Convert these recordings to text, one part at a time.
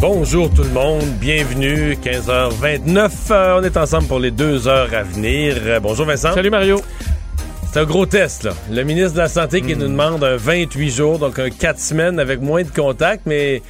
Bonjour tout le monde, bienvenue, 15h29. Euh, on est ensemble pour les deux heures à venir. Euh, bonjour Vincent. Salut Mario. C'est un gros test, là. Le ministre de la Santé qui nous demande un 28 jours, donc un 4 semaines avec moins de contacts, mais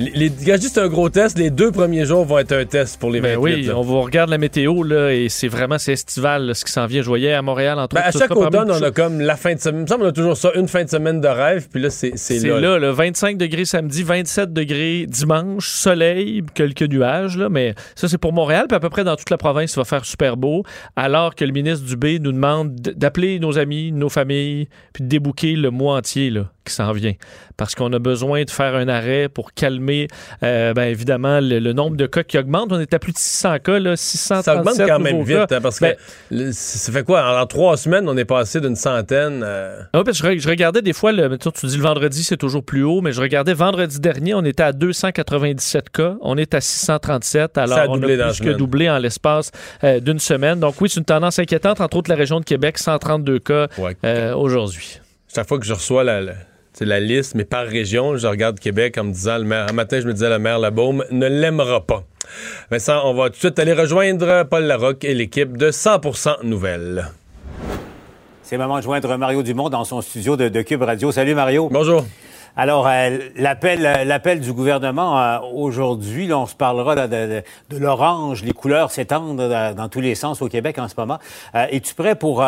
les, les, c'est un gros test. Les deux premiers jours vont être un test pour les 28. Ben oui, on vous regarde la météo là, et c'est vraiment c'est estival ce qui s'en vient. Je voyais à Montréal entre ben, À chaque automne, on a comme la fin de semaine. Il me semble a toujours ça, une fin de semaine de rêve. Puis là, c'est là. C'est là, le 25 degrés samedi, 27 degrés dimanche, soleil, quelques nuages. Là, mais ça, c'est pour Montréal. Puis à peu près dans toute la province, il va faire super beau. Alors que le ministre Dubé nous demande d'appeler nos amis, nos familles, puis de débouquer le mois entier. Là qui s'en vient. Parce qu'on a besoin de faire un arrêt pour calmer, euh, ben, évidemment, le, nombre de cas qui augmente. On est à plus de 600 cas, là, 637 Ça augmente quand même vite, hein, parce que ben, ça fait quoi? En, trois semaines, on est passé d'une centaine. Euh... Ah, je, regardais des fois, le, tu dis le vendredi, c'est toujours plus haut, mais je regardais vendredi dernier, on était à 297 cas. On est à 637. Alors, ça a doublé on a plus que doublé en l'espace euh, d'une semaine. Donc, oui, c'est une tendance inquiétante. Entre autres, la région de Québec, 132 cas euh, aujourd'hui. Chaque fois que je reçois la c'est la liste, mais par région, je regarde Québec en me disant, le maire, un matin, je me disais, le maire Labaume ne l'aimera pas. Vincent, on va tout de suite aller rejoindre Paul Larocque et l'équipe de 100% Nouvelles. C'est le moment de joindre Mario Dumont dans son studio de, de Cube Radio. Salut Mario. Bonjour. Alors, euh, l'appel, euh, l'appel du gouvernement euh, aujourd'hui, on se parlera de, l'orange. Les couleurs s'étendent dans tous les sens au Québec en ce moment. Es-tu prêt pour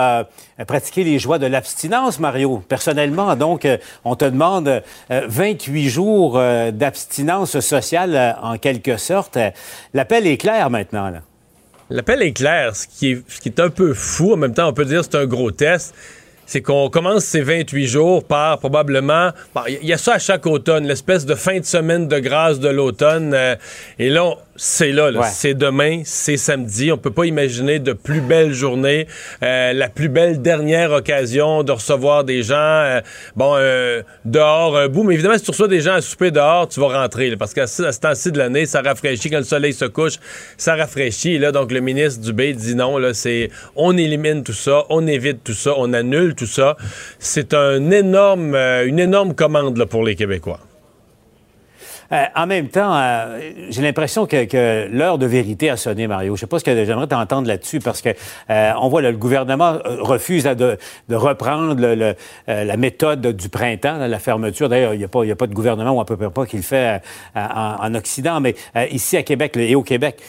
pratiquer les joies de l'abstinence, Mario? Personnellement, donc, on te demande 28 jours d'abstinence sociale en quelque sorte. L'appel est clair maintenant. L'appel est clair, ce qui est, ce qui est un peu fou. En même temps, on peut dire que c'est un gros test c'est qu'on commence ces 28 jours par probablement. Il y a ça à chaque automne, l'espèce de fin de semaine de grâce de l'automne. Euh, et là, c'est là, c'est demain, c'est samedi. On peut pas imaginer de plus belle journée, euh, la plus belle dernière occasion de recevoir des gens. Euh, bon, euh, dehors, un bout, mais évidemment, si tu reçois des gens à souper dehors, tu vas rentrer, parce qu'à ce temps-ci de l'année, ça rafraîchit quand le soleil se couche, ça rafraîchit. Et là, donc le ministre Dubé dit non, là, c'est on élimine tout ça, on évite tout ça, on annule tout ça. C'est un énorme, une énorme commande là, pour les Québécois. Euh, en même temps, euh, j'ai l'impression que, l'heure de vérité a sonné, Mario. Je sais pas ce que j'aimerais t'entendre là-dessus parce que euh, on voit le gouvernement refuse de, reprendre la méthode du printemps, la fermeture. D'ailleurs, il n'y a, pas, a pas de gouvernement ou à peu près pas qui le fait en, Occident, mais ici à Québec et au Québec.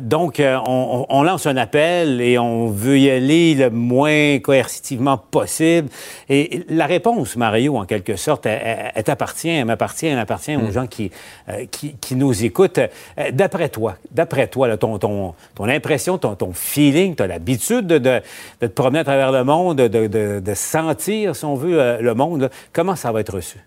donc, on, lance un appel et on veut y aller le moins coercitivement possible. Et la réponse, Mario, en quelque sorte, elle, t'appartient, elle m'appartient, elle appartient aux hmm. gens qui, euh, qui, nous écoutent. Euh, d'après toi, d'après toi, ton, impression, ton, feeling, tu as l'habitude de, de, te promener à travers le monde, de, de sentir, si on veut, euh, le monde. Comment ça va être reçu?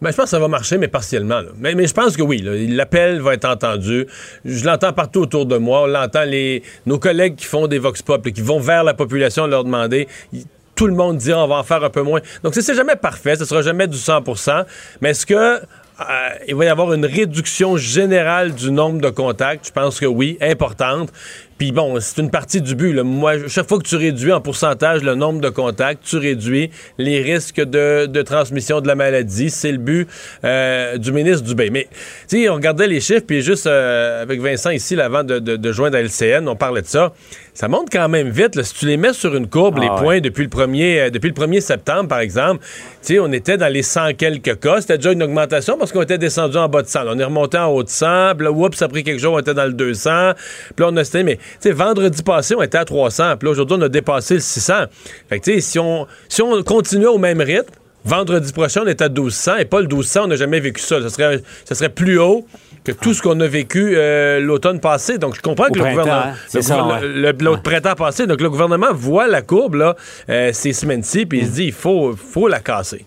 Ben, je pense que ça va marcher, mais partiellement. Mais, mais, je pense que oui, l'appel va être entendu. Je l'entends partout autour de moi. On l'entend, les, nos collègues qui font des vox pop, qui vont vers la population leur demander. tout le monde dit on va en faire un peu moins. Donc, c'est jamais parfait, ce sera jamais du 100% Mais est-ce que euh, il va y avoir une réduction générale du nombre de contacts. Je pense que oui, importante. Puis bon, c'est une partie du but. Moi, chaque fois que tu réduis en pourcentage le nombre de contacts, tu réduis les risques de, transmission de la maladie. C'est le but euh, du ministre Dubé. Mais, tu sais, on regardait les chiffres, puis juste euh, avec Vincent ici, avant de, de, joindre à LCN, on parlait de ça. Ça monte quand même vite. Si tu les mets sur une courbe, les ah points, depuis le, 1er, euh, depuis le 1er septembre, par exemple, tu sais, on était dans les 100 quelques cas. C'était déjà une augmentation parce qu'on était descendu en bas de 100. on est remonté en haut de 100. Puis là, oups, ça a pris quelques jours, on était dans le 200. Puis là, on a... Mais sais, vendredi passé, on était à 300. Puis là, aujourd'hui, on a dépassé le 600. Fait que, tu sais, si on, si on continuait au même rythme, vendredi prochain, on est à 1200. Et pas le 1200, on n'a jamais vécu ça. Ça serait, ça serait plus haut que tout ce qu'on a vécu euh, l'automne passé. Donc, je comprends que le gouvernement. Hein? Le, printemps passé. Donc, le gouvernement voit la courbe, là, euh, ces semaines-ci, puis il se dit, il faut, faut la casser.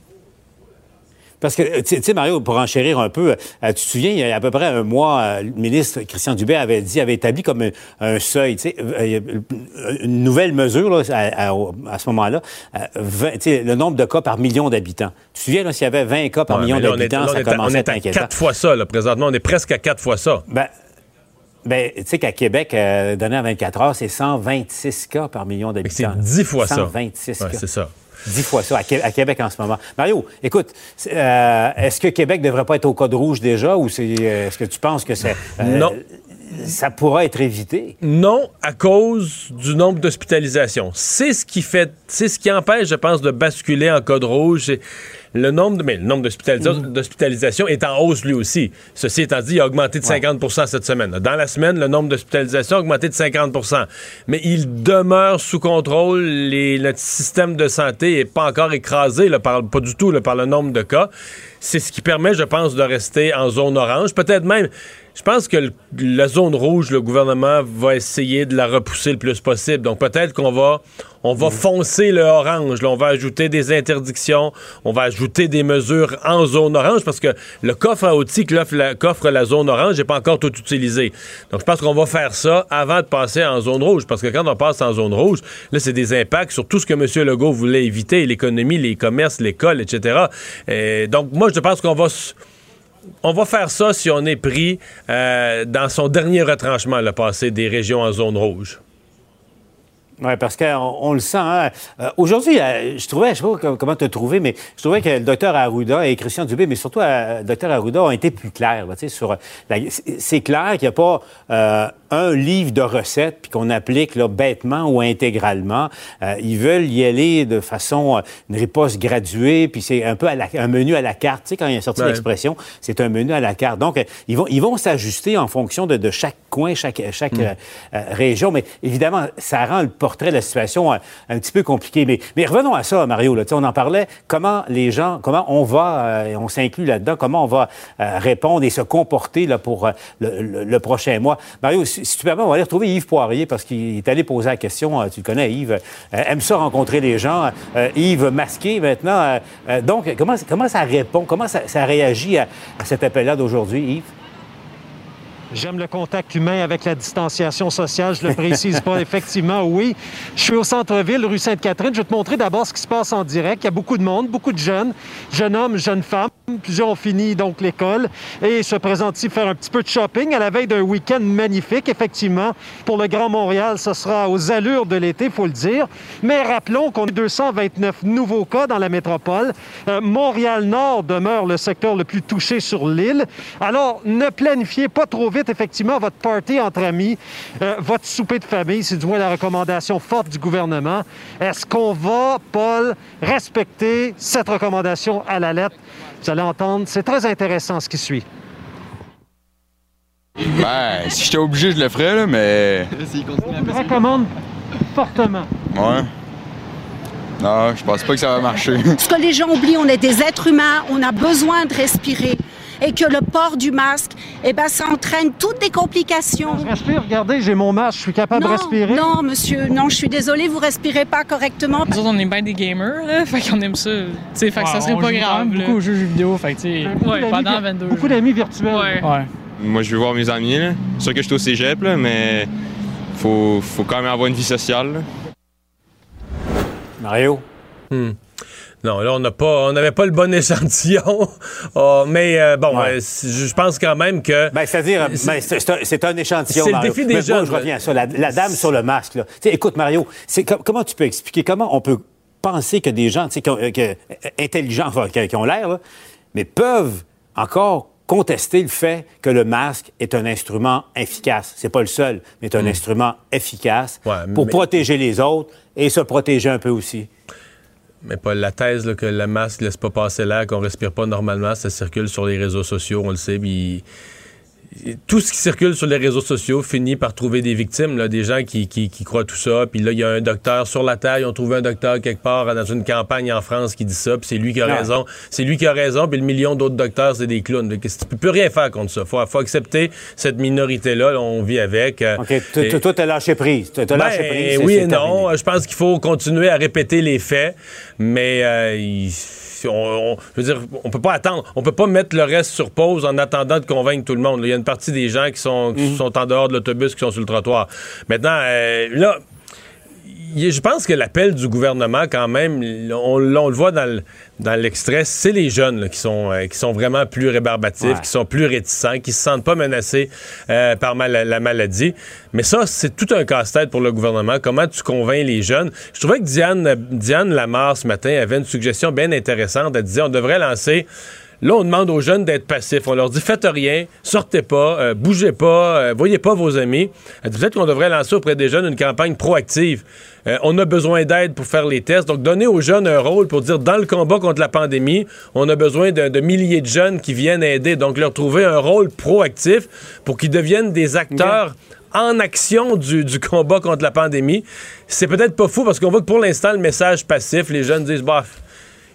Parce que, tu sais, Mario, pour enchérir un peu, euh, tu te souviens, il y a à peu près un mois, euh, le ministre Christian Dubé avait dit, avait établi comme un, seuil, tu sais, euh, une nouvelle mesure là, à, ce moment-là, le nombre de cas par million d'habitants. Tu te souviens, s'il y avait 20 cas par million d'habitants, ça commençait à être quatre fois ça, là, présentement. On est presque à quatre fois ça. Ben, ben, tu sais qu'à Québec, donné à 24 heures, c'est 126 cas par million d'habitants. C'est 10 fois ça. 126 cas. c'est ça. Dix fois ça à, Québec en ce moment. Mario, écoute, euh, est-ce que Québec ne devrait pas être au code rouge déjà ou euh, est-ce que tu penses que c'est. Euh, non ça pourra être évité? Non, à cause du nombre d'hospitalisations. C'est ce qui fait, c'est ce qui empêche, je pense, de basculer en code rouge. Le nombre, de, mais le nombre mm. d'hospitalisations est en hausse lui aussi. Ceci étant dit, il a augmenté de 50% cette semaine. Dans la semaine, le nombre d'hospitalisations a augmenté de 50% Mais il demeure sous contrôle. Les, notre système de santé n'est pas encore écrasé, par, pas du tout par le nombre de cas. C'est ce qui permet, je pense, de rester en zone orange. Peut-être même je pense que la zone rouge, le gouvernement va essayer de la repousser le plus possible. Donc peut-être qu'on va, on va foncer le orange. Là, on va ajouter des interdictions, on va ajouter des mesures en zone orange parce que le coffre à outils qu'offre la, la zone orange n'est pas encore tout utilisé. Donc je pense qu'on va faire ça avant de passer en zone rouge parce que quand on passe en zone rouge, là c'est des impacts sur tout ce que M. Legault voulait éviter, l'économie, les commerces, l'école, etc. Et donc moi je pense qu'on va on va faire ça si on est pris euh, dans son dernier retranchement, le passé des régions en zone rouge. Oui, parce qu'on le sent. Hein. Euh, aujourd'hui, euh, je trouvais, je sais pas comment te trouver, mais je trouvais que le docteur Arruda et Christian Dubé, mais surtout le docteur Arruda, ont été plus clairs. sur, c'est clair qu'il n'y a pas un livre de recettes puis qu'on applique là, bêtement ou intégralement. Euh, ils veulent y aller de façon euh, une riposte graduée, puis c'est un peu un menu à la carte. Tu sais, quand il y a sorti l'expression, c'est un menu à la carte. Donc, euh, ils vont, ils vont s'ajuster en fonction de, de, chaque coin, chaque, chaque mm. région. Mais évidemment, ça rend le portrait la situation un, petit peu compliqué. Mais, mais revenons à ça, Mario. On en parlait. Comment les gens, comment on va, et on s'inclut là-dedans, comment on va répondre et se comporter là, pour le, le, prochain mois? Mario, si tu permets, on va aller retrouver Yves Poirier parce qu'il est allé poser la question. Euh, tu le connais, Yves. Euh, aime ça rencontrer les gens. Euh, Yves masqué maintenant. donc, comment, comment ça répond? Comment ça, réagit à, à cet appel-là d'aujourd'hui, Yves? J'aime le contact humain avec la distanciation sociale, je le précise pas. Effectivement, oui. Je suis au centre-ville, rue Sainte-Catherine. Je vais te montrer d'abord ce qui se passe en direct. Il y a beaucoup de monde, beaucoup de jeunes, jeunes hommes, jeunes femmes. Plusieurs ont fini donc l'école et se présentent ici faire un petit peu de shopping à la veille d'un week-end magnifique? Effectivement, pour le Grand Montréal, ce sera aux allures de l'été, faut le dire. Mais rappelons qu'on a 229 nouveaux cas dans la métropole. Euh, Montréal-Nord demeure le secteur le plus touché sur l'île. Alors, ne planifiez pas trop vite effectivement votre party entre amis, euh, votre souper de famille, c'est du moins la recommandation forte du gouvernement. Est-ce qu'on va, Paul, respecter cette recommandation à la lettre? Vous allez entendre, c'est très intéressant ce qui suit. Ben, si j'étais obligé, je le ferais, là, mais. On recommande fortement. Ouais. Non, je pense pas que ça va marcher. Ce que les gens oublient, on est des êtres humains, on a besoin de respirer et que le port du masque, eh ben, ça entraîne toutes des complications. je respire, regardez, j'ai mon masque, je suis capable de respirer. Non, monsieur, non, je suis désolée, vous respirez pas correctement. Nous autres, on est bien des gamers, là, fait qu'on aime ça. T'sais, fait que ça serait pas grave. beaucoup aux jeux vidéo, fait que, ouais, pendant 22 Beaucoup d'amis virtuels. Ouais. Moi, je veux voir mes amis, là. C'est sûr que je suis au cégep, là, mais faut, faut quand même avoir une vie sociale. Mario? Hmm. Non, là, on n'a pas, on n'avait pas le bon échantillon. Oh, mais euh, bon, euh, je pense quand même que. Ben, c'est-à-dire, ben, c'est un, échantillon. C'est le défi des jeunes. je reviens à ça. La, dame sur le masque, là. écoute, Mario, comment tu peux expliquer, comment on peut penser que des gens, qui, euh, intelligents, qui, ont l'air, mais peuvent encore contester le fait que le masque est un instrument efficace. C'est pas le seul, mais un hmm. instrument efficace pour protéger les autres et se protéger un peu aussi. Mais pas la thèse que le masque laisse pas passer l'air, qu'on respire pas normalement, ça circule sur les réseaux sociaux, on le sait. Puis tout ce qui circule sur les réseaux sociaux finit par trouver des victimes, là, des gens qui, qui, croient tout ça. Puis là, il y a un docteur sur la terre, ils ont trouvé un docteur quelque part dans une campagne en France qui dit ça, puis c'est lui qui a raison. C'est lui qui a raison, puis le million d'autres docteurs, c'est des clowns. Tu peux rien faire contre ça. Faut, faut accepter cette minorité-là, on vit avec. Euh, OK. Toi, t'as lâché prise. T'as lâché ben, prise. Oui et non. Je pense qu'il faut continuer à répéter les faits, mais... Euh, on, on- je veux dire, on peut pas attendre, on peut pas mettre le reste sur pause en attendant de convaincre tout le monde. Il y a une partie des gens qui sont, qui sont en dehors de l'autobus, qui sont sur le trottoir. Maintenant, euh, là, je pense que l'appel du gouvernement, quand même, on, on le voit dans le- dans l'extrait, c'est les jeunes là, qui, sont, euh, qui sont vraiment plus rébarbatifs, Ouais. qui sont plus réticents, qui se sentent pas menacés euh, par mal- la maladie. Mais ça, c'est tout un casse-tête pour le gouvernement. Comment tu convaincs les jeunes? Je trouvais que Diane, Diane Lamar, ce matin, avait une suggestion bien intéressante. Elle disait on devrait lancer Là, on demande aux jeunes d'être passifs. On leur dit faites rien, sortez pas, euh, bougez pas, euh, voyez pas vos amis. Peut-être qu'on devrait lancer auprès des jeunes une campagne proactive. Euh, on a besoin d'aide pour faire les tests. Donc, donner aux jeunes un rôle pour dire dans le combat contre la pandémie, on a besoin de, de milliers de jeunes qui viennent aider. Donc, leur trouver un rôle proactif pour qu'ils deviennent des acteurs. En action du, du combat contre la pandémie. C'est peut-être pas fou parce qu'on voit que pour l'instant, le message passif, les jeunes disent, bah,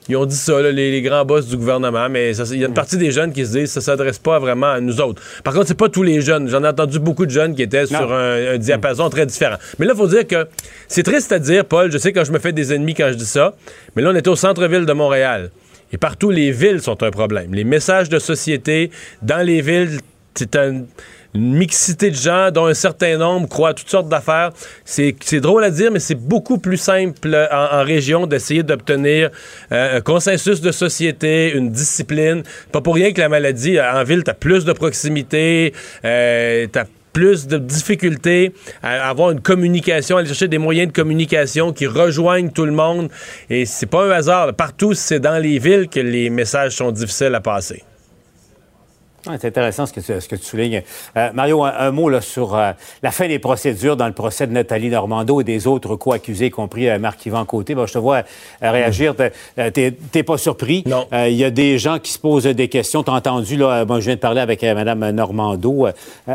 ils ont dit ça, là, les, les grands boss du gouvernement, mais il y a une partie des jeunes qui se disent ça s'adresse pas vraiment à nous autres. Par contre, c'est pas tous les jeunes. J'en ai entendu beaucoup de jeunes qui étaient sur un, un diapason très différent. Mais là, il faut dire que c'est triste à dire, Paul. Je sais que je me fais des ennemis quand je dis ça, mais là, on était au centre-ville de Montréal. Et partout, les villes sont un problème. Les messages de société dans les villes, c'est un- une mixité de gens dont un certain nombre croient à toutes sortes d'affaires. C'est drôle à dire, mais c'est beaucoup plus simple euh, en, région d'essayer d'obtenir euh, un consensus de société, une discipline. Pas pour rien que la maladie, euh, en ville, tu as plus de proximité, euh, tu plus de difficultés à avoir une communication, aller chercher des moyens de communication qui rejoignent tout le monde. Et c'est pas un hasard. Partout, c'est dans les villes que les messages sont difficiles à passer. Ouais, c'est intéressant ce que tu, ce que tu soulignes. Euh, Mario, un, un mot là, sur euh, la fin des procédures dans le procès de Nathalie Normando et des autres co-accusés, y compris euh, Marc-Yvan Côté. Bon, je te vois réagir. T'es- T'es t'es pas surpris? Non. Il y a des gens qui se posent des questions. T'as entendu, là, moi, je viens de parler avec Mme Normando.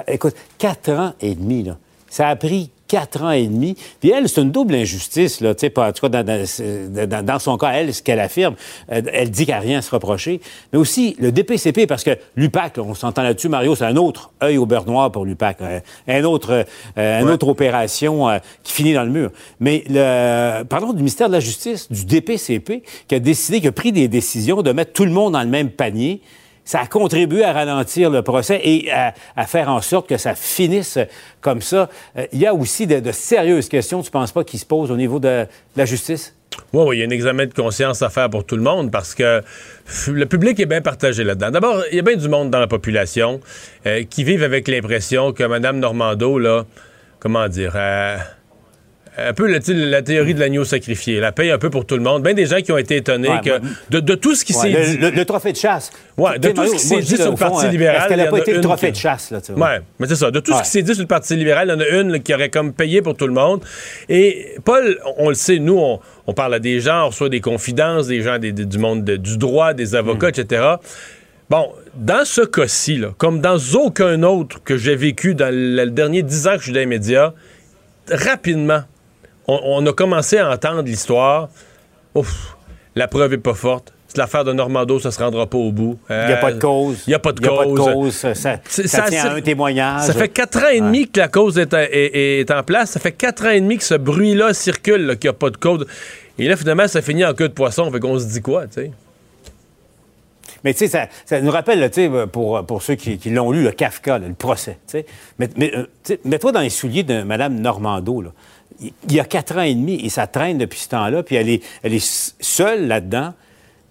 Écoute, quatre ans et demi, là. Ça a pris quatre ans et demi. Puis elle, c'est une double injustice, là, tu sais, pas- en tout cas, dans, dans- dans- dans son cas, elle, ce qu'elle affirme, elle dit qu'elle n'a rien à se reprocher. Mais aussi, le DPCP, parce que l'UPAC, là, on s'entend là-dessus, Mario, c'est un autre œil au beurre noir pour l'UPAC. euh, un autre, euh, une autre opération euh, qui finit dans le mur. Mais le, parlons du ministère de la Justice, du DPCP, qui a décidé, qui a pris des décisions de mettre tout le monde dans le même panier. Ça a contribué à ralentir le procès et à, faire en sorte que ça finisse comme ça. Euh, il y a aussi de, sérieuses questions, tu ne penses pas, qui se posent au niveau de la justice? Oui, oui, il y a un examen de conscience à faire pour tout le monde parce que le public est bien partagé là-dedans. D'abord, il y a bien du monde dans la population euh, qui vivent avec l'impression que Mme Normando, là, comment dire, euh, un peu la, la théorie de l'agneau sacrifié, la paye un peu pour tout le monde. Bien des gens qui ont été étonnés Ouais, que ouais. de, de tout ce qui Ouais, s'est dit. le- le trophée de chasse. Ouais, de tout ce qui s'est dit sur le Parti euh, libéral, Est-ce qu'elle n'a pas été le trophée de chasse, là, tu vois? Ouais, mais c'est ça. De tout ce qui s'est dit sur le Parti libéral, il y en a une qui aurait comme payé pour tout le monde. Et Paul, on le sait, nous, on, on parle à des gens, on reçoit des confidences, des gens des- des- du monde de- du droit, des avocats, Mm. etc. Bon, dans ce cas-ci, comme dans aucun autre que j'ai vécu dans le, le dernier dix ans que je suis dans les médias, rapidement, on, on a commencé à entendre l'histoire. Ouf, la preuve est pas forte. C'est l'affaire de Normando, ça se rendra pas au bout. Il n'y a pas de cause. Il n'y a pas de Il y a pas de cause. Ça, ça, tient à un témoignage. Ça fait quatre ans et demi que la cause est, à- est- est en place. Ça fait quatre ans et demi que ce bruit-là circule, qu'il n'y a pas de cause. Et là, finalement, ça finit en queue de poisson. Fait qu'on se dit quoi, tu sais? Mais tu sais, ça, ça nous rappelle, tu sais, pour, pour ceux qui, qui l'ont lu, le Kafka, là, le procès. tu sais. Mais, mais, euh, mets-toi dans les souliers de Mme Normando. Là. Il y a quatre ans et demi et ça traîne depuis ce temps-là, puis elle est, elle est s- seule là-dedans,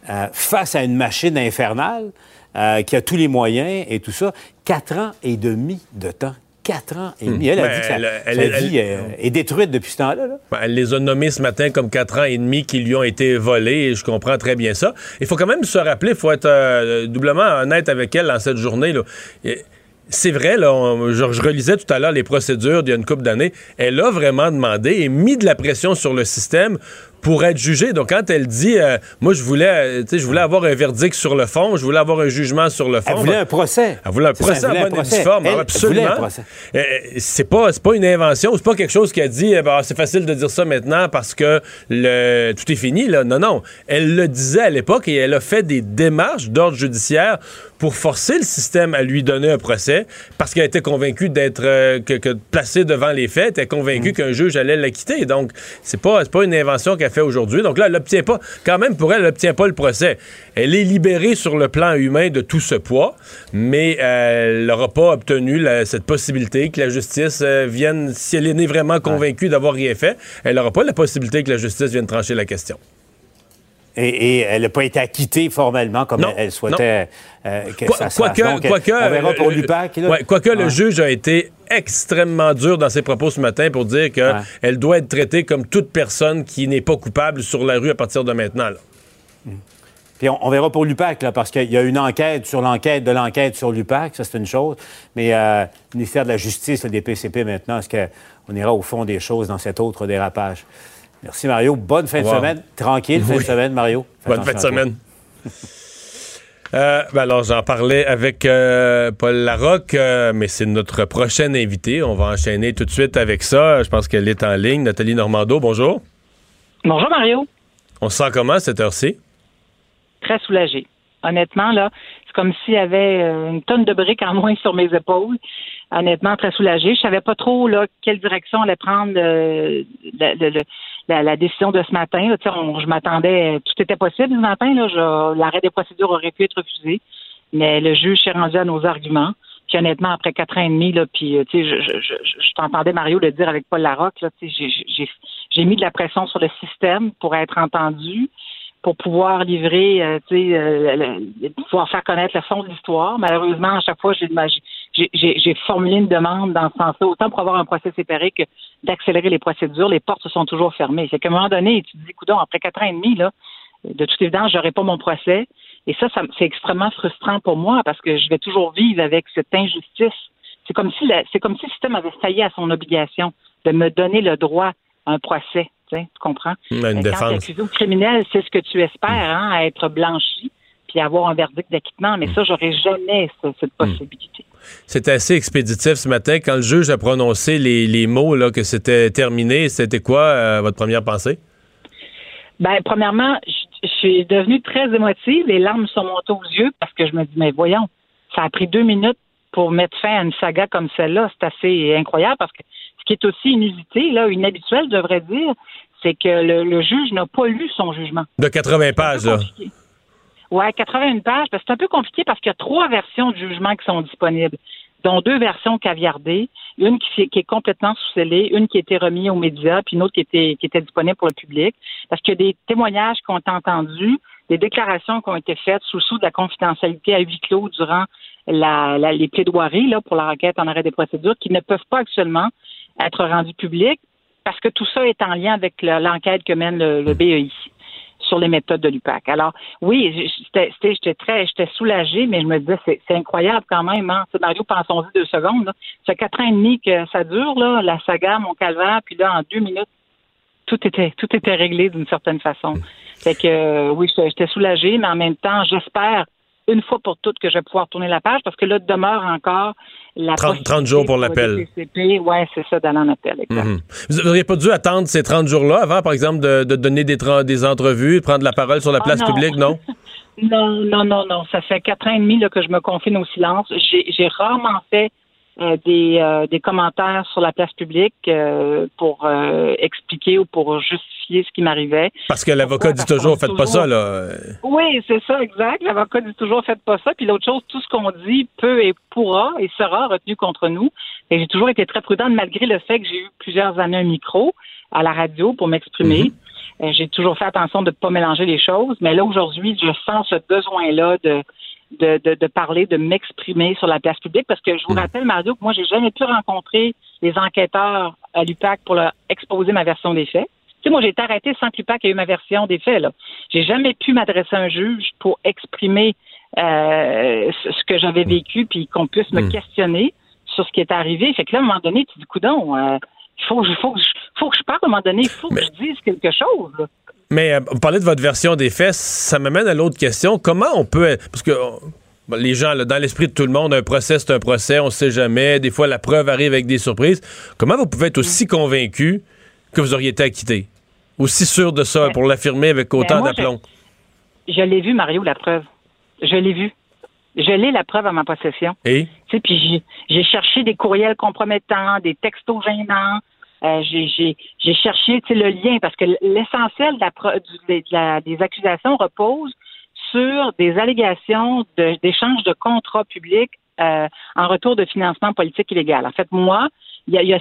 euh, face à une machine infernale euh, qui a tous les moyens et tout ça. Quatre ans et demi de temps. Quatre ans et demi. Elle a Ben, dit que sa, elle- elle- sa elle- vie est détruite depuis ce temps-là. là. Ben, Elle les a nommés ce matin comme quatre ans et demi qui lui ont été volés et je comprends très bien ça. Il faut quand même se rappeler, il faut être euh, doublement honnête avec elle dans cette journée. là. Et C'est vrai, là, on- je, je relisais tout à l'heure les procédures d'il y a une couple d'années. Elle a vraiment demandé et mis de la pression sur le système pour être jugée. Donc, quand elle dit, euh, moi, je voulais, euh, je voulais avoir un verdict sur le fond, je voulais avoir un jugement sur le fond. Elle voulait Ben, un procès. elle voulait un procès en bonne forme. Absolument. procès. Euh, c'est pas, pas une invention, c'est pas quelque chose qui a dit ben, c'est facile de dire ça maintenant parce que le, tout est fini. Là. Non, non. Elle le disait à l'époque et elle a fait des démarches d'ordre judiciaire pour forcer le système à lui donner un procès parce qu'elle était convaincue d'être euh, que, que placée devant les faits, elle était Mm. convaincue qu'un juge allait l'acquitter. Donc, c'est pas, pas une invention qu'elle qu'elle fait aujourd'hui. Donc là, elle n'obtient pas, quand même pour elle, elle n'obtient pas le procès. Elle est libérée sur le plan humain de tout ce poids, mais euh, elle n'aura pas obtenu cette possibilité que la justice euh, vienne, si elle est vraiment convaincue d'avoir rien fait, elle n'aura pas la possibilité que la justice vienne trancher la question. Et, elle n'a pas été acquittée formellement comme elle, souhaitait euh, que ça soit. Quoique, quoique, on verra pour l'UPAC. quoique le juge a été extrêmement dur dans ses propos ce matin pour dire qu'elle doit être traitée comme toute personne qui n'est pas coupable sur la rue à partir de maintenant. Hmm. Puis on, verra pour l'UPAC, parce qu'il y a une enquête sur l'enquête de l'enquête sur l'UPAC, ça c'est une chose. Mais euh, le ministère de la Justice, le DPCP maintenant, est-ce qu'on ira au fond des choses dans cet autre dérapage? Merci, Mario. Bonne fin de semaine. Tranquille fin de semaine, Mario. Bonne fin de semaine. Euh, ben alors, j'en parlais avec euh, Paul Larocque, euh, mais c'est notre prochaine invité. On va enchaîner tout de suite avec ça. Je pense qu'elle est en ligne. Nathalie Normando, bonjour. Bonjour, Mario. On se sent comment cette heure-ci? Très soulagée. Honnêtement, là, c'est comme s'il y avait une tonne de briques en moins sur mes épaules. Honnêtement, très soulagée. Je savais pas trop là, quelle direction allait prendre le, la, décision de ce matin. Là, je m'attendais, tout était possible ce matin. L'arrêt des procédures aurait pu être refusé, mais le juge s'est rendu à nos arguments. Puis honnêtement, après quatre ans et demi, là, puis euh, sais, je, je, je, t'entendais Mario le dire avec Paul Larocque, j'ai mis de la pression sur le système pour être entendu pour pouvoir livrer, euh, tu sais, euh, pouvoir faire connaître le fond de l'histoire. Malheureusement, à chaque fois, j'ai formulé une demande dans ce sens-là, autant pour avoir un procès séparé que d'accélérer les procédures. Les portes sont toujours fermées. C'est qu'à un moment donné, tu te dis, coudon, après quatre ans et demi, là, de toute évidence, j'aurai pas mon procès. Et ça, ça c'est extrêmement frustrant pour moi parce que je vais toujours vivre avec cette injustice. C'est comme si c'est comme si le système avait failli à son obligation de me donner le droit à un procès. Tu comprends? Une défense. Quand criminel, c'est ce que tu espères, hein, à être blanchi puis avoir un verdict d'acquittement. Mais ça, j'aurais jamais cette possibilité. C'était assez expéditif ce matin. Quand le juge a prononcé les, mots là, que c'était terminé, c'était quoi euh, votre première pensée? Ben, premièrement, je suis devenue très émotive. Les larmes sont montées aux yeux parce que je me dis, mais voyons, ça a pris deux minutes pour mettre fin à une saga comme celle-là. C'est assez incroyable parce que qui est aussi inusité, là, inhabituel, je devrais dire, c'est que le, juge n'a pas lu son jugement. De 80 pages, là. Oui, 81 pages. C'est un peu compliqué parce qu'il y a trois versions de jugement qui sont disponibles, dont deux versions caviardées, une qui, est complètement sous-scellée, une qui a été remise aux médias, puis une autre qui était, qui était disponible pour le public. Parce qu'il y a des témoignages qui ont été entendus, des déclarations qui ont été faites sous sous de la confidentialité à huis clos durant la, les plaidoiries là, pour la requête en arrêt des procédures qui ne peuvent pas actuellement être rendues publiques parce que tout ça est en lien avec l'enquête que mène le, BEI sur les méthodes de l'UPAC. Alors, oui, j'étais très, j'étais soulagée, mais je me disais, c'est incroyable quand même. Hein? Mario, pensons-y deux secondes. Là. Ça fait quatre ans et demi que ça dure, là, la saga, mon calvaire, puis là, en deux minutes, tout était, tout était réglé d'une certaine façon. Fait que, oui, j'étais soulagée, mais en même temps, j'espère une fois pour toutes que je vais pouvoir tourner la page parce que là, demeure encore la 30, 30 jours pour l'appel. Oui, c'est ça, d'aller en appel. Mhm. Vous n'auriez pas dû attendre ces 30 jours-là avant, par exemple, de, donner des, des entrevues, prendre la parole sur la ah, place publique, non? non, non, non, non. Ça fait quatre ans et demi que je me confine au silence. J'ai rarement fait des, euh, des commentaires sur la place publique euh, pour expliquer ou pour justifier ce qui m'arrivait. Parce que l'avocat dit toujours, faites pas ça, là. Oui, c'est ça, exact. L'avocat dit toujours, faites pas ça. Puis l'autre chose, tout ce qu'on dit peut et pourra et sera retenu contre nous. Et j'ai toujours été très prudente, malgré le fait que j'ai eu plusieurs années un micro à la radio pour m'exprimer. Mhm. J'ai toujours fait attention de ne pas mélanger les choses. Mais là, aujourd'hui, je sens ce besoin-là de de, de, parler, de m'exprimer sur la place publique parce que je vous hmm. rappelle, Mario, que moi, j'ai jamais pu rencontrer les enquêteurs à l'UPAC pour leur exposer ma version des faits. Tu sais, moi, j'ai été arrêté sans que l'UPAC ait eu ma version des faits. Là. J'ai jamais pu m'adresser à un juge pour exprimer euh, ce que j'avais vécu puis qu'on puisse me hmm. questionner sur ce qui est arrivé. Fait que là, à un moment donné, tu dis, coudon, euh, il faut, faut, faut que je parle à un moment donné, il faut que je dise quelque chose. Mais euh, vous parlez de votre version des faits, ça m'amène à l'autre question. Comment on peut... Parce que les gens, dans l'esprit de tout le monde, un procès, c'est un procès, on ne sait jamais. Des fois, la preuve arrive avec des surprises. Comment vous pouvez être aussi convaincu que vous auriez été acquitté? Aussi sûr de ça, pour l'affirmer avec autant d'aplomb? Je, l'ai vu, Mario, la preuve. Je l'ai vu. Je l'ai la preuve à ma possession. Et? Puis j'ai cherché des courriels compromettants, des textos gênants, Euh, j'ai cherché le lien parce que l'essentiel des accusations repose sur des allégations d'échange de, contrats publics euh, en retour de financement politique illégal. En fait, moi, il y a,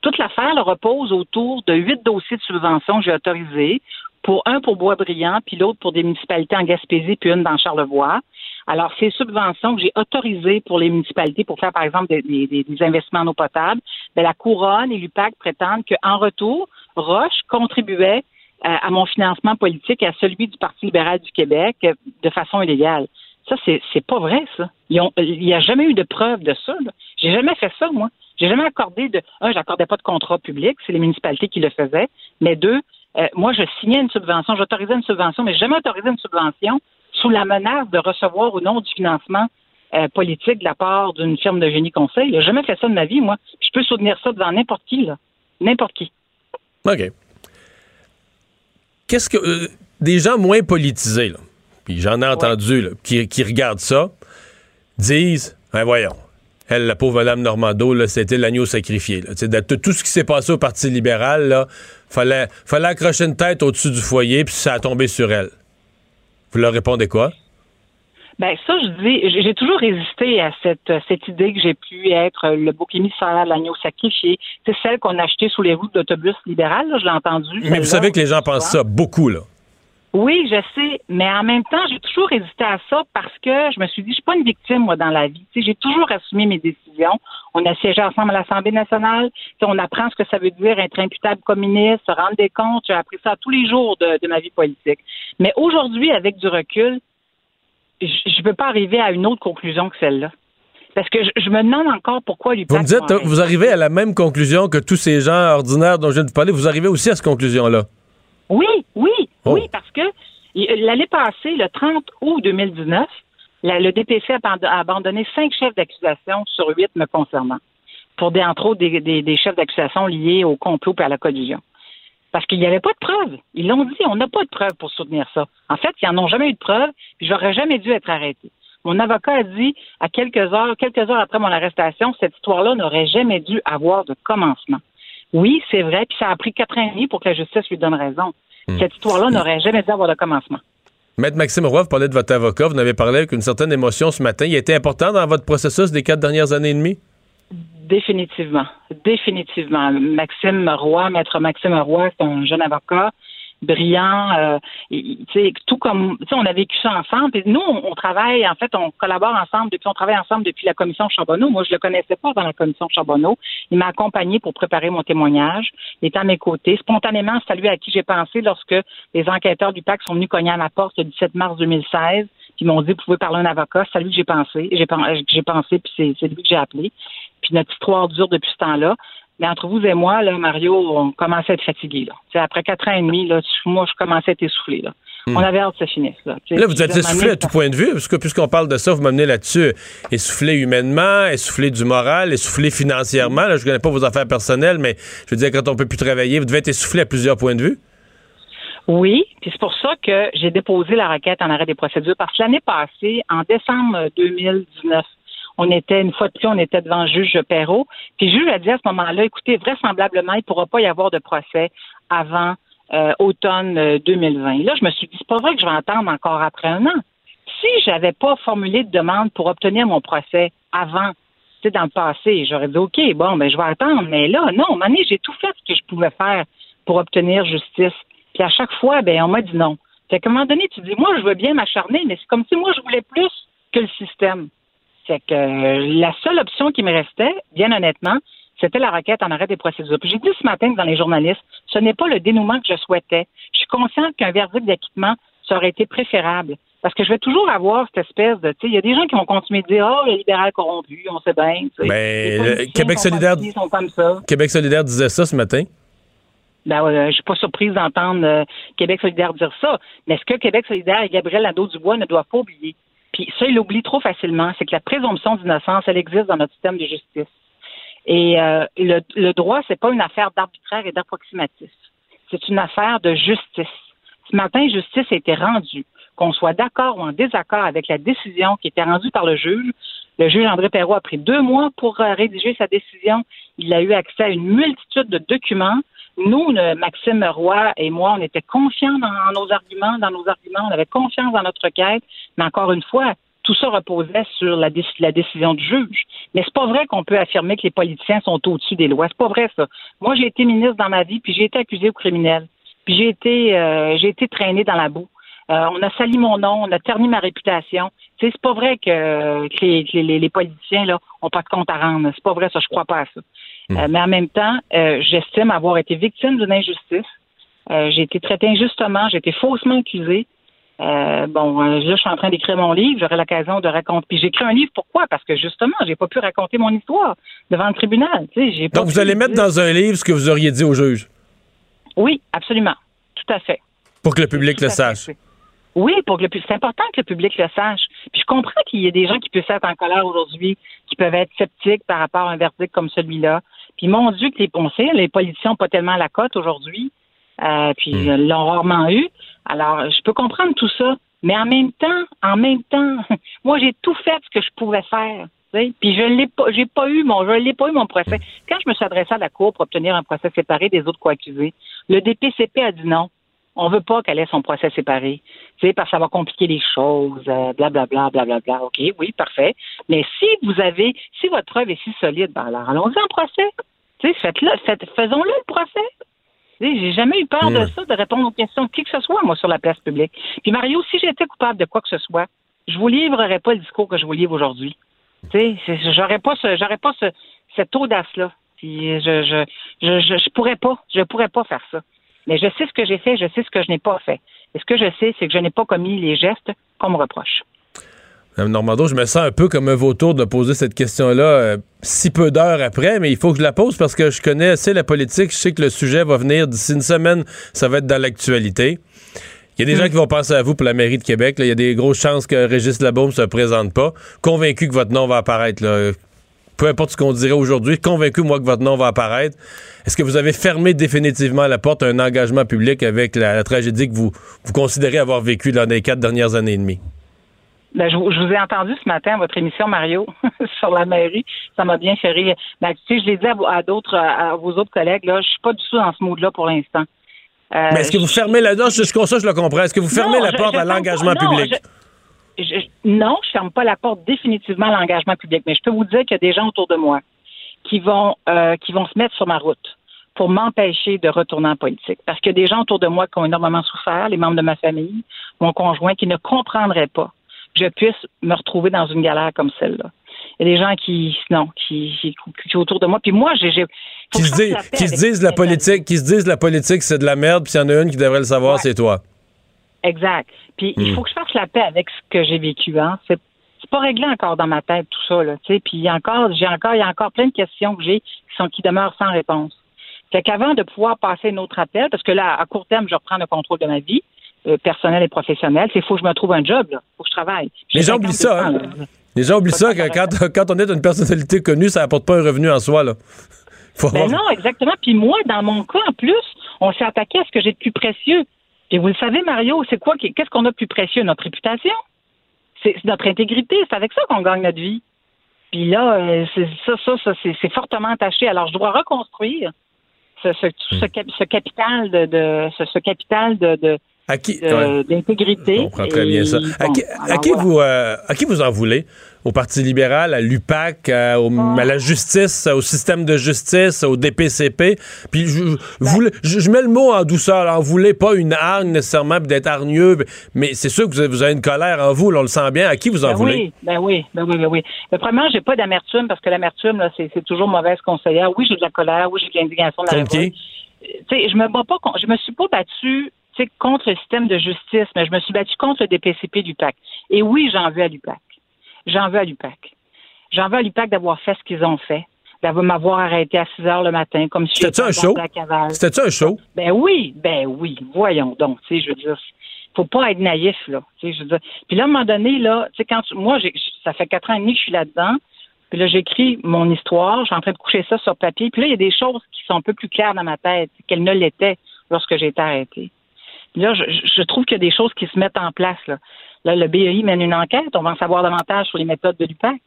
toute l'affaire repose autour de huit dossiers de subvention que j'ai autorisés, pour un pour Boisbriand, puis l'autre pour des municipalités en Gaspésie, puis une dans Charlevoix. Alors, ces subventions que j'ai autorisées pour les municipalités pour faire, par exemple, des, investissements en eau potable, bien, la Couronne et l'UPAC prétendent qu'en retour, Roche contribuait euh, à mon financement politique et à celui du Parti libéral du Québec euh, de façon illégale. Ça, c'est, c'est pas vrai, ça. il n'y a jamais eu de preuve de ça. J'ai jamais fait ça, moi. J'ai jamais accordé de. Un, j'accordais pas de contrat public, c'est les municipalités qui le faisaient. Mais deux, euh, moi, je signais une subvention, j'autorisais une subvention, mais jamais autorisé une subvention sous la menace de recevoir ou non du financement euh, politique de la part d'une firme de génie conseil. J'ai jamais fait ça de ma vie, moi. Je peux soutenir ça devant n'importe qui, là. N'importe qui. OK. Qu'est-ce que. Euh, des gens moins politisés, là, puis j'en ai entendu, qui, qui, regardent ça, disent ben voyons, elle, la pauvre Madame Normando, c'était l'agneau sacrifié. Tout ce qui s'est passé au Parti libéral, là, fallait, fallait accrocher une tête au-dessus du foyer, puis ça a tombé sur elle. Vous leur répondez quoi? Ben ça, je dis, j'ai toujours résisté à cette, cette idée que j'ai pu être le bouc émissaire, l'agneau sacrifié. C'est celle qu'on a achetée sous les routes d'autobus libéral, je l'ai entendu. Mais vous savez que les gens pensent ça beaucoup, là. Oui, je sais, mais en même temps, j'ai toujours hésité à ça parce que je me suis dit, je suis pas une victime, moi, dans la vie. j'ai toujours assumé mes décisions. On a siégé ensemble à l'Assemblée nationale. on apprend ce que ça veut dire être imputable communiste, se rendre des comptes. J'ai appris ça tous les jours de, ma vie politique. Mais aujourd'hui, avec du recul, je ne peux pas arriver à une autre conclusion que celle-là. Parce que je, me demande encore pourquoi lui Vous me dites, vous arrivez à la même conclusion que tous ces gens ordinaires dont je viens de parler. Vous arrivez aussi à cette conclusion-là. Oui, oui, oh. oui, parce que l'année passée, le 30 août 2019, le DPC a abandonné cinq chefs d'accusation sur huit me concernant, pour des, entre autres des, chefs d'accusation liés au complot et à la collusion. Parce qu'il n'y avait pas de preuves. Ils l'ont dit, on n'a pas de preuves pour soutenir ça. En fait, ils n'en ont jamais eu de preuves, puis j'aurais jamais dû être arrêté. Mon avocat a dit à quelques heures, quelques heures après mon arrestation, cette histoire-là n'aurait jamais dû avoir de commencement. Oui, c'est vrai, puis ça a pris quatre ans et demi pour que la justice lui donne raison. Hmm. Cette histoire-là n'aurait jamais dû avoir de commencement. Maître Maxime Roy, vous parlez de votre avocat, vous en avez parlé avec une certaine émotion ce matin. Il était important dans votre processus des quatre dernières années et demie? Définitivement. Définitivement. Maxime Roy, Maître Maxime Roy, c'est un jeune avocat brillant, euh, tout comme, on a vécu ça ensemble. Et nous, on, travaille, en fait, on collabore ensemble depuis, on travaille ensemble depuis la commission Charbonneau. Moi, je le connaissais pas dans la commission Charbonneau. Il m'a accompagné pour préparer mon témoignage. Il est à mes côtés. Spontanément, c'est à lui à qui j'ai pensé lorsque les enquêteurs du PAC sont venus cogner à ma porte le 17 mars 2016. Puis m'ont dit, vous pouvez parler à un avocat. C'est à lui que j'ai pensé. J'ai, j'ai pensé, puis c'est, lui que j'ai appelé. Puis notre histoire dure depuis ce temps-là. Mais entre vous et moi, là, Mario, on commençait à être fatigué. Là. après quatre ans et demi, là, moi, je commençais à être essoufflé. Là. Hmm. On avait hâte que ça finisse. Là, là vous êtes essoufflé à tout point de vue, parce que puisqu'on parle de ça, vous m'amenez là-dessus. Essoufflé humainement, essoufflé du moral, essoufflé financièrement. Là, je ne connais pas vos affaires personnelles, mais je veux dire, quand on ne peut plus travailler, vous devez être essoufflé à plusieurs points de vue. Oui, puis c'est pour ça que j'ai déposé la requête en arrêt des procédures, parce que l'année passée, en décembre 2019, on était, une fois de plus, on était devant le juge Perrault. Puis le juge a dit à ce moment-là, écoutez, vraisemblablement, il ne pourra pas y avoir de procès avant euh, automne 2020. Euh, là, je me suis dit, c'est pas vrai que je vais attendre encore après un an. Si j'avais pas formulé de demande pour obtenir mon procès avant, tu sais, dans le passé, j'aurais dit, OK, bon, ben, je vais attendre. Mais là, non, Mané, j'ai tout fait ce que je pouvais faire pour obtenir justice. Puis à chaque fois, ben, on m'a dit non. Fait qu'à un moment donné, tu dis, moi, je veux bien m'acharner, mais c'est comme si moi, je voulais plus que le système. C'est que euh, la seule option qui me restait, bien honnêtement, c'était la requête en arrêt des procédures. Puis j'ai dit ce matin dans les journalistes, ce n'est pas le dénouement que je souhaitais. Je suis consciente qu'un verdict d'acquittement, ça aurait été préférable. Parce que je vais toujours avoir cette espèce de, tu sais, il y a des gens qui vont continuer de dire, oh, le libéral corrompu, on sait bien. Mais ben, Québec solidaire, Québec solidaire disait ça ce matin. Ben, euh, je suis pas surprise d'entendre euh, Québec solidaire dire ça. Mais ce que Québec solidaire et Gabriel Nadeau-Dubois ne doivent pas oublier, puis ça, il l'oublie trop facilement, c'est que la présomption d'innocence, elle existe dans notre système de justice. Et euh, le, le, droit, c'est pas une affaire d'arbitraire et d'approximatif. C'est une affaire de justice. Ce matin, justice a été rendue. Qu'on soit d'accord ou en désaccord avec la décision qui était rendue par le juge, Le juge André Perrault a pris deux mois pour euh, rédiger sa décision. Il a eu accès à une multitude de documents. Nous, Maxime Roy et moi, on était confiants dans nos arguments, dans nos arguments, on avait confiance dans notre quête, mais encore une fois, tout ça reposait sur la, décision du juge. Mais c'est pas vrai qu'on peut affirmer que les politiciens sont au-dessus des lois. C'est pas vrai ça. Moi, j'ai été ministre dans ma vie, puis j'ai été accusé au criminel, puis j'ai été, euh, j'ai été traîné dans la boue. Euh, on a sali mon nom, on a terni ma réputation. C'est pas vrai que, les, politiciens là ont pas de compte à rendre. C'est pas vrai ça, je crois pas à ça. Euh, mais en même temps, j'estime avoir été victime d'une injustice. j'ai été traité injustement, j'ai été faussement accusé. Euh, bon, euh, là, je suis en train d'écrire mon livre, j'aurai l'occasion de raconter. Puis j'écris un livre, pourquoi? Parce que justement, j'ai pas pu raconter mon histoire devant le tribunal. Donc, vous allez mettre dans un livre ce que vous auriez dit au juge? Oui, absolument. Tout à fait. Pour que le public le sache. Oui, pour que le c'est important que le public le sache. Puis je comprends qu'il y ait des gens qui puissent être en colère aujourd'hui, qui peuvent être sceptiques par rapport à un verdict comme celui-là. Puis mon Dieu que les pensées, les politiciens n'ont pas tellement la cote aujourd'hui. Euh, puis hmm. ils l'ont rarement eu. Alors, je peux comprendre tout ça, mais en même temps, en même temps, moi j'ai tout fait ce que je pouvais faire. Puis je l'ai pas, j'ai pas eu mon, je l'ai pas eu mon procès. Quand je me suis adressé à la cour pour obtenir un procès séparé des autres co-accusés, le DPCP a dit non. On veut pas qu'elle ait son procès séparé. Tu parce que ça va compliquer les choses, blablabla, euh, blablabla. Bla, OK, oui, parfait. Mais si vous avez, si votre preuve est si solide, ben alors allons-y en procès. Tu sais, faites-le, faites, faisons-le le procès. J'ai jamais eu peur de ça, de répondre aux questions de qui que ce soit, moi, sur la place publique. Puis Mario, si j'étais coupable de quoi que ce soit, je vous livrerais pas le discours que je vous livre aujourd'hui. Tu sais, j'aurais pas ce, j'aurais pas ce, cette audace-là. Puis je, je, je, je, pourrais pas, je pourrais pas faire ça. Mais je sais ce que j'ai fait, je sais ce que je n'ai pas fait. Et ce que je sais, c'est que je n'ai pas commis les gestes qu'on me reproche. Mme Normando, je me sens un peu comme un vautour de poser cette question-là euh, si peu d'heures après, mais il faut que je la pose parce que je connais assez la politique. Je sais que le sujet va venir d'ici une semaine, ça va être dans l'actualité. Il y a des gens qui vont penser à vous pour la mairie de Québec. Il y a des grosses chances que Régis Labaume ne se présente pas. Convaincu que votre nom va apparaître. Peu importe ce qu'on dirait aujourd'hui, convaincu, moi, que votre nom va apparaître. Est-ce que vous avez fermé définitivement la porte à un engagement public avec la, tragédie que vous, vous considérez avoir vécue dans les quatre dernières années et demie? Ben, je, vous ai entendu ce matin à votre émission, Mario, sur la mairie. Ça m'a bien fait rire. Ben, tu sais, je l'ai dit à, d'autres, à vos autres collègues, là, je suis pas du tout dans ce mood-là pour l'instant. Euh, Mais est-ce que vous fermez la non, je, ça, je le comprends. Est-ce que vous fermez la porte à l'engagement public? non, je ferme pas la porte définitivement à l'engagement public. Mais je peux vous dire qu'il y a des gens autour de moi qui vont, euh, qui vont se mettre sur ma route pour m'empêcher de retourner en politique. Parce qu'il y a des gens autour de moi qui ont énormément souffert, les membres de ma famille, mon conjoint, qui ne comprendraient pas je puisse me retrouver dans une galère comme celle-là. Il y a des gens qui, non, qui, qui, autour de moi. Puis moi, j'ai. Qui, se, qui se disent la politique, qui se disent la politique, c'est de la merde, puis il y en a une qui devrait le savoir, c'est toi. Exact. Puis il hmm. faut que je fasse la paix avec ce que j'ai vécu. Hein. C'est pas réglé encore dans ma tête tout ça. Là, puis encore, j'ai encore, il y a encore plein de questions que j'ai qui sont qui demeurent sans réponse. Fait qu'avant de pouvoir passer un autre appel, parce que là, à court terme, je reprends le contrôle de ma vie, euh, personnel et professionnel, c'est faut que je me trouve un job, il faut que je travaille. Les gens oublient ça. Hein? Les gens oublient ça que quand, quand, on est une personnalité connue, ça n'apporte pas un revenu en soi. Là. ben non, exactement. Puis moi, dans mon cas, en plus, on s'est attaqué à ce que j'ai de plus précieux. Et vous le savez, Mario, c'est quoi? Qu'est-ce qu'on a de plus précieux? Notre réputation. C'est notre intégrité. C'est avec ça qu'on gagne notre vie. Puis là, euh, ça, ça, ça c'est fortement attaché. Alors, je dois reconstruire ce, ce, ce, hmm. capital de, de ce, capital de, à qui? d'intégrité. On comprend très bien ça. à, qui, vous, euh, à qui vous en voulez? Au Parti libéral, à l'UPAC, à, à, la justice, au système de justice, au DPCP. Puis je, ben je, mets le mot en douceur. Alors, vous voulez pas une hargne nécessairement d'être hargneux, mais c'est sûr que vous avez, une colère en vous. on le sent bien. À qui vous en ben voulez? oui, ben oui, ben oui, ben oui. Mais premièrement, j'ai pas d'amertume parce que l'amertume, c'est toujours mauvaise conseillère. Oui, j'ai de la colère. Oui, j'ai de l'indignation. De la qui? je me bats pas, je me suis pas battue contre le système de justice, mais je me suis battue contre le DPCP du PAC. Et oui, j'en veux à l'UPAC. J'en veux à l'UPAC. J'en veux à l'UPAC d'avoir fait ce qu'ils ont fait, d'avoir m'avoir arrêté à 6 heures le matin, comme si C'était-tu un show? C'était-tu un show? Ben oui, ben oui. Voyons donc, tu sais, je veux dire, faut pas être naïf, là. Tu sais, je veux dire. Puis là, à un moment donné, là, tu sais, quand moi, ça fait quatre ans et demi que je suis là-dedans. Puis là, j'écris mon histoire, je suis en train de coucher ça sur papier. Puis là, il y a des choses qui sont un peu plus claires dans ma tête qu'elles ne l'étaient lorsque j'ai été arrêtée. Là, je, trouve qu'il y a des choses qui se mettent en place. Là. Là, le BEI mène une enquête. On va en savoir davantage sur les méthodes de l'UPAC.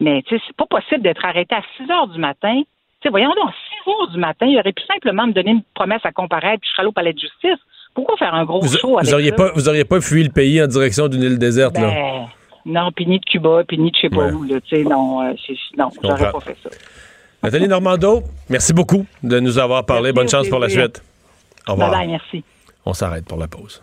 Mais tu sais, c'est pas possible d'être arrêté à 6 heures du matin. Tu sais, voyons donc, 6 heures du matin, il aurait pu simplement me donner une promesse à comparaître, puis je serais allé au palais de justice. Pourquoi faire un gros Vous, show avec vous auriez ça? pas, vous auriez pas fui le pays en direction d'une île déserte, là? Ben, non, puis ni de Cuba, puis ni de je sais pas Ouais. où, là, tu sais, non, euh, j'aurais pas fait ça. Nathalie Normando, merci beaucoup de nous avoir parlé. Merci, Bonne chance pour la suite. Au revoir. Bye bye, merci. On s'arrête pour la pause.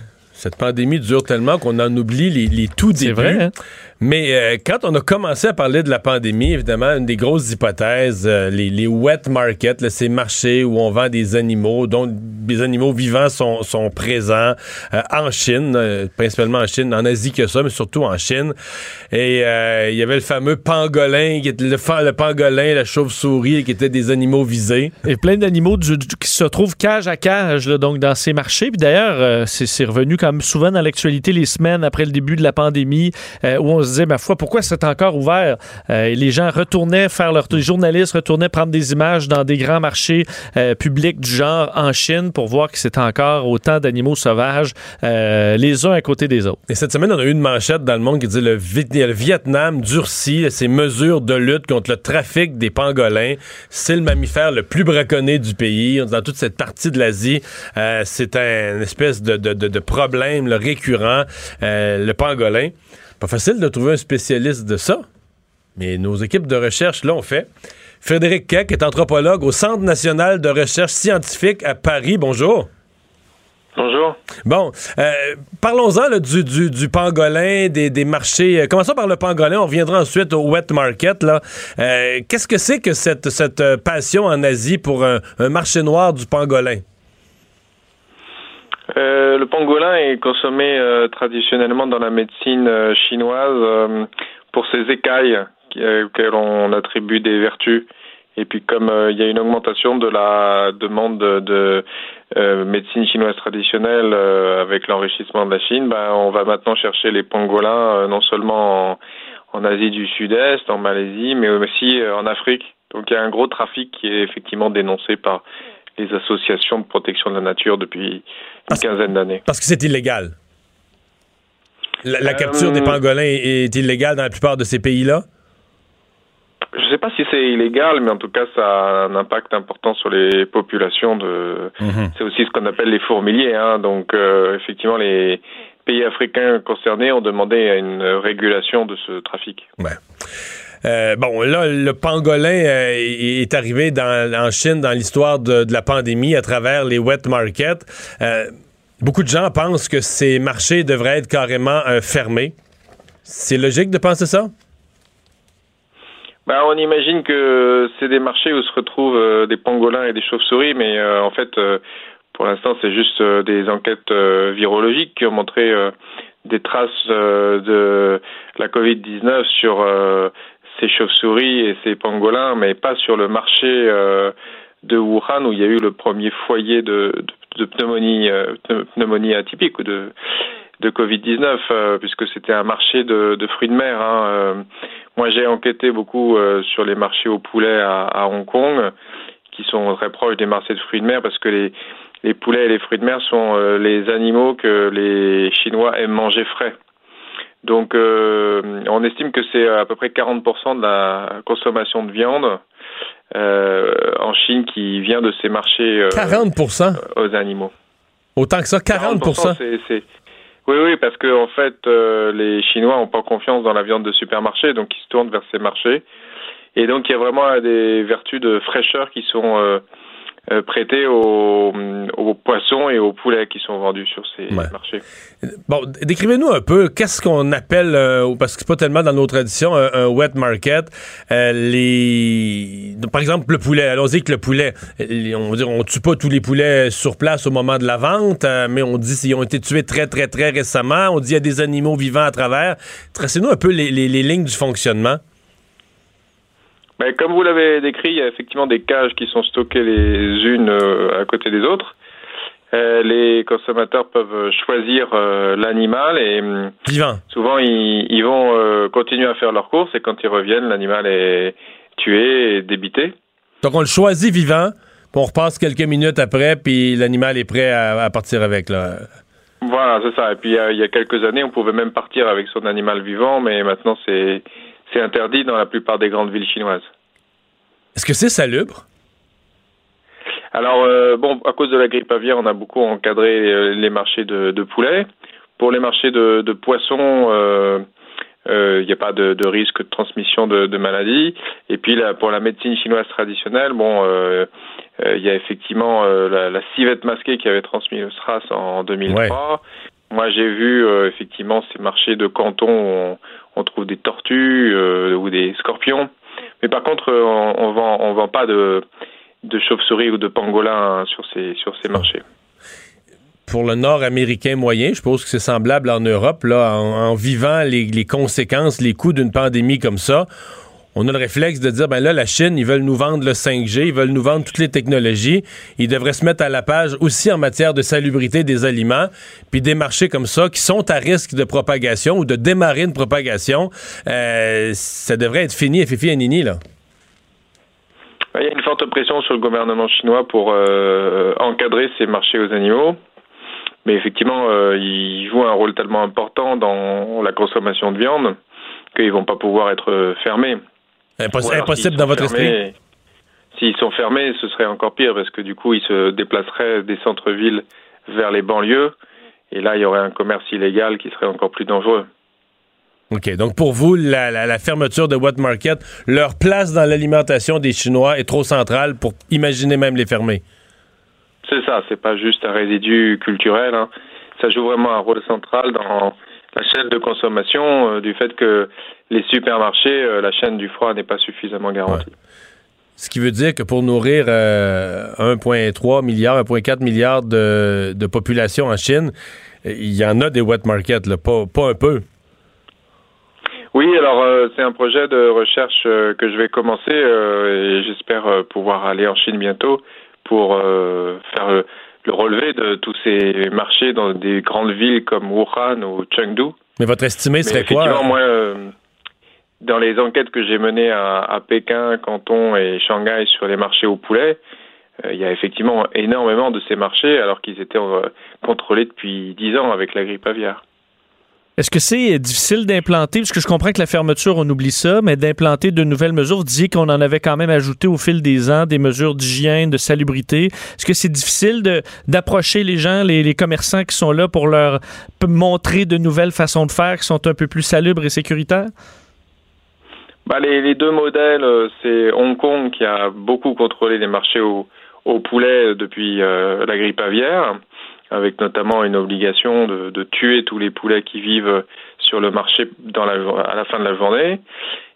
cette pandémie dure tellement qu'on en oublie les, les tout débuts. vrai, hein? Mais euh, quand on a commencé à parler de la pandémie, évidemment, une des grosses hypothèses, euh, les, les wet markets, là, ces marchés où on vend des animaux, dont des animaux vivants sont, sont présents euh, en Chine, principalement en Chine, en Asie que ça, mais surtout en Chine. Et il y avait le fameux pangolin, qui était le, pangolin, la chauve-souris, qui étaient des animaux visés. Et plein d'animaux qui se trouvent cage à cage là, donc dans ces marchés. Puis d'ailleurs, c'est c'est revenu quand même souvent dans l'actualité les semaines après le début de la pandémie euh, où on se disait, ma foi, pourquoi c'est encore ouvert? Euh, les gens retournaient faire leur... Les journalistes retournaient prendre des images dans des grands marchés euh, publics du genre en Chine pour voir que c'est encore autant d'animaux sauvages les uns à côté des autres. Et cette semaine, on a eu une manchette dans le monde qui dit le, le Vietnam durcit ses mesures de lutte contre le trafic des pangolins. C'est le mammifère le plus braconné du pays. Dans toute cette partie de l'Asie, c'est un espèce de problème là, récurrent, euh, le pangolin. Pas facile de trouver un spécialiste de ça, mais nos équipes de recherche l'ont fait. Frédéric Keck est anthropologue au Centre national de recherche scientifique à Paris. Bonjour. Bonjour. Bon, euh, parlons-en du, du, du pangolin, des, des marchés. Euh, commençons par le pangolin, on reviendra ensuite au wet market. là. Euh, Qu'est-ce que c'est que cette, cette passion en Asie pour un, un marché noir du pangolin? Euh, le pangolin est consommé euh, traditionnellement dans la médecine euh, chinoise pour ses écailles auxquelles on attribue des vertus. Et puis comme il y a une augmentation de la demande de, de, médecine chinoise traditionnelle avec l'enrichissement de la Chine, ben, on va maintenant chercher les pangolins non seulement en, en Asie du Sud-Est, en Malaisie, mais aussi en Afrique. Donc il y a un gros trafic qui est effectivement dénoncé par les associations de protection de la nature depuis une quinzaine d'années. Parce que c'est illégal. La, la Euh, capture des pangolins est, est illégale dans la plupart de ces pays-là? Je ne sais pas si c'est illégal, mais en tout cas, ça a un impact important sur les populations. De... C'est aussi ce qu'on appelle les fourmiliers. Hein. Donc, euh, effectivement, les pays africains concernés ont demandé à une régulation de ce trafic. Ouais. Euh, bon, là, le pangolin euh, est arrivé en Chine dans l'histoire de, de la pandémie à travers les wet markets. Euh, beaucoup de gens pensent que ces marchés devraient être carrément fermés. C'est logique de penser ça? Ben, on imagine que c'est des marchés où se retrouvent des pangolins et des chauves-souris, mais en fait, pour l'instant, c'est juste des enquêtes virologiques qui ont montré des traces de la Covid-19 sur ces chauves-souris et ces pangolins, mais pas sur le marché euh, de Wuhan où il y a eu le premier foyer de, euh, pneumonie atypique ou de, de Covid-19, euh, puisque c'était un marché de, fruits de mer. Hein, moi, j'ai enquêté beaucoup sur les marchés au poulet à, Hong Kong, qui sont très proches des marchés de fruits de mer, parce que les, poulets et les fruits de mer sont les animaux que les Chinois aiment manger frais. Donc, euh, on estime que c'est à peu près 40% de la consommation de viande euh, en Chine qui vient de ces marchés euh, 40 aux animaux. Autant que ça, 40 c'est, c'est- Oui, oui, parce que en fait, euh, les Chinois n'ont pas confiance dans la viande de supermarché, donc ils se tournent vers ces marchés. Et donc, il y a vraiment euh, des vertus de fraîcheur qui sont euh, euh, prêtés aux, aux, poissons et aux poulets qui sont vendus sur ces marchés. Bon, décrivez-nous un peu qu'est-ce qu'on appelle, euh, parce que c'est pas tellement dans nos traditions, un, wet market. Euh, les, par exemple, le poulet. Allons-y que le poulet, on dire, on tue pas tous les poulets sur place au moment de la vente, mais on dit s'ils ont été tués très très très récemment. On dit qu'il y a des animaux vivants à travers. Tracez-nous un peu les, les, les lignes du fonctionnement. Ben, comme vous l'avez décrit, il y a effectivement des cages qui sont stockées les unes euh, à côté des autres. Euh, les consommateurs peuvent choisir euh, l'animal et hum, souvent ils, vont continuer à faire leurs courses et quand ils reviennent, l'animal est tué et débité. Donc on le choisit vivant, puis on repasse quelques minutes après, puis l'animal est prêt à, partir avec. Là. Voilà, c'est ça. Et puis il y a quelques années, on pouvait même partir avec son animal vivant, mais maintenant c'est c'est interdit dans la plupart des grandes villes chinoises. Est-ce que c'est salubre? Alors, euh, bon, à cause de la grippe aviaire, on a beaucoup encadré euh, les marchés de, de poulet. Pour les marchés de, de poissons, euh, il n'y a pas de, risque de transmission de, de maladies. Et puis là, pour la médecine chinoise traditionnelle, bon, il y a effectivement la, civette masquée qui avait transmis le SRAS en 2003. Moi, j'ai vu effectivement ces marchés de canton on trouve des tortues euh, ou des scorpions. Mais par contre, euh, on, on vend, on vend pas de, de chauves-souris ou de pangolins sur ces, sur ces marchés. Pour le nord américain moyen, je suppose que c'est semblable en Europe, là, en, vivant les, les, conséquences, les coûts d'une pandémie comme ça, on a le réflexe de dire, ben là, la Chine, ils veulent nous vendre le 5G, ils veulent nous vendre toutes les technologies. Ils devraient se mettre à la page aussi en matière de salubrité des aliments. Puis des marchés comme ça, qui sont à risque de propagation ou de démarrer une propagation, euh, ça devrait être fini, fifi et nini, là. Il y a une forte pression sur le gouvernement chinois pour euh, encadrer ces marchés aux animaux. Mais effectivement, euh, ils jouent un rôle tellement important dans la consommation de viande qu'ils vont pas pouvoir être fermés impossible dans votre esprit? S'ils sont fermés, ce serait encore pire parce que du coup, ils se déplaceraient des centres-villes vers les banlieues et là, il y aurait un commerce illégal qui serait encore plus dangereux. OK. Donc, pour vous, la, fermeture de Wet Market, leur place dans l'alimentation des Chinois est trop centrale pour imaginer même les fermer. C'est ça. C'est pas juste un résidu culturel. Hein. Ça joue vraiment un rôle central dans la chaîne de consommation euh, du fait que les supermarchés, euh, la chaîne du froid n'est pas suffisamment garantie. Ce qui veut dire que pour nourrir 1,3 euh, milliard, 1,4 milliard de, de, population en Chine, il y en a des wet markets, là, pas, pas un peu. Oui, alors c'est un projet de recherche que je vais commencer et j'espère pouvoir aller en Chine bientôt pour faire le relevé de tous ces marchés dans des grandes villes comme Wuhan ou Chengdu. Mais votre estimé serait quoi? moi, euh, dans les enquêtes que j'ai menées à, Pékin, Canton et Shanghai sur les marchés au poulet, euh, il y a effectivement énormément de ces marchés alors qu'ils étaient euh, contrôlés depuis dix ans avec la grippe aviaire. Est-ce que c'est difficile d'implanter, parce que je comprends que la fermeture, on oublie ça, mais d'implanter de nouvelles mesures, vous qu'on en avait quand même ajouté au fil des ans des mesures d'hygiène, de salubrité. Est-ce que c'est difficile d'approcher les gens, les, commerçants qui sont là pour leur montrer de nouvelles façons de faire qui sont un peu plus salubres et sécuritaires? Bah, les, deux modèles, euh, c'est Hong Kong qui a beaucoup contrôlé les marchés au, poulet depuis euh, la grippe aviaire avec notamment une obligation de, tuer tous les poulets qui vivent sur le marché à la fin de la journée.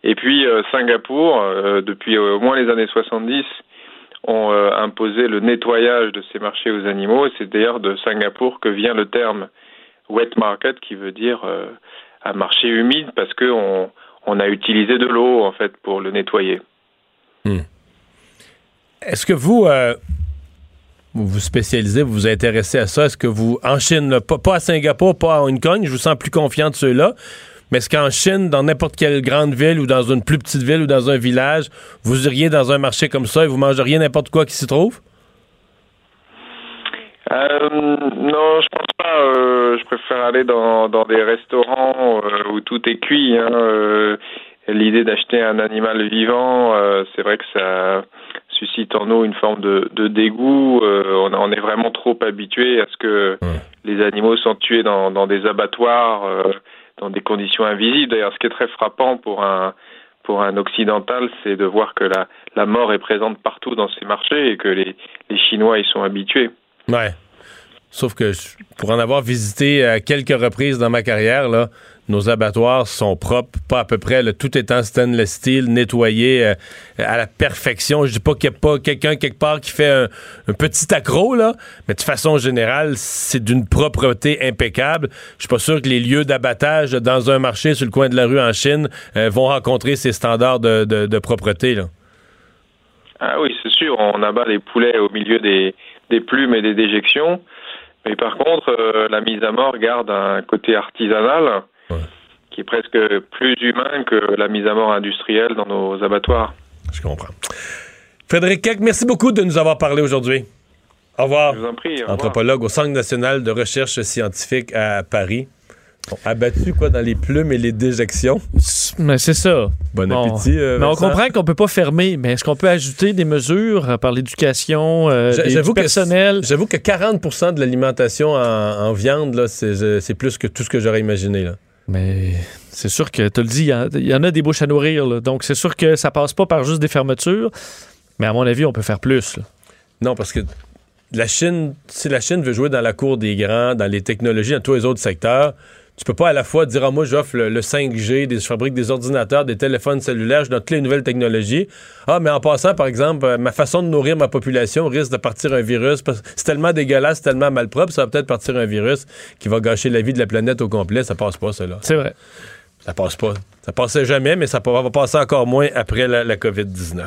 Et puis euh, Singapour, euh, depuis au moins les années 70, ont euh, imposé le nettoyage de ces marchés aux animaux. C'est d'ailleurs de Singapour que vient le terme wet market, qui veut dire un marché humide, parce qu'on on a utilisé de l'eau en fait pour le nettoyer. Hmm. Est-ce que vous vous vous spécialisez, vous vous intéressez à ça. Est-ce que vous, en Chine, pas, à Singapour, pas à Hong Kong, je vous sens plus confiant de ceux-là, mais est-ce qu'en Chine, dans n'importe quelle grande ville ou dans une plus petite ville ou dans un village, vous iriez dans un marché comme ça et vous mangeriez n'importe quoi qui s'y trouve? Euh, non, je pense pas. Euh, je préfère aller dans, des restaurants euh, où tout est cuit. Hein, l'idée d'acheter un animal vivant, c'est vrai que ça suscite en nous une forme de, de dégoût. Euh, on, on, est vraiment trop habitué à ce que les animaux sont tués dans, dans des abattoirs, euh, dans des conditions invisibles. D'ailleurs, ce qui est très frappant pour un pour un occidental, c'est de voir que la, la mort est présente partout dans ces marchés et que les, les Chinois y sont habitués. Ouais. Sauf que pour en avoir visité à quelques reprises dans ma carrière, là, nos abattoirs sont propres, pas à peu près, tout est en stainless steel, nettoyé euh, à la perfection. Je dis pas qu'il n'y a pas quelqu'un quelque part qui fait un, petit accro, là, mais de façon générale, c'est d'une propreté impeccable. Je suis pas sûr que les lieux d'abattage dans un marché sur le coin de la rue en Chine euh, vont rencontrer ces standards de, propreté. Là. Ah oui, c'est sûr, on abat les poulets au milieu des, des plumes et des déjections. Mais par contre, euh, la mise à mort garde un côté artisanal qui est presque plus humain que la mise à mort industrielle dans nos abattoirs. Je comprends. Frédéric Keck, merci beaucoup de nous avoir parlé aujourd'hui. Au revoir. Je vous en prie. au revoir. Anthropologue au Centre national de recherche scientifique à Paris. Bon, abattu quoi dans les plumes et les déjections? Mais c'est ça. Bon Bon. appétit. euh, mais on comprend qu'on peut pas fermer, mais est-ce qu'on peut ajouter des mesures euh, par l'éducation, euh, du personnel? J'avoue que 40 de l'alimentation en, en viande, c'est plus que tout ce que j'aurais imaginé. Là. Mais c'est sûr que, tu le dis, il y en- a des bouches à nourrir. Donc, c'est sûr que ça passe pas par juste des fermetures. Mais à mon avis, on peut faire plus. Non, parce que la Chine, si la Chine veut jouer dans la cour des grands, dans les technologies, dans tous les autres secteurs, tu peux pas à la fois dire, ah, moi, j'offre le, le 5G, des, je fabrique des ordinateurs, des téléphones cellulaires, je donne toutes les nouvelles technologies. Ah, mais en passant, par exemple, euh, ma façon de nourrir ma population risque de partir un virus. parce que C'est tellement dégueulasse, c'est tellement malpropre, ça va peut-être partir un virus qui va gâcher la vie de la planète au complet. Ça passe pas, ça, là. C'est vrai. Ça passe pas. Ça passait jamais, mais ça va va passer encore moins après la, la COVID-19.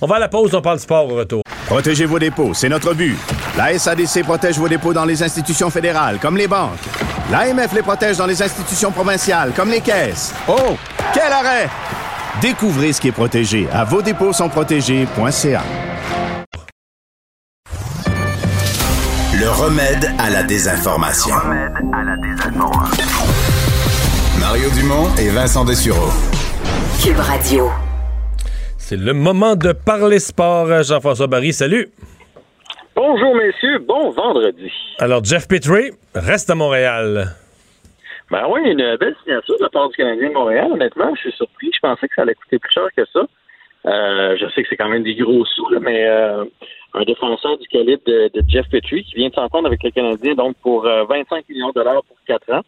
On va à la pause, on parle sport au retour. Protégez vos dépôts, c'est notre but. La SADC protège vos dépôts dans les institutions fédérales, comme les banques. L'AMF les protège dans les institutions provinciales, comme les caisses. Oh, quel arrêt! Découvrez ce qui est protégé à vos dépôts sont protégés.ca. Le remède à la désinformation. Mario Dumont et Vincent Dessureau. Cube Radio. C'est le moment de parler sport. Jean-François Barry, salut. Bonjour, messieurs. Bon vendredi. Alors, Jeff Petrie reste à Montréal. Ben oui, une belle signature de la part du Canadien de Montréal. Honnêtement, je suis surpris. Je pensais que ça allait coûter plus cher que ça. Euh, je sais que c'est quand même des gros sous, là, mais euh, un défenseur du calibre de, de Jeff Petrie qui vient de s'entendre avec le Canadien donc pour euh, 25 millions de dollars pour 4 ans.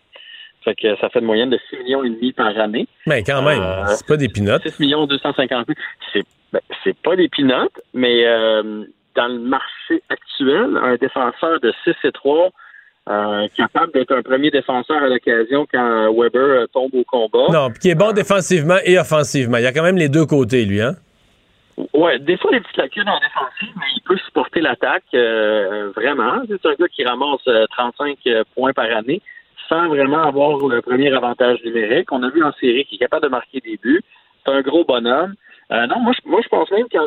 Fait que ça fait une moyenne de 6 millions et demi par année. Mais quand même, Euh, c'est pas des pinottes. 6 millions 250 000. C'est ben, c'est pas des pinottes, mais euh, dans le marché actuel, un défenseur de 6 et 3 euh, capable d'être un premier défenseur à l'occasion quand Weber euh, tombe au combat. Non, puis qui est bon défensivement et offensivement. Il y a quand même les deux côtés, lui, hein? Ouais, des fois des petites lacunes en défensive, mais il peut supporter l'attaque euh, vraiment. C'est un gars qui ramasse euh, 35 euh, points par année sans vraiment avoir le premier avantage numérique. On a vu en série qu'il est capable de marquer des buts. C'est un gros bonhomme. Euh, non, moi je, moi je pense même que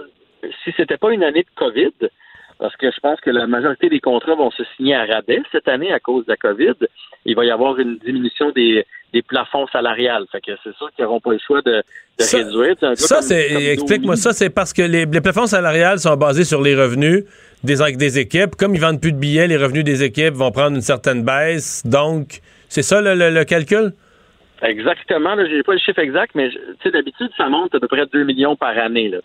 si c'était pas une année de COVID, parce que je pense que la majorité des contrats vont se signer à rabais cette année à cause de la COVID, il va y avoir une diminution des, des plafonds salariales. Fait que c'est sûr qu'ils n'auront pas le choix de, de Ça- réduire. Ça, c'est. Explique-moi ça, c'est parce que les, les plafonds salariales sont basés sur les revenus des, des équipes. Comme ils vendent plus de billets, les revenus des équipes vont prendre une certaine baisse. Donc, c'est ça le, le- le calcul? Exactement. Là, j'ai pas le chiffre exact, mais je- d'habitude, ça monte à peu près 2 millions par année. Là,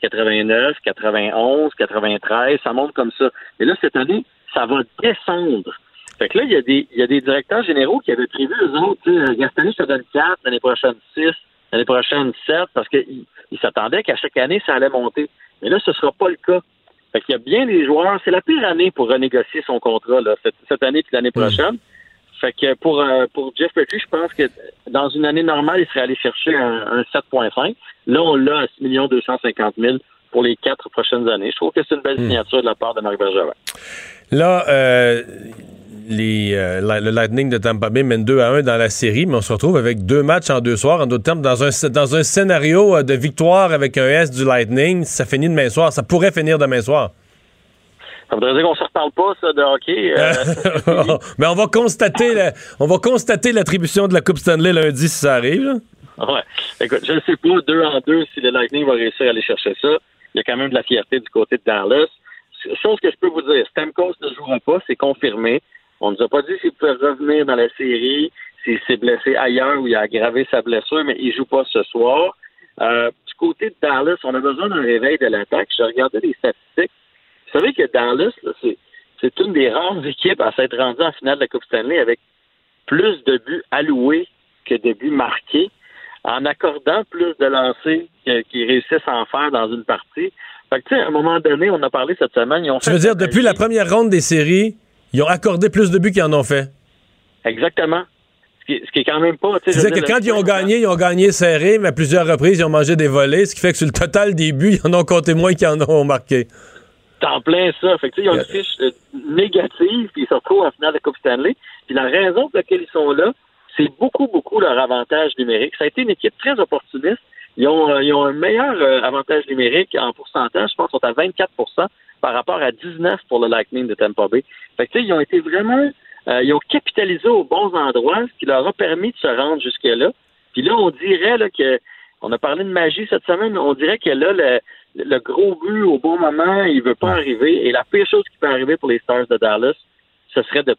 89, 91, 93, ça monte comme ça. Et là, cette année, ça va descendre. Fait que là, il y a des, il y a des directeurs généraux qui avaient prévu, eux autres, tu sais, cette année, je te donne 4, l'année prochaine 6, l'année prochaine 7, parce qu'ils ils s'attendaient qu'à chaque année, ça allait monter. Mais là, ce sera pas le cas. Fait qu'il y a bien des joueurs, c'est la pire année pour renégocier son contrat, là, cette, cette année puis l'année prochaine. Fait que pour, euh, pour Jeff Petrie, je pense que dans une année normale, il serait allé chercher un, un 7,5. Là, on l'a à 6 250 000 pour les quatre prochaines années. Je trouve que c'est une belle signature de la part de Marc Bergevin. Là, euh, les, euh, la- le Lightning de Tampa Bay mène 2 à 1 dans la série, mais on se retrouve avec deux matchs en deux soirs. En d'autres termes, dans un, dans un scénario de victoire avec un S du Lightning, ça finit demain soir. Ça pourrait finir demain soir. Ça voudrait dire qu'on se reparle pas, ça, de hockey. euh, mais on va constater la- on va constater l'attribution de la Coupe Stanley lundi si ça arrive. là. Ouais. Écoute, je ne sais pas, deux en deux, si le Lightning va réussir à aller chercher ça. Il y a quand même de la fierté du côté de Dallas. Chose que je peux vous dire, Stamkos ne jouera pas, c'est confirmé. On nous a pas dit s'il pouvait revenir dans la série, s'il s'est blessé ailleurs ou il a aggravé sa blessure, mais il joue pas ce soir. Euh, du côté de Dallas, on a besoin d'un réveil de l'attaque. Je regardais les statistiques. Vous savez que Dallas, c'est, une des rares équipes à s'être rendue en finale de la Coupe Stanley avec plus de buts alloués que de buts marqués, en accordant plus de lancers qu'ils réussissent à en faire dans une partie. Fait que, tu sais, à un moment donné, on a parlé cette semaine, ils ont Tu fait veux dire, depuis la première ronde des séries, ils ont accordé plus de buts qu'ils en ont fait. Exactement. Ce qui, ce qui est quand même pas. tu sais, je C'est-à-dire que quand ils ont gagné, ils ont gagné serré, mais à plusieurs reprises, ils ont mangé des volets, ce qui fait que sur le total des buts, ils en ont compté moins qu'ils en ont marqué. En plein ça. Fait que, tu sais, ils ont une fiche euh, négative, puis ils se retrouvent en finale de Coupe Stanley. Puis la raison pour laquelle ils sont là, c'est beaucoup, beaucoup leur avantage numérique. Ça a été une équipe très opportuniste. Ils ont, euh, ils ont un meilleur euh, avantage numérique en pourcentage. Je pense qu'ils sont à 24% par rapport à 19 pour le Lightning de Tampa Bay. Fait que, tu sais, ils ont été vraiment... euh, ils ont capitalisé aux bons endroits, ce qui leur a permis de se rendre jusque-là. Puis là, on dirait là, que... On a parlé de magie cette semaine. On dirait que là, le, le gros but au bon moment, il veut pas arriver. Et la pire chose qui peut arriver pour les Stars de Dallas, ce serait de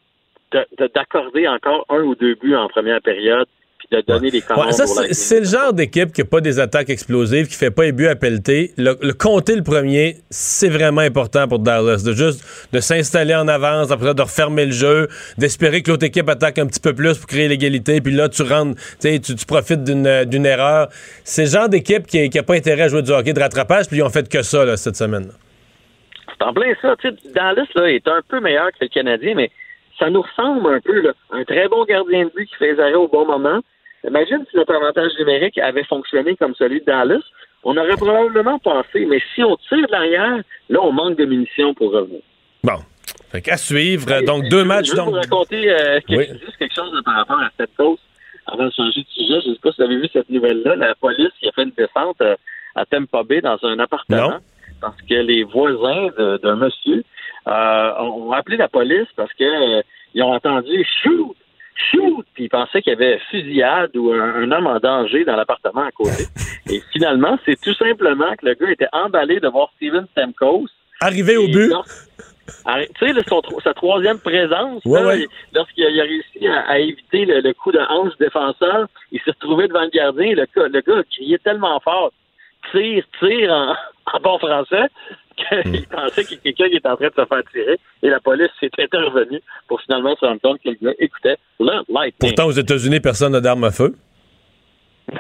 de- de- d'accorder encore un ou deux buts en première période, de donner les commandes Ouais, ça, c'est le genre d'équipe qui n'a pas des attaques explosives, qui fait pas les buts à pelleter. Le, le compter le premier, c'est vraiment important pour Dallas. De juste de s'installer en avance, après ça, de refermer le jeu, d'espérer que l'autre équipe attaque un petit peu plus pour créer l'égalité, puis là, tu rentres, tu sais, tu profites d'une erreur. C'est le genre d'équipe qui n'a pas intérêt à jouer du hockey de rattrapage, puis ils ont fait que ça là, cette semaine. C'est en plein ça. Dallas là, est un peu meilleur que le Canadien, mais ça nous ressemble un peu. Là. Un très bon gardien de but qui fait les arrêts au bon moment. Imagine si notre avantage numérique avait fonctionné comme celui de Dallas. On aurait probablement pensé, mais si on tire de l'arrière, là, on manque de munitions pour revenir. Bon. Fait qu'à suivre. euh, donc, deux matchs. Je Donc... vous raconter euh, quelque- Oui. juste quelque chose par rapport à cette cause. Avant de changer de sujet, je ne sais pas si vous avez vu cette nouvelle-là. La police qui a fait une descente euh, à Tampa Bay dans un appartement Non. parce que les voisins d'un monsieur euh, ont appelé la police parce que ils ont entendu shoot, puis ils pensaient qu'il y avait fusillade ou un, un homme en danger dans l'appartement à côté. Et finalement, c'est tout simplement que le gars était emballé de voir Steven Stamkos Arrivé au but. Tu sais, sa troisième présence, Ouais, là, ouais. il- lorsqu'il a, il a réussi à, à éviter le, le coup de hanche défenseur, il s'est retrouvé devant le gardien. Le, gars- le gars a crié tellement fort, tire, tire en, en bon français, qu'il pensait qu'il y a quelqu'un qui était en train de se faire tirer. Et la police s'est intervenue pour finalement se rendre compte que le gars écoutait le lightning. Pourtant, aux États-Unis, personne n'a d'arme à feu.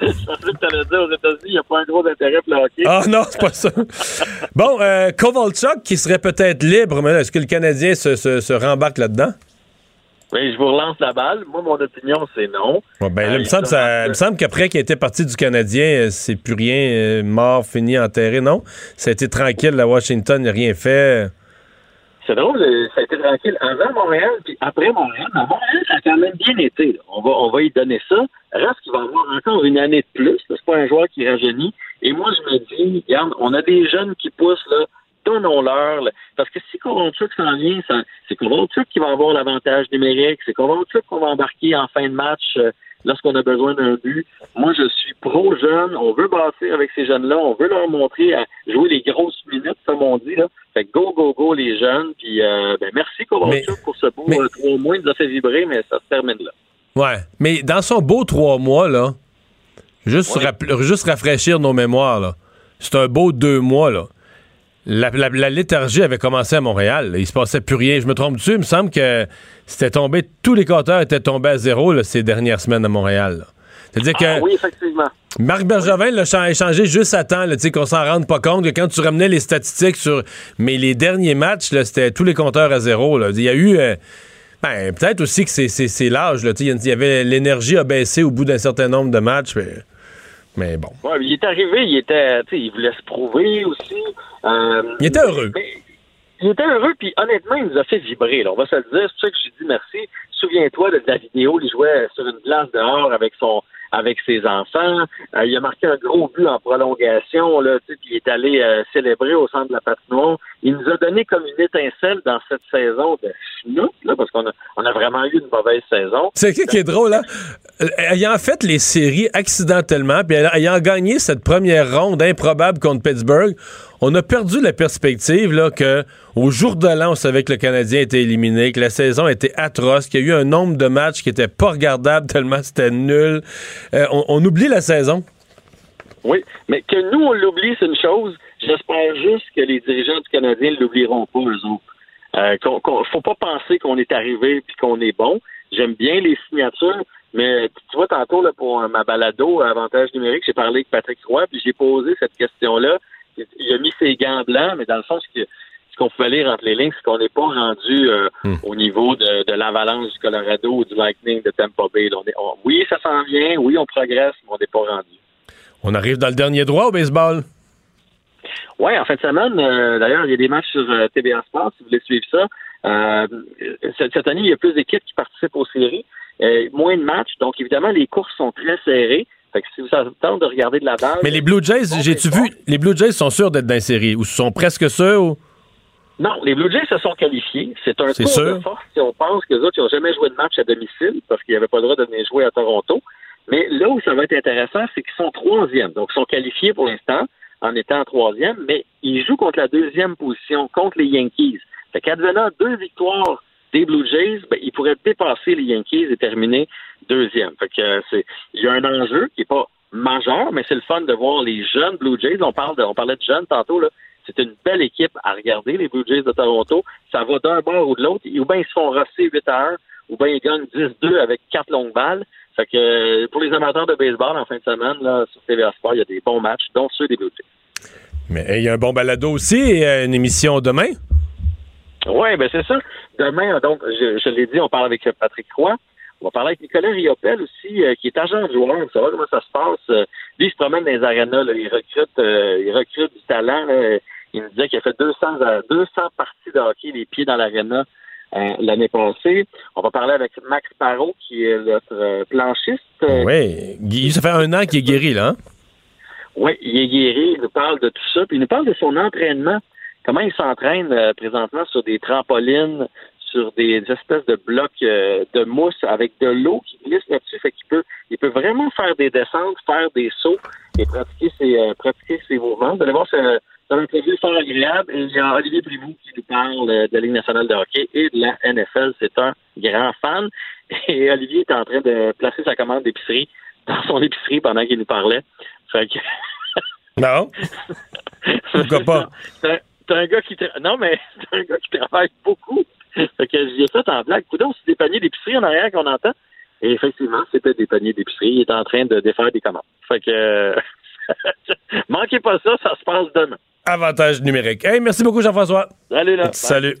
Je pensais que tu allais dire aux États-Unis, il n'y a pas un gros intérêt pour le hockey. Ah non, c'est pas ça. bon, euh, Kovalchuk qui serait peut-être libre, mais est-ce que le Canadien se, se- se rembarque là-dedans? Mais je vous relance la balle. Moi, mon opinion, c'est non. Ouais, ben, là, Euh, il me semble, ça- il me semble qu'après qu'il était parti du Canadien, euh, c'est plus rien, euh, mort, fini, enterré, non? Ça a été tranquille, à Washington, n'a rien fait. C'est drôle, euh, ça a été tranquille avant Montréal, puis après Montréal. À Montréal, ça a quand même bien été. là. On va, on va y donner ça. Reste qu'il va avoir encore une année de plus. C'est pas un joueur qui rajeunit. Et moi, je me dis, regarde, on a des jeunes qui poussent, là. Donnons-leur. Parce que si Kovalchuk s'en vient, c'est Kovalchuk qui va avoir l'avantage numérique. C'est Kovalchuk qu'on va embarquer en fin de match euh, lorsqu'on a besoin d'un but. Moi, je suis pro-jeune. On veut bâtir avec ces jeunes-là. On veut leur montrer à jouer les grosses minutes, comme on dit. Là. Fait que go, go, go, les jeunes. Puis, euh, ben, merci Kovalchuk pour ce beau euh, trois mois. Il nous a fait vibrer, mais ça se termine là. Ouais. Mais dans son beau trois mois, là, juste, juste rafraîchir nos mémoires, là. C'est un beau deux mois, là. La, la- la léthargie avait commencé à Montréal. Il se passait plus rien. Je me trompe-tu? Il me semble que c'était tombé, tous les compteurs étaient tombés à zéro là, ces dernières semaines à Montréal. C'est-à-dire que Ah, oui, effectivement. Marc Bergevin l'a cha- échangé juste à temps, qu'on s'en rende pas compte, que quand tu ramenais les statistiques sur. Mais les derniers matchs, c'était tous les compteurs à zéro. là. Il y a eu. euh, ben, peut-être aussi que c'est- l'âge. Il y avait l'énergie a baissé au bout d'un certain nombre de matchs. Mais, mais bon. Ouais, mais il est arrivé, il était, il voulait se prouver aussi. Euh, Il était heureux. mais il était heureux, puis honnêtement, il nous a fait vibrer. là. On va se le dire, c'est pour ça que j'ai dit merci. Souviens-toi de la vidéo, il jouait sur une glace dehors avec son avec ses enfants. Euh, il a marqué un gros but en prolongation, là, puis il est allé euh, célébrer au centre de la patinoire. Il nous a donné comme une étincelle dans cette saison de là. là, parce qu'on a, on a vraiment eu une mauvaise saison. C'est qui qui est drôle, hein? Euh, Ayant fait les séries accidentellement, puis ayant gagné cette première ronde improbable contre Pittsburgh, on a perdu la perspective là, que au jour de l'an, on savait que le Canadien était éliminé, que la saison était atroce, qu'il y a eu un nombre de matchs qui était pas regardables tellement c'était nul. Euh, on, oublie la saison. Oui, mais que nous, on l'oublie, c'est une chose. J'espère juste que les dirigeants du Canadien ne l'oublieront pas, eux autres. Euh, faut pas penser qu'on est arrivé puis qu'on est bon. J'aime bien les signatures, mais tu vois, tantôt, là, pour ma balado Avantage numérique, j'ai parlé avec Patrick Roy, puis j'ai posé cette question-là. Il a mis ses gants blancs, mais dans le sens que ce qu'on pouvait lire entre les lignes, c'est qu'on n'est pas rendu euh, au niveau de, de l'avalanche du Colorado ou du Lightning de Tampa Bay. On est- on- oui, ça s'en vient, oui, on progresse, mais on n'est pas rendu. On arrive dans le dernier droit au baseball. Oui, en fin de semaine, euh, d'ailleurs, il y a des matchs sur euh, TBA Sports, si vous voulez suivre ça. Euh, cette, année, il y a plus d'équipes qui participent aux séries, moins de matchs, donc évidemment, les courses sont très serrées. Fait que si vous temps de regarder de la balle... Mais les Blue Jays, j'ai-tu vu, les Blue Jays sont sûrs d'être dans la série, ou sont presque sûrs, ou... Non, les Blue Jays se sont qualifiés. C'est un tour sûr. de force si on pense que les autres, ils n'ont jamais joué de match à domicile parce qu'ils n'avaient pas le droit de venir jouer à Toronto. Mais là où ça va être intéressant, c'est qu'ils sont troisième. Donc, ils sont qualifiés pour l'instant en étant troisième, mais ils jouent contre la deuxième position, contre les Yankees. Fait qu'advenant deux victoires des Blue Jays, ben, ils pourraient dépasser les Yankees et terminer deuxième. Fait que euh, c'est, il y a un enjeu qui est pas majeur, mais c'est le fun de voir les jeunes Blue Jays. On parle de, on parlait de jeunes tantôt, là. C'est une belle équipe à regarder, les Blue Jays de Toronto. Ça va d'un bord ou de l'autre. Ou bien ils se font rosser 8 à 1, ou bien ils gagnent 10-2 avec quatre longues balles. Fait que euh, pour les amateurs de baseball en fin de semaine, là, sur TVA Sport, il y a des bons matchs, dont ceux des Blue Jays. Mais il y a un bon balado aussi, euh, une émission demain. Oui, ben c'est ça. Demain, donc, je, je l'ai dit, on parle avec Patrick Roy. On va parler avec Nicolas Riopel aussi, euh, qui est agent de joueur. Vous savez comment ça se passe. Euh, lui, il se promène dans les arénas, là, il recrute, euh, il recrute du talent. là. Il nous disait qu'il a fait 200, à- 200 parties de hockey, les pieds dans l'aréna euh, l'année passée. On va parler avec Max Parot, qui est notre euh, planchiste. Euh, Oui. Ça fait un an qu'il est guéri, là. hein? Oui, il est guéri, il nous parle de tout ça, puis il nous parle de son entraînement, comment il s'entraîne euh, présentement sur des trampolines, sur des espèces de blocs euh, de mousse avec de l'eau qui glisse là-dessus, fait qu'il peut, il peut vraiment faire des descentes, faire des sauts et pratiquer ses, euh, pratiquer ses mouvements. Vous allez voir, c'est un entrevue fort agréable. Et il y a Olivier Primoux qui nous parle euh, de la Ligue nationale de hockey et de la NFL. C'est un grand fan. Et Olivier est en train de placer sa commande d'épicerie dans son épicerie pendant qu'il nous parlait. Fait que Non. Pourquoi pas? C'est un- gars qui tra- non mais c'est un gars qui travaille beaucoup. Fait que j'ai fait en blague. Coudon, c'est des paniers d'épicerie en arrière qu'on entend. Et effectivement, c'était des paniers d'épicerie. Il est en train de défaire des commandes. Fait que euh, manquez pas ça, ça se passe demain. Avantage numérique. Hey, merci beaucoup, Jean-François. Salut là. Salut.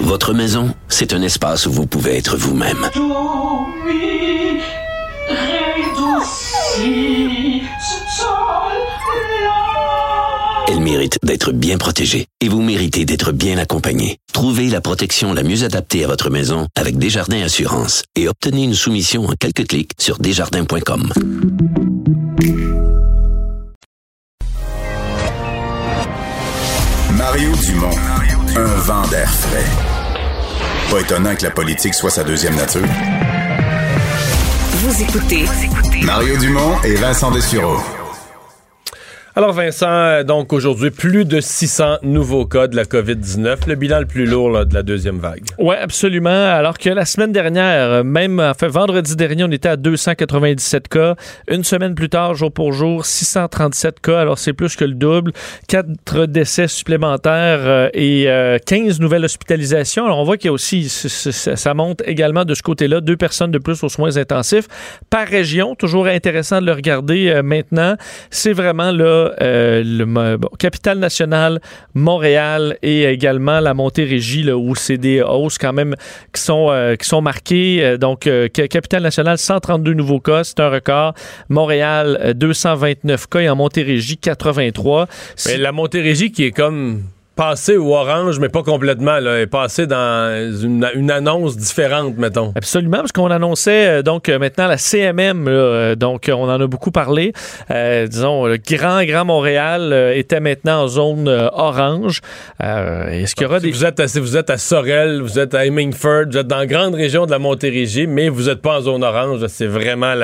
Votre maison, c'est un espace où vous pouvez être vous-même. Elle mérite d'être bien protégée et vous méritez d'être bien accompagnée. Trouvez la protection la mieux adaptée à votre maison avec Desjardins Assurance et obtenez une soumission en quelques clics sur desjardins.com. Mario Dumont, un vent d'air frais. Pas étonnant que la politique soit sa deuxième nature. Mario Dumont et Vincent Dessureau. Alors Vincent, euh, donc aujourd'hui, plus de 600 nouveaux cas de la COVID-19, le bilan le plus lourd de la deuxième vague. Oui, absolument. Alors que la semaine dernière, euh, même enfin, vendredi dernier, on était à 297 cas. Une semaine plus tard, jour pour jour, 637 cas. Alors c'est plus que le double. Quatre décès supplémentaires euh, et euh, 15 nouvelles hospitalisations. Alors on voit qu'il y a aussi, ça monte également de ce côté-là, deux personnes de plus aux soins intensifs par région. Toujours intéressant de le regarder maintenant. C'est vraiment là euh, le capitale Montréal et également la Montérégie là, où c'est des hausses quand même qui sont euh, marquées. Euh, donc euh, ca- capitale nationale 132 nouveaux cas, c'est un record. Montréal euh, 229 cas et en Montérégie 83. Mais la Montérégie qui est comme passé au orange, mais pas complètement. Là, est passé dans une, une annonce différente, mettons. Absolument, parce qu'on annonçait euh, donc euh, maintenant la CMM, là, euh, donc on en a beaucoup parlé. Euh, disons, le grand, grand Montréal était maintenant en zone orange. Euh, Est-ce qu'il y aura Si des... vous, êtes à, si vous êtes à Sorel, vous êtes à Hemingford, vous êtes dans la grande région de la Montérégie, mais vous n'êtes pas en zone orange. C'est vraiment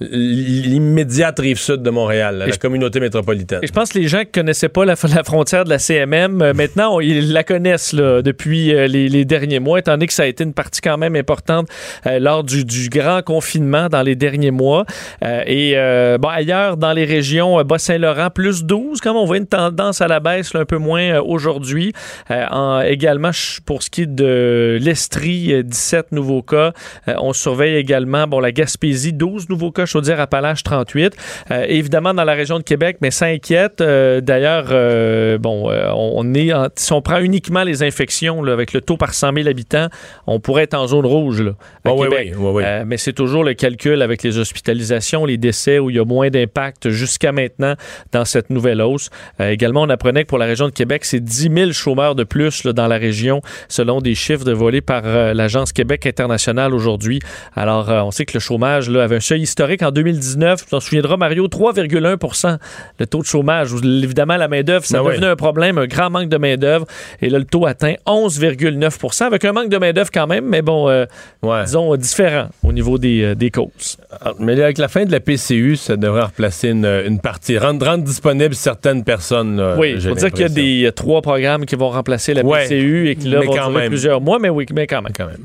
l'immédiate rive sud de Montréal, là, la communauté métropolitaine. Et je pense que les gens qui connaissaient pas la, la frontière de la CMM, euh, maintenant, on- ils la connaissent là, depuis euh, les, derniers mois, étant donné que ça a été une partie quand même importante euh, lors du, grand confinement dans les derniers mois. Et bon, ailleurs, dans les régions, Bas-Saint-Laurent, plus 12, comme on voit une tendance à la baisse là, un peu moins aujourd'hui. En- également, pour ce qui est de l'Estrie, euh, 17 nouveaux cas. On surveille également bon, la Gaspésie, 12 nouveaux cas, Chaudière-Appalaches, 38. Euh, évidemment, dans la région de Québec, mais ça inquiète. D'ailleurs, bon, euh, on est en- si on prend uniquement les infections là, avec le taux par 100 000 habitants, on pourrait être en zone rouge là, à Ah oui, Québec. oui, oui, oui. Euh, mais c'est toujours le calcul avec les hospitalisations, les décès où il y a moins d'impact jusqu'à maintenant dans cette nouvelle hausse. Euh, également, on apprenait que pour la région de Québec, c'est 10 000 chômeurs de plus là, dans la région, selon des chiffres dévoilés par euh, l'Agence Québec internationale aujourd'hui. Alors, on sait que le chômage là, avait un seuil historique en 2019. Tu t'en souviendras, Mario, 3,1% le taux de chômage. Évidemment, la main-d'œuvre, ça Ben devenait un problème, un grand manque de main-d'œuvre. Et là, le taux atteint 11,9% avec un manque de main-d'œuvre quand même, mais bon, euh, disons, différent au niveau des, euh, des causes. Ah, Mais avec la fin de la PCU, ça devrait replacer une, une partie, rendre, rendre disponibles certaines personnes. là, Oui, il faut dire qu'il y a des euh, trois programmes qui vont remplacer la Ouais, PCU et qui là vont quand durer même. plusieurs mois, mais oui, mais quand même. Quand même.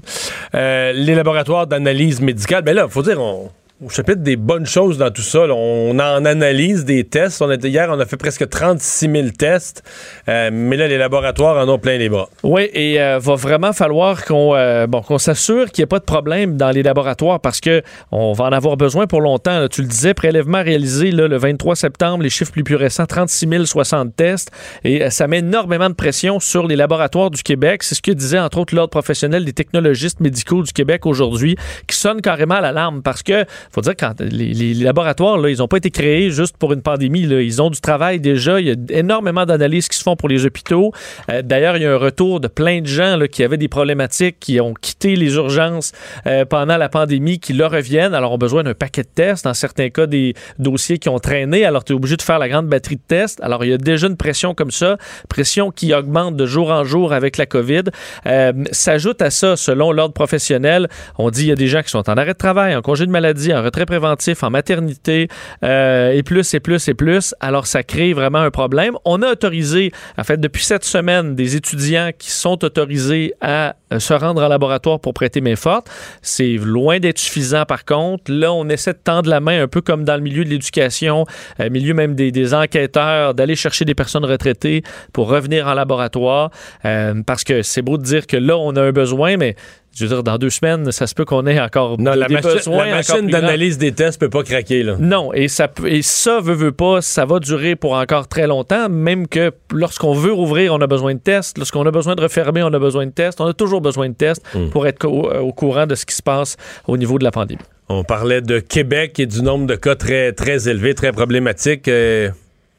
Euh, les laboratoires d'analyse médicale, ben là, faut dire, on, au chapitre des bonnes choses dans tout ça, on en analyse des tests. On était, hier, on a fait presque 36 000 tests, Euh, mais là, les laboratoires en ont plein les bras. Oui, et euh, va vraiment falloir qu'on euh, bon, s'assure qu'il n'y ait pas de problème dans les laboratoires parce que on va en avoir besoin pour longtemps. Tu le disais, prélèvement réalisé le 23 septembre, les chiffres les plus récents, 36 060 tests. Et euh, ça met énormément de pression sur les laboratoires du Québec. C'est ce que disait entre autres l'Ordre professionnel des technologistes médicaux du Québec aujourd'hui, qui sonne carrément à l'alarme parce que faut dire quand les, laboratoires, là, ils n'ont pas été créés juste pour une pandémie. Ils ont du travail déjà. Il y a énormément d'analyses qui se font pour les hôpitaux. Euh, D'ailleurs, il y a un retour de plein de gens là, qui avaient des problématiques, qui ont quitté les urgences euh, pendant la pandémie, qui leur reviennent. Alors, ont besoin d'un paquet de tests. Dans certains cas, des dossiers qui ont traîné. Alors, tu es obligé de faire la grande batterie de tests. Alors, il y a déjà une pression comme ça, pression qui augmente de jour en jour avec la COVID. Euh, S'ajoute à ça, selon l'ordre professionnel, on dit il y a des gens qui sont en arrêt de travail, en congé de maladie, en retrait préventif, en maternité, euh, et plus, et plus, et plus. Alors, ça crée vraiment un problème. On a autorisé, en fait, depuis cette semaine, des étudiants qui sont autorisés à euh, se rendre en laboratoire pour prêter main forte. C'est loin d'être suffisant, par contre. Là, on essaie de tendre la main un peu comme dans le milieu de l'éducation, euh, milieu même des, enquêteurs, d'aller chercher des personnes retraitées pour revenir en laboratoire. Parce que c'est beau de dire que là, on a un besoin, mais je veux dire, dans deux semaines, ça se peut qu'on ait encore Non, des la, machi- besoins la machine d'analyse des tests peut pas craquer. Là. Non, et ça, et ça veut, veut pas, ça va durer pour encore très longtemps, même que lorsqu'on veut rouvrir, on a besoin de tests. Lorsqu'on a besoin de refermer, on a besoin de tests. On a toujours besoin de tests Mm. pour être co- au courant de ce qui se passe au niveau de la pandémie. On parlait de Québec et du nombre de cas très, très élevé, très problématique. Euh,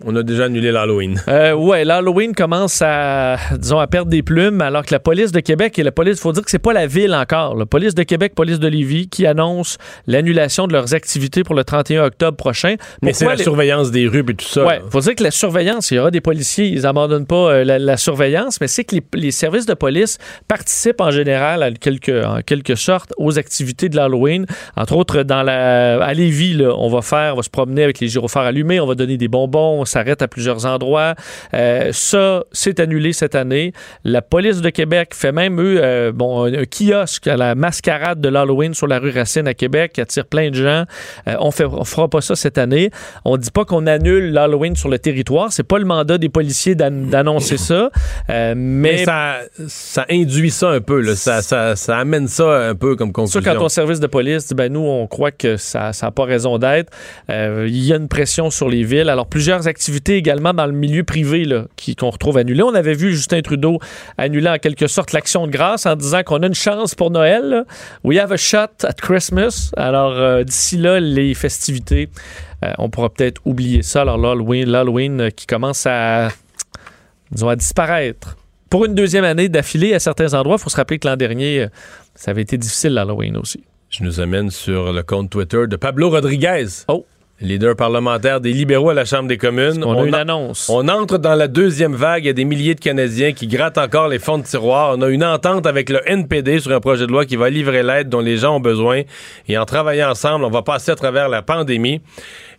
on a déjà annulé l'Halloween. Euh, ouais, l'Halloween commence à, disons, à perdre des plumes, alors que la police de Québec et la police, faut dire que c'est pas la ville encore. La police de Québec, police de Lévis, qui annonce l'annulation de leurs activités pour le 31 octobre prochain. Mais c'est la les- surveillance des rues et tout ça. Ouais, faut dire que la surveillance, il y aura des policiers, ils abandonnent pas euh, la, la surveillance, mais c'est que les, les services de police participent en général, à quelque, en quelque sorte, aux activités de l'Halloween. Entre autres, dans la, à Lévis, là, on va faire, on va se promener avec les gyrophares allumés, on va donner des bonbons, on s'arrête à plusieurs endroits. Euh, ça, c'est annulé cette année. La police de Québec fait même, eux, euh, bon, un, kiosque à la mascarade de l'Halloween sur la rue Racine à Québec qui attire plein de gens. Euh, on on fera pas ça cette année. On dit pas qu'on annule l'Halloween sur le territoire. C'est pas le mandat des policiers d'an- d'annoncer ça. Mais, Mais ça, ça induit ça un peu. là. Ça, ça, ça amène ça un peu comme ça, conclusion. quand ton service de police dit, ben nous, on croit que ça n'a pas raison d'être. Il y a une pression sur les villes. Alors, plusieurs activités également dans le milieu privé là, qui- qu'on retrouve annulées. On avait vu Justin Trudeau annuler en quelque sorte l'action de grâce en disant qu'on a une chance pour Noël. là. We have a shot at Christmas. Alors, euh, d'ici là, les festivités, euh, on pourra peut-être oublier ça. Alors, l'Halloween, l'Halloween euh, qui commence à disons, à disparaître. Pour une deuxième année d'affilée à certains endroits, il faut se rappeler que l'an dernier, ça avait été difficile l'Halloween aussi. Je nous amène sur le compte Twitter de Pablo Rodriguez. Oh. Leader parlementaire des libéraux à la Chambre des communes. On a une annonce. On entre dans la deuxième vague. Il y a des milliers de Canadiens qui grattent encore les fonds de tiroir. On a une entente avec le NPD sur un projet de loi qui va livrer l'aide dont les gens ont besoin. Et en travaillant ensemble, on va passer à travers la pandémie.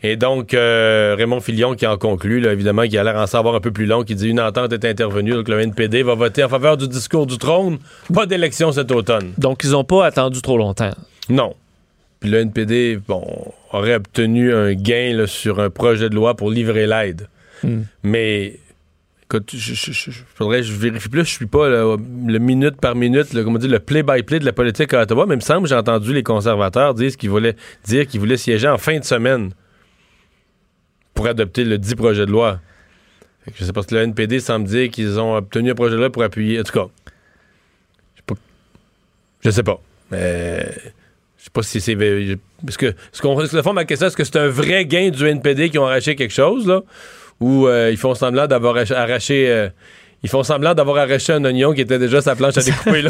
Et donc, euh, Raymond Filion qui en conclut, là, évidemment, qui a l'air en savoir un peu plus long, qui dit une entente est intervenue. Donc, le NPD va voter en faveur du discours du trône. Pas d'élection cet automne. Donc, ils n'ont pas attendu trop longtemps. Non. Puis le NPD, bon, aurait obtenu un gain là, sur un projet de loi pour livrer l'aide. Hmm. Mais, écoute, je, je- je- je- faudrait que je vérifie plus. Je suis pas là, le minute par minute, le, comment dire, le play-by-play de la politique à Ottawa. Mais il me semble, j'ai entendu les conservateurs dire qu'ils voulaient, dire qu'ils voulaient siéger en fin de semaine pour adopter le dit projet de loi. Je sais pas si le NPD semble dire qu'ils ont obtenu un projet de loi pour appuyer. En tout cas, je sais pas. Je sais pas. Mais je sais pas si c'est. Parce que, ce qu'on, le fond, ma question, est-ce que c'est un vrai gain du NPD qui ont arraché quelque chose, là? Ou euh, ils font semblant d'avoir arraché. arraché, euh, ils font semblant d'avoir arraché un oignon qui était déjà sa planche à découper, là?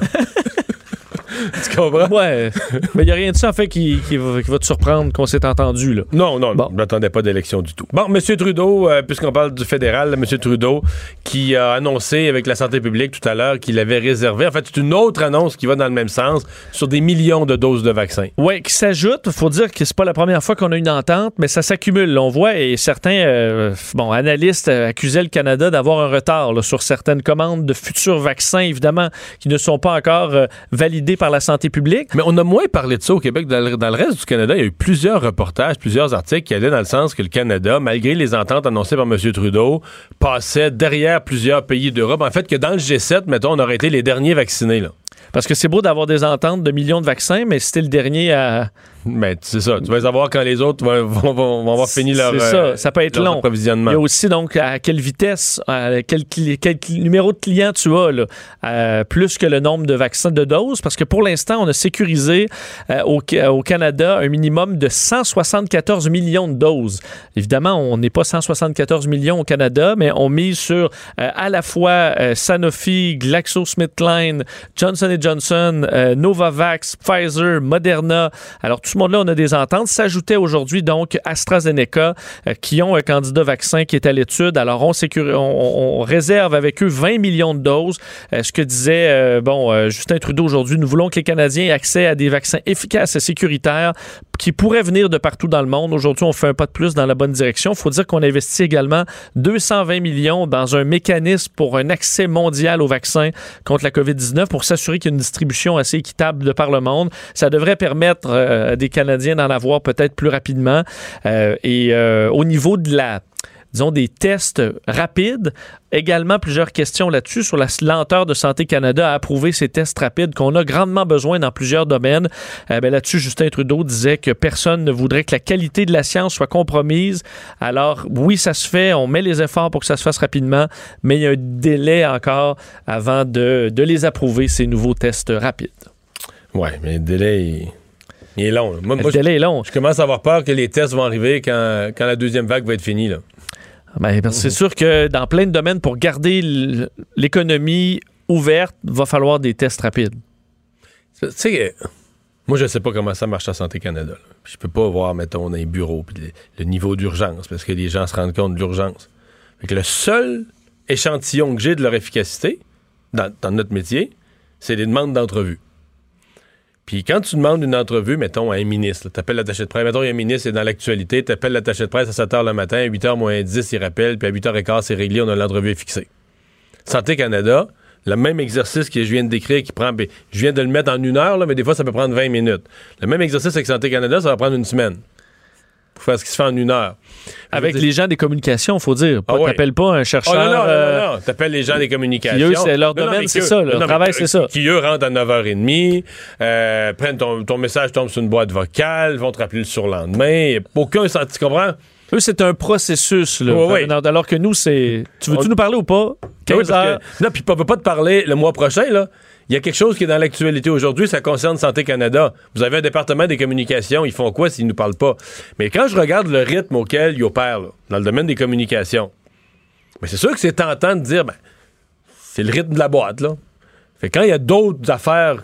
tu comprends? Ouais. Mais il n'y a rien de ça, en fait, qui, qui va, qui va te surprendre qu'on s'est entendu, là. Non, non, je n'attendais pas d'élection du tout. Bon, M. Trudeau, euh, puisqu'on parle du fédéral, M. Trudeau, qui a annoncé avec la santé publique tout à l'heure qu'il avait réservé, en fait, c'est une autre annonce qui va dans le même sens, sur des millions de doses de vaccins. Oui, qui s'ajoute. Il faut dire que c'est pas la première fois qu'on a une entente, mais ça s'accumule. On voit, et certains euh, bon, analystes euh, accusaient le Canada d'avoir un retard là, sur certaines commandes de futurs vaccins, évidemment, qui ne sont pas encore euh, validés par la santé publique? Mais on a moins parlé de ça au Québec. Dans le, dans le reste du Canada, il y a eu plusieurs reportages, plusieurs articles qui allaient dans le sens que le Canada, malgré les ententes annoncées par M. Trudeau, passait derrière plusieurs pays d'Europe. En fait, que dans le G7, mettons, on aurait été les derniers vaccinés. Là. Parce que c'est beau d'avoir des ententes de millions de vaccins, mais c'était le dernier à. Mais c'est ça. Tu vas savoir quand les autres vont, vont- vont- avoir fini leur, C'est ça, ça peut être long. Il y a aussi donc à quelle vitesse, à quel, quel numéro de client tu as, là, euh, plus que le nombre de vaccins de doses, parce que pour l'instant, on a sécurisé euh, au, au Canada un minimum de 174 millions de doses. Évidemment, on n'est pas 174 millions au Canada, mais on mise sur euh, à la fois Sanofi, GlaxoSmithKline, Johnson Johnson, Novavax, Pfizer, Moderna. Alors, tout ce monde-là, on a des ententes. S'ajoutait aujourd'hui donc AstraZeneca, euh, qui ont un candidat vaccin qui est à l'étude. Alors, on, réserve avec eux 20 millions de doses. Euh, ce que disait euh, bon Justin Trudeau aujourd'hui, nous voulons que les Canadiens aient accès à des vaccins efficaces et sécuritaires qui pourraient venir de partout dans le monde. Aujourd'hui, on fait un pas de plus dans la bonne direction. Il faut dire qu'on investit également 220 millions dans un mécanisme pour un accès mondial aux vaccins contre la COVID-19 pour s'assurer qu'il y a une distribution assez équitable de par le monde. Ça devrait permettre euh, des Canadiens d'en avoir peut-être plus rapidement. Euh, et euh, au niveau de la disons, des tests rapides. Également, plusieurs questions là-dessus sur la lenteur de Santé Canada à approuver ces tests rapides qu'on a grandement besoin dans plusieurs domaines. Euh, ben là-dessus, Justin Trudeau disait que personne ne voudrait que la qualité de la science soit compromise. Alors, oui, ça se fait, on met les efforts pour que ça se fasse rapidement, mais il y a un délai encore avant de, de les approuver, ces nouveaux tests rapides. Ouais, mais le délai, il, est long. là. Moi, Le moi, je- délai est long. Je commence à avoir peur que les tests vont arriver quand, quand la deuxième vague va être finie. Là. Ben, c'est sûr que dans plein de domaines, pour garder l'économie ouverte, va falloir des tests rapides. Tu sais, moi, je sais pas comment ça marche à Santé Canada. là. Je peux pas voir, mettons, dans les bureaux, puis le, le niveau d'urgence, parce que les gens se rendent compte de l'urgence. Fait que le seul échantillon que j'ai de leur efficacité, dans, dans notre métier, c'est les demandes d'entrevue. Puis quand tu demandes une entrevue, mettons, à un ministre, tu appelles l'attaché de presse, mettons, y a un ministre, c'est dans l'actualité, tu appelles l'attaché de presse à 7 h le matin, à 8 h moins 10, il rappelle, puis à 8 h 15, c'est réglé, on a l'entrevue fixée. Santé Canada, le même exercice que je viens de décrire, qui prend. ben, Je viens de le mettre en une heure, mais des fois, ça peut prendre 20 minutes. Le même exercice avec Santé Canada, ça va prendre une semaine. Pour faire ce qui se fait en une heure. Avec les gens des communications, faut dire. Pas, Ah ouais. T'appelles pas un chercheur. Oh non, non, non, euh, non, non. T'appelles les gens des communications. Qui, eux, c'est leur domaine, c'est ça, leur travail, c'est ça. Qui, eux, rentrent à 9h30, euh, prennent ton, ton message, tombe sur une boîte vocale, vont te rappeler le surlendemain. Aucun senti, tu comprends? Eux, c'est un processus. Là, Ouais, ouais. Alors que nous, c'est. Tu veux-tu On- nous parler ou pas? Ah oui, 15 parce heures. que- non, puis on peut pas te parler le mois prochain, là. Il y a quelque chose qui est dans l'actualité aujourd'hui, ça concerne Santé Canada. Vous avez un département des communications, ils font quoi s'ils nous parlent pas? Mais quand je regarde le rythme auquel ils opèrent, dans le domaine des communications, c'est sûr que c'est tentant de dire, ben, c'est le rythme de la boîte, là. Fait quand il y a d'autres affaires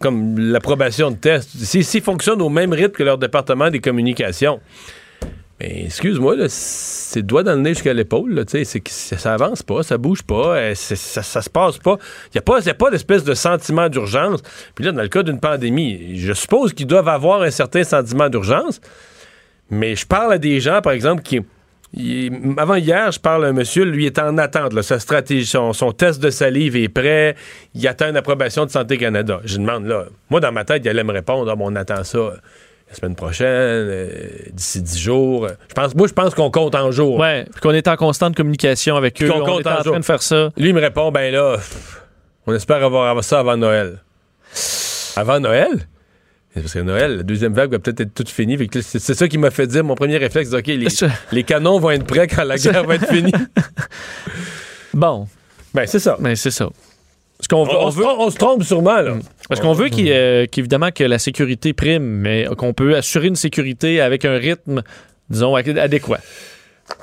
comme l'approbation de tests, s'ils fonctionnent au même rythme que leur département des communications, mais excuse-moi, c'est doigt dans le nez jusqu'à l'épaule, ça, avance pas, ça bouge pas, euh, ça, ça se passe pas. Il n'y a pas, d'espèce de sentiment d'urgence. Puis là, dans le cas d'une pandémie, je suppose qu'ils doivent avoir un certain sentiment d'urgence, mais je parle à des gens, par exemple, qui. avant hier, je parle à un monsieur, lui est en attente. sa stratégie, son, test de salive est prêt. Il attend une approbation de Santé Canada. Je demande là. Moi, dans ma tête, il allait me répondre Ah, bon, on attend ça la semaine prochaine, euh, d'ici 10 jours. Je pense, moi, je pense qu'on compte en jours. Ouais, puis qu'on est en constante communication avec eux. Qu'on on compte est en en train jours. de faire ça. Lui, il me répond ben là, on espère avoir ça avant Noël. Avant Noël? Parce que Noël, la deuxième vague va peut-être être toute finie. C'est ça qui m'a fait dire, mon premier réflexe, OK, les, les canons vont être prêts quand la guerre va être finie. Bon. Ben, c'est ça. Ben, c'est ça. Parce qu'on On, veut- on on se veut- trompe- on se trompe sûrement, là. Parce qu'on veut qu'il, euh, qu'évidemment que la sécurité prime, mais qu'on peut assurer une sécurité avec un rythme, disons, ad- adéquat.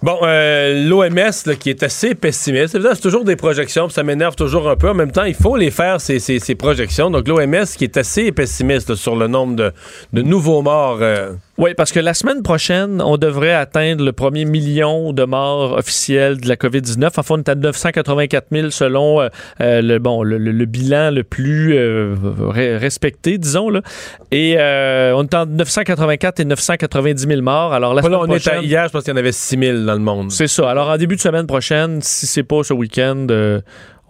Bon, euh, l'OMS qui est assez pessimiste, c'est toujours des projections, puis ça m'énerve toujours un peu. En même temps, il faut les faire, ces, ces- ces projections. Donc, l'OMS qui est assez pessimiste là, sur le nombre de, de nouveaux morts. euh, Oui, parce que la semaine prochaine, on devrait atteindre le premier million de morts officiels de la COVID-19. En fait, on est à 984 000 selon euh, euh, le, bon, le, le- le bilan le plus euh, re- respecté, disons. Là. Et euh, on est entre 984 et 990 000 morts. Alors, la semaine on est à- prochaine... hier, je pense qu'il y en avait 6 000 dans le monde. C'est ça. Alors, en début de semaine prochaine, si c'est pas ce week-end,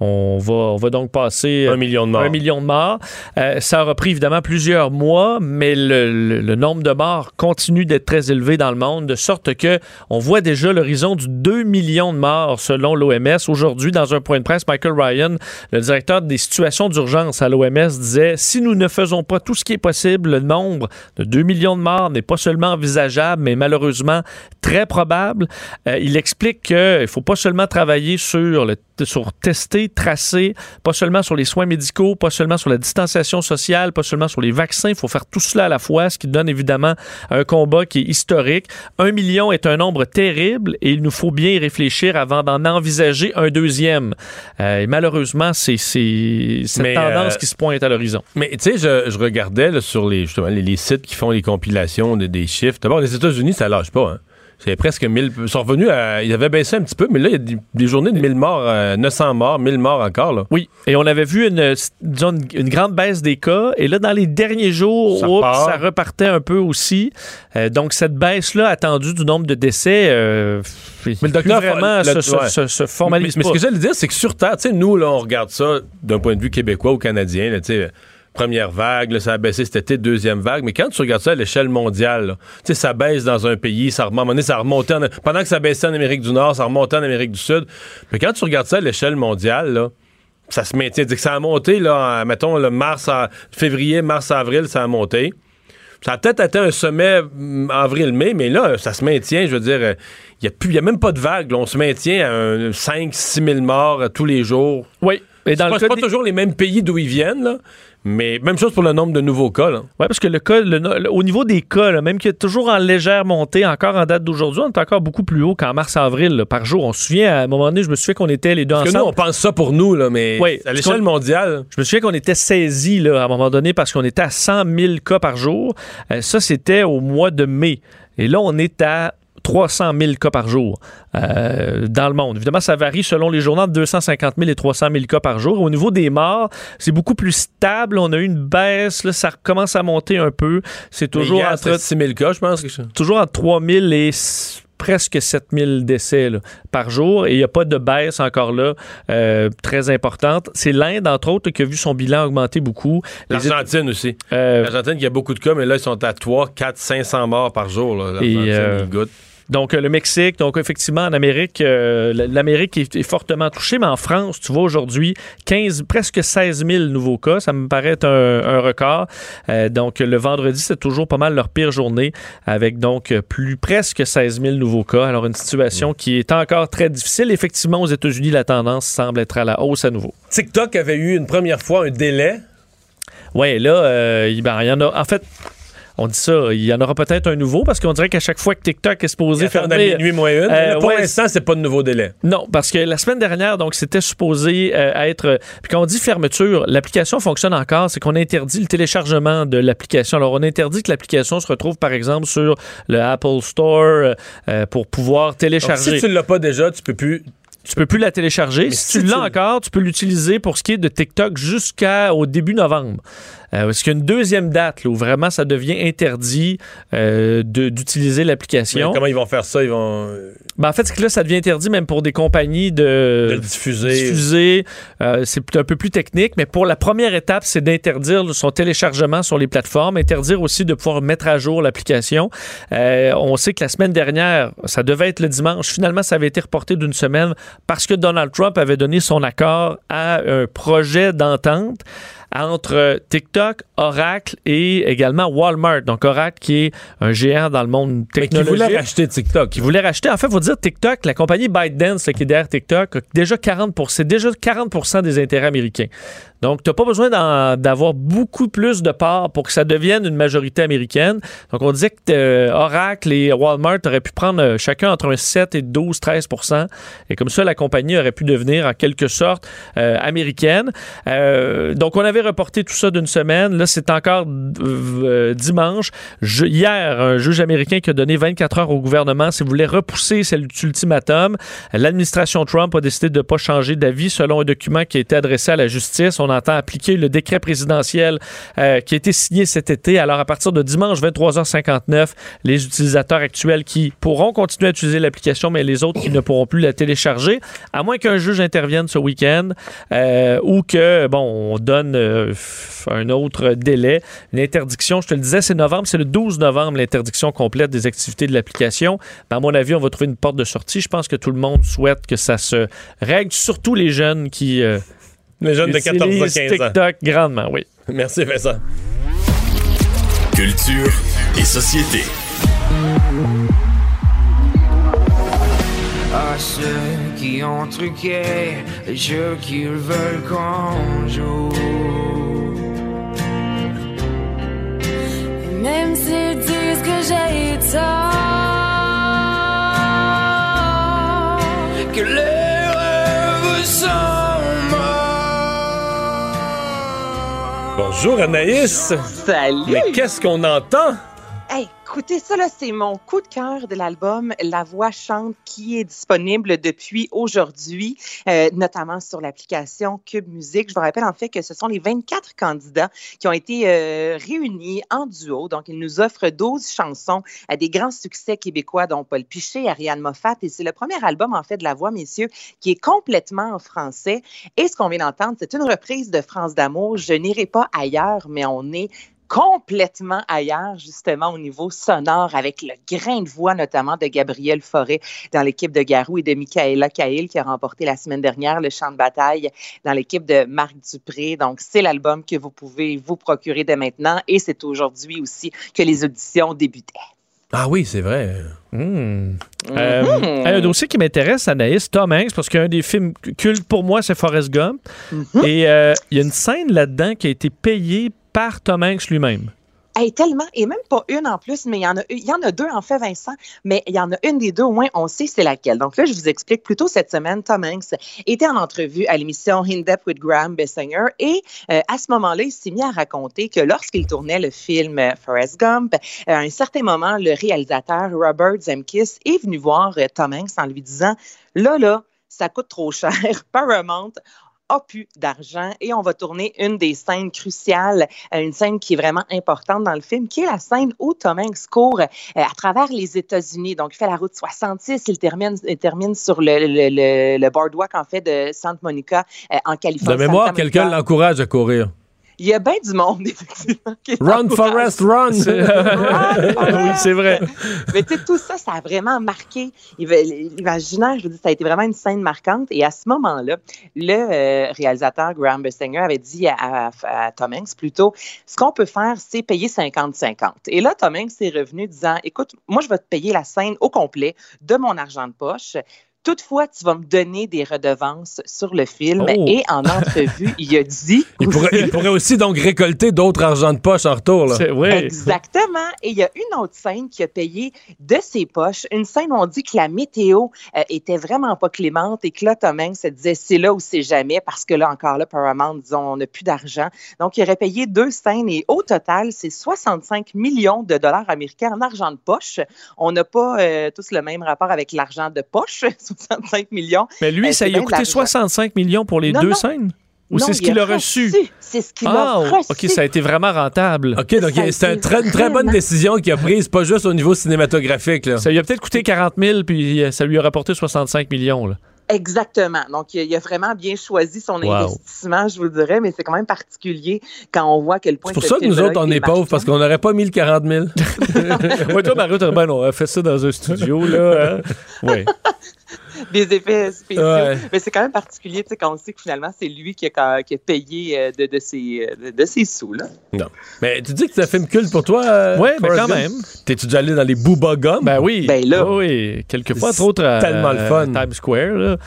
on, va, on va donc passer Un million de morts. un million de morts. Euh, ça aura pris évidemment plusieurs mois, mais le, le- le nombre de morts continue d'être très élevé dans le monde, de sorte que on voit déjà l'horizon du 2 millions de morts selon l'OMS. Aujourd'hui, dans un point de presse, Michael Ryan, le directeur des situations d'urgence à l'OMS, disait si nous ne faisons pas tout ce qui est possible, le nombre de 2 millions de morts n'est pas seulement envisageable, mais malheureusement très probable. Euh, il explique qu'il ne faut pas seulement travailler sur, le, sur tester, tracer, pas seulement sur les soins médicaux, pas seulement sur la distanciation sociale, pas seulement sur les vaccins. Il faut faire tout cela à la fois, ce qui donne évidemment un combat qui est historique. Un million est un nombre terrible et il nous faut bien y réfléchir avant d'en envisager un deuxième. Euh, et malheureusement, c'est cette Mais, tendance euh, qui se pointe à l'horizon. Mais tu sais, je, je regardais là, sur les, justement, les, les sites qui font les compilations de- des chiffres. D'abord, les États-Unis, ça lâche pas. Hein. C'est presque 1000. Ils sont revenus à. Ils avaient baissé un petit peu, mais là, il y a des, des journées de 1000 morts, euh, 900 morts, 1000 morts encore. Là. Oui, et on avait vu une, disons, une, une grande baisse des cas. Et là, dans les derniers jours, Ça oups, ça repartait un peu aussi. Euh, donc, cette baisse-là attendue du nombre de décès, euh, Mais le docteur vraiment le- se, se- ouais. se- se formalise mais, mais pas. ce que j'allais dire, c'est que sur Terre, tu sais, nous, là, on regarde ça d'un point de vue québécois ou canadien, là, tu sais. Première vague, là, ça a baissé cet été, deuxième vague. Mais quand tu regardes ça à l'échelle mondiale, tu sais, ça baisse dans un pays, ça remonte, donné, ça remontait en- pendant que ça baissait en Amérique du Nord, ça remontait en Amérique du Sud. Mais quand tu regardes ça à l'échelle mondiale, là, ça se maintient. Que ça a monté, là, mettons, le mars, à- février, mars, avril, ça a monté. Ça a peut-être atteint un sommet mm, avril-mai, mais là, ça se maintient. Je veux dire, il n'y a, a même pas de vague. là. On se maintient à 5-6 000 morts euh, tous les jours. Oui. Et dans le pas, pas des- toujours les mêmes pays d'où ils viennent, là. Mais même chose pour le nombre de nouveaux cas. Oui, parce que le cas, le- le- au niveau des cas, là, même qu'il est toujours en légère montée, encore en date d'aujourd'hui, on est encore beaucoup plus haut qu'en mars-avril par jour. On se souvient, à un moment donné, je me souviens qu'on était les deux Parce que ensemble. nous, on pense ça pour nous, là, mais à l'échelle mondiale. Je me souviens qu'on était saisis là, à un moment donné parce qu'on était à 100 000 cas par jour. Euh, ça, c'était au mois de mai. Et là, on est à 300 000 cas par jour euh, dans le monde. Évidemment, ça varie selon les journaux de 250 000 et 300 000 cas par jour. Au niveau des morts, c'est beaucoup plus stable. On a eu une baisse. Là, ça recommence à monter un peu. C'est toujours entre c'était 6 000 cas, je pense. Que ça. toujours entre 3 000 et presque 7 000 décès là, par jour et il n'y a pas de baisse encore là euh, très importante. C'est l'Inde, entre autres, qui a vu son bilan augmenter beaucoup. L'Argentine aussi. Euh, L'Argentine qui a beaucoup de cas, mais là, ils sont à 3, 4, 500 morts par jour. L'Argentine, euh. Donc, euh, le Mexique, donc effectivement, en Amérique, euh, l'Amérique est, est fortement touchée, mais en France, tu vois, aujourd'hui, 15, presque 16 000 nouveaux cas. Ça me paraît être un, un record. Euh, donc, le vendredi, c'est toujours pas mal leur pire journée, avec donc plus presque 16 000 nouveaux cas. Alors, une situation qui est encore très difficile. Effectivement, aux États-Unis, la tendance semble être à la hausse à nouveau. TikTok avait eu une première fois un délai. Oui, là, euh, ben, il y en a. En fait, on dit ça, il y en aura peut-être un nouveau parce qu'on dirait qu'à chaque fois que TikTok est supposé fermer. minuit moins une. euh, pour ouais, l'instant, c'est pas de nouveau délai. non, parce que la semaine dernière, donc, c'était supposé euh, être. euh, Puis quand on dit fermeture, l'application fonctionne encore, c'est qu'on interdit le téléchargement de l'application. Alors, on interdit que l'application se retrouve, par exemple, sur le Apple Store euh, pour pouvoir Donc, télécharger. si tu l'as pas déjà, tu peux plus. Tu peux plus la télécharger. Mais Si, si tu l'as tu- encore, tu peux l'utiliser pour ce qui est de TikTok jusqu'au début novembre. Euh, parce qu'il y a une deuxième date là, où vraiment ça devient interdit euh, d'utiliser l'application. comment ils vont faire ça? Ils vont. Ben, en fait, c'est que là, ça devient interdit même pour des compagnies de, De le diffuser. diffuser. Euh, c'est un peu plus technique, mais pour la première étape, c'est d'interdire son téléchargement sur les plateformes, interdire aussi de pouvoir mettre à jour l'application. Euh, on sait que la semaine dernière, ça devait être le dimanche. Finalement, ça avait été reporté d'une semaine parce que Donald Trump avait donné son accord à un projet d'entente entre TikTok, Oracle et également Walmart. Donc Oracle qui est un géant dans le monde Mais qui technologique. voulait racheter TikTok. Qui voulait racheter. En fait, il faut dire TikTok, la compagnie ByteDance là, qui est derrière TikTok, a déjà 40 c'est déjà 40% des intérêts américains. Donc, tu n'as pas besoin d'avoir beaucoup plus de parts pour que ça devienne une majorité américaine. Donc, on disait que euh, Oracle et Walmart auraient pu prendre euh, chacun entre un 7 et 12, 13% Et comme ça, la compagnie aurait pu devenir en quelque sorte euh, américaine. Donc, on avait reporté tout ça d'une semaine. Là, c'est encore dimanche. Hier, un juge américain qui a donné 24 heures au gouvernement s'il voulait repousser cet ultimatum. L'administration Trump a décidé de ne pas changer d'avis selon un document qui a été adressé à la justice. Entend appliquer le décret présidentiel euh, qui a été signé cet été. Alors, à partir de dimanche 23h59, les utilisateurs actuels qui pourront continuer à utiliser l'application, mais les autres qui ne pourront plus la télécharger, à moins qu'un juge intervienne ce week-end euh, ou que, bon, on donne euh, un autre délai, une interdiction. Je te le disais, c'est novembre, c'est le 12 novembre, l'interdiction complète des activités de l'application. À mon avis, on va trouver une porte de sortie. Je pense que tout le monde souhaite que ça se règle, surtout les jeunes qui. Les jeunes de 14 à utilisent 15 ans. TikTok grandement, oui. Merci, Vincent. Culture et société. À ceux qui ont truqué les jeux qu'ils veulent qu'on joue. Bonjour, Anaïs. Salut! Mais qu'est-ce qu'on entend? Écoutez, ça, là, c'est mon coup de cœur de l'album La Voix chante qui est disponible depuis aujourd'hui, euh, notamment sur l'application Cube Musique. Je vous rappelle en fait que ce sont les 24 candidats qui ont été euh, réunis en duo. Donc, ils nous offrent 12 chansons à des grands succès québécois, dont Paul Piché, Ariane Moffat. Et c'est le premier album, en fait, de La Voix, messieurs, qui est complètement en français. Et ce qu'on vient d'entendre, c'est une reprise de France d'amour. Je n'irai pas ailleurs, mais on est complètement ailleurs, justement, au niveau sonore, avec le grain de voix, notamment de Gabriel Forêt dans l'équipe de Garou et de Michaela Cahill, qui a remporté la semaine dernière le champ de bataille dans l'équipe de Marc Dupré. Donc, c'est l'album que vous pouvez vous procurer dès maintenant et c'est aujourd'hui aussi que les auditions débutaient. Ah oui, c'est vrai. Hmm. Euh, un dossier qui m'intéresse, Anaïs, Tom Hanks, parce qu'un des films cultes pour moi, c'est Forrest Gump. Et euh, il y a une scène là-dedans qui a été payée par Tom Hanks lui-même. Hey, tellement, et même pas une en plus, mais il y en a deux en fait, Vincent, mais il y en a une des deux au moins, on sait c'est laquelle. Donc là, je vous explique plutôt cette semaine, Tom Hanks était en entrevue à l'émission In Depth with Graham Bessinger et euh, à ce moment-là, il s'est mis à raconter que lorsqu'il tournait le film Forrest Gump, euh, à un certain moment, le réalisateur Robert Zemeckis est venu voir euh, Tom Hanks en lui disant, là, là, ça coûte trop cher, Paramount a plus d'argent et on va tourner une des scènes cruciales, euh, une scène qui est vraiment importante dans le film, qui est la scène où Tom Hanks court euh, à travers les États-Unis. Donc, il fait la route 66, il termine, il termine sur le, le, le, le boardwalk, en fait, de Santa Monica, euh, en De Californie. mémoire, Santa Monica. quelqu'un l'encourage à courir. Il y a bien du monde, effectivement. qui Run, l'encourage. Forrest, run! oui, c'est vrai. Mais tu sais, tout ça, ça a vraiment marqué il va- l'imaginaire. Je veux dire, ça a été vraiment une scène marquante. Et à ce moment-là, le euh, réalisateur Graham Bessinger avait dit à, à- à Tom Hanks plutôt, ce qu'on peut faire, c'est payer 50-50. Et là, Tom Hanks est revenu disant, écoute, moi, je vais te payer la scène au complet de mon argent de poche. Toutefois, tu vas me donner des redevances sur le film. Oh. Et en entrevue, il a dit. Il pourrait, il pourrait aussi donc récolter d'autres argent de poche en retour. Là. Exactement. Et il y a une autre scène qui a payé de ses poches. Une scène où on dit que la météo euh, était vraiment pas clémente et que là, Tom Hanks se disait c'est là ou c'est jamais parce que là, encore là, Paramount, disons, on n'a plus d'argent. Donc, il aurait payé deux scènes et au total, c'est 65 millions de dollars américains en argent de poche. On n'a pas euh, tous le même rapport avec l'argent de poche, 65 millions. Mais lui, Euh, ça lui a coûté l'argent. 65 millions pour les Non, deux non. scènes? Ou c'est ce il qu'il a a reçu? C'est ce qu'il ah, a reçu. OK, ça a été vraiment rentable. OK, donc c'est une très, très bonne décision qu'il a prise, pas juste au niveau cinématographique. Là. Ça lui a peut-être coûté 40 000, puis euh, ça lui a rapporté 65 millions. Là. Exactement. Donc, il a- vraiment bien choisi son Wow. investissement, je vous le dirais, mais c'est quand même particulier quand on voit à quel point C'est pour ça que nous autres, on est pauvres, parce qu'on n'aurait pas mis le 40 000. ouais, toi, Mario, t'as ben, on a fait ça dans un studio, là. hein? Ouais. des effets spéciaux. Ouais. Mais c'est quand même particulier, tu sais, quand on sait que finalement, c'est lui qui a, qui a payé euh, de, de ses, euh, de, ses sous, là. Non. Mais tu dis que c'est un film culte pour toi? euh, Ouais, mais quand Gump? même. T'es-tu déjà allé dans les Booba Gum? Ben oui. Ben là. Oui, oui. Quelquefois, C'est entre autres, à tellement le fun. Times Square, là.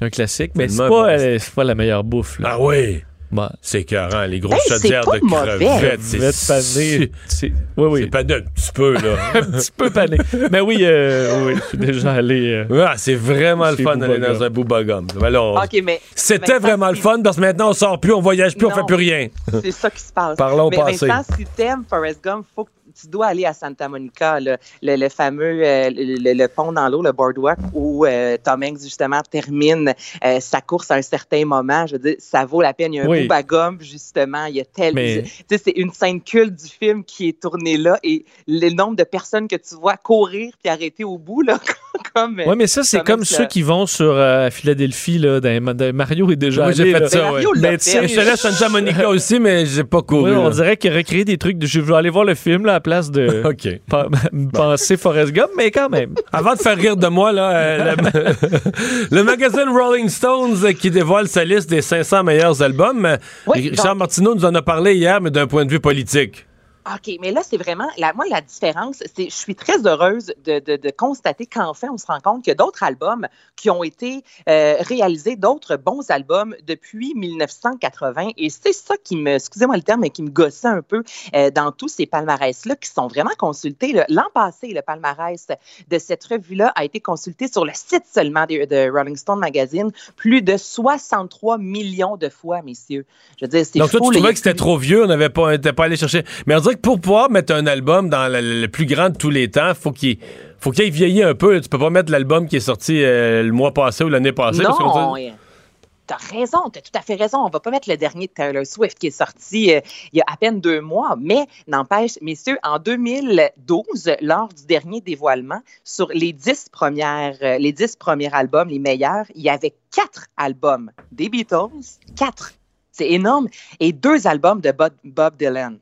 Un classique. Mais c'est pas, bon. euh, c'est pas la meilleure bouffe, là. Ah oui! Bon. C'est écœurant, les grosses Hey, c'est chaudières de crevettes. C'est panées. C'est- Oui, oui. C'est pas d'un petit peu, là. un petit peu pané. Mais oui, euh, oui, je suis déjà allé. euh, Ah, c'est vraiment le fun d'aller dans un Booba Gum. Ben on-. C'était Vincent, vraiment le fun parce que maintenant on sort plus, on voyage plus, on fait plus rien. C'est ça qui se passe. Parlons au Mais passé. Vincent, si t'aimes Forrest Gump, faut que tu dois aller à Santa Monica, le, le- le fameux euh, le, le pont dans l'eau, le boardwalk, où euh, Tom Hanks, justement, termine euh, sa course à un certain moment. Je veux dire, ça vaut la peine. Il y a un Oui. Booba Gump, justement. Il y a tel... Mais- Tu sais, c'est une scène culte du film qui est tournée là et le nombre de personnes que tu vois courir puis arrêter au bout, là, comme... Ouais, mais ça, c'est comme ceux qui vont sur euh, Philadelphie, là, dans, dans- Mario est déjà Moi, j'ai fait là. ça, Mario ouais. Ben, tu fait. Je Santa Monica aussi, mais j'ai pas couru. Oui, on dirait qu'il recréé des trucs de je veux aller voir le film là, à la place de OK. pa- penser Forrest Gump, mais quand même. Avant de faire rire de moi, là, euh, le, le magazine Rolling Stones euh, qui dévoile sa liste des 500 meilleurs albums. Oui, Richard donc- Martineau nous en a parlé hier, mais d'un point de vue politique. OK, mais là, c'est vraiment, la, moi, la différence, c'est, je suis très heureuse de, de, de constater qu'enfin, on se rend compte qu'il y a d'autres albums qui ont été euh, réalisés, d'autres bons albums depuis 1980. Et c'est ça qui me, excusez-moi le terme, mais qui me gossait un peu euh, dans tous ces palmarès-là qui sont vraiment consultés. L'an passé, le palmarès de cette revue-là a été consulté sur le site seulement de, de Rolling Stone Magazine plus de 63 millions de fois, messieurs. Je veux dire, c'est Donc, toi, tu trouvais que c'était trop vieux, on n'avait pas, on pas allé chercher. Mais on dirait que pour pouvoir mettre un album dans le, le plus grand de tous les temps, faut qu'il faut qu'il ait vieilli un peu. Tu peux pas mettre l'album qui est sorti euh, le mois passé ou l'année passée. parce Non, euh, t'as raison, t'as tout à fait raison. On va pas mettre le dernier de Taylor Swift qui est sorti euh, il y a à peine deux mois, mais n'empêche, messieurs, en 2012, lors du dernier dévoilement, sur les dix premières, euh, les dix premiers albums, les meilleurs, il y avait quatre albums des Beatles, quatre. C'est énorme. Et deux albums de Bob, Bob Dylan.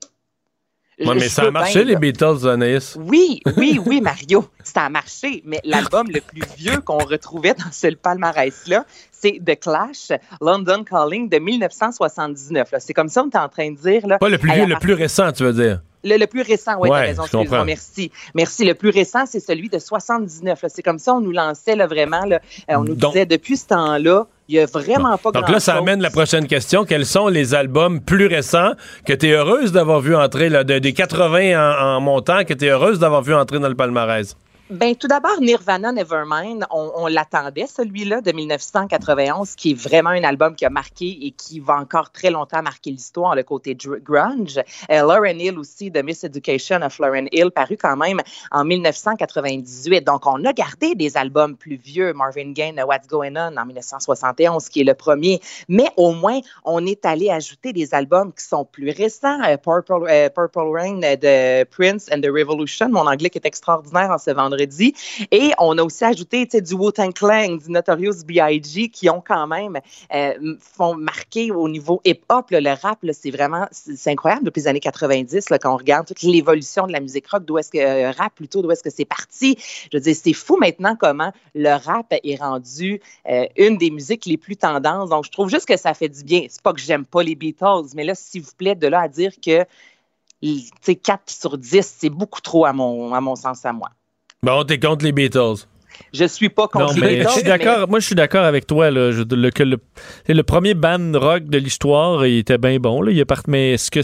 Ouais, mais ça a marché, bien, les. Beatles, Anaïs. Oui, oui, oui, Mario, ça a marché, mais l'album le plus vieux qu'on retrouvait dans ce palmarès-là, c'est The Clash, London Calling de 1979. là. C'est comme ça, on est en train de dire. Là, Pas le plus vieux, le plus récent, tu veux dire. le, le plus récent, oui, Ouais, t'as raison, excuse-moi, merci. Merci. Le plus récent, c'est celui de 79. là. C'est comme ça, on nous lançait là, vraiment. Là, euh, on nous Donc- disait, depuis ce temps-là, il n'y a vraiment pas Donc là, ça amène la prochaine question. Quels sont les albums plus récents que tu es heureuse d'avoir vu entrer, là, de- des 80 en, en montant, que tu es heureuse d'avoir vu entrer dans le palmarès? Ben, tout d'abord, Nirvana Nevermind, on, l'attendait, celui-là, de 1991, qui est vraiment un album qui a marqué et qui va encore très longtemps marquer l'histoire, le côté grunge. Euh, Lauren Hill aussi, de Miss Education of Lauren Hill, paru quand même en 1998. Donc, on a gardé des albums plus vieux, Marvin Gaye, What's Going On, en 1971, qui est le premier. Mais au moins, on est allé ajouter des albums qui sont plus récents. Euh, Purple, euh, Purple Rain de Prince and the Revolution, mon anglais qui est extraordinaire en ce vendredi. Et on a aussi ajouté du Wu-Tang Clan, du Notorious B.I.G. qui ont quand même euh, font marquer au niveau hip-hop. le rap, c'est vraiment c'est incroyable depuis les années 90 là, quand on regarde toute l'évolution de la musique rock, d'où est-ce que euh, rap plutôt, d'où est-ce que c'est parti. Je veux dire, c'est fou maintenant comment le rap est rendu euh, une des musiques les plus tendances. Donc, je trouve juste que ça fait du bien. C'est pas que j'aime pas les Beatles, mais là, s'il vous plaît, de là à dire que tu sais, 4 sur 10, c'est beaucoup trop à mon, à mon sens à moi. Bon, t'es contre les Beatles. je suis pas Non, contre mais les je suis Beatles. Moi, je suis d'accord avec toi. Là, Je- le, que le, le premier band rock de l'histoire, il était bien bon. Là. Il est mais est-ce que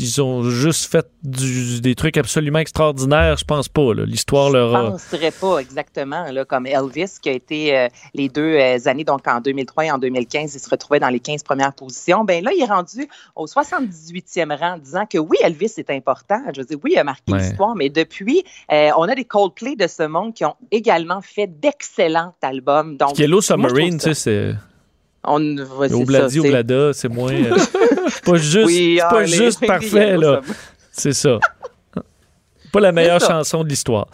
ils ont juste fait du- des trucs absolument extraordinaires? Je pense pas. L'histoire leur Je a. penserais pas exactement, là, comme Elvis, qui a été euh, les deux euh, années, donc en 2003 et en 2015, il se retrouvait dans les 15 premières positions. Ben là, il est rendu au 78e rang, disant que oui, Elvis est important. Je veux dire, oui, il a marqué Ouais. l'histoire, mais depuis, euh, on a des Coldplay de ce monde qui ont également fait d'excellents albums. Donc, Yellow je Submarine, tu sais, c'est. On, ouais, Obladi, Oblada, c'est moins. euh, pas juste, Oui, ah, pas les- juste parfait, là. C'est ça. Pas la meilleure chanson de l'histoire.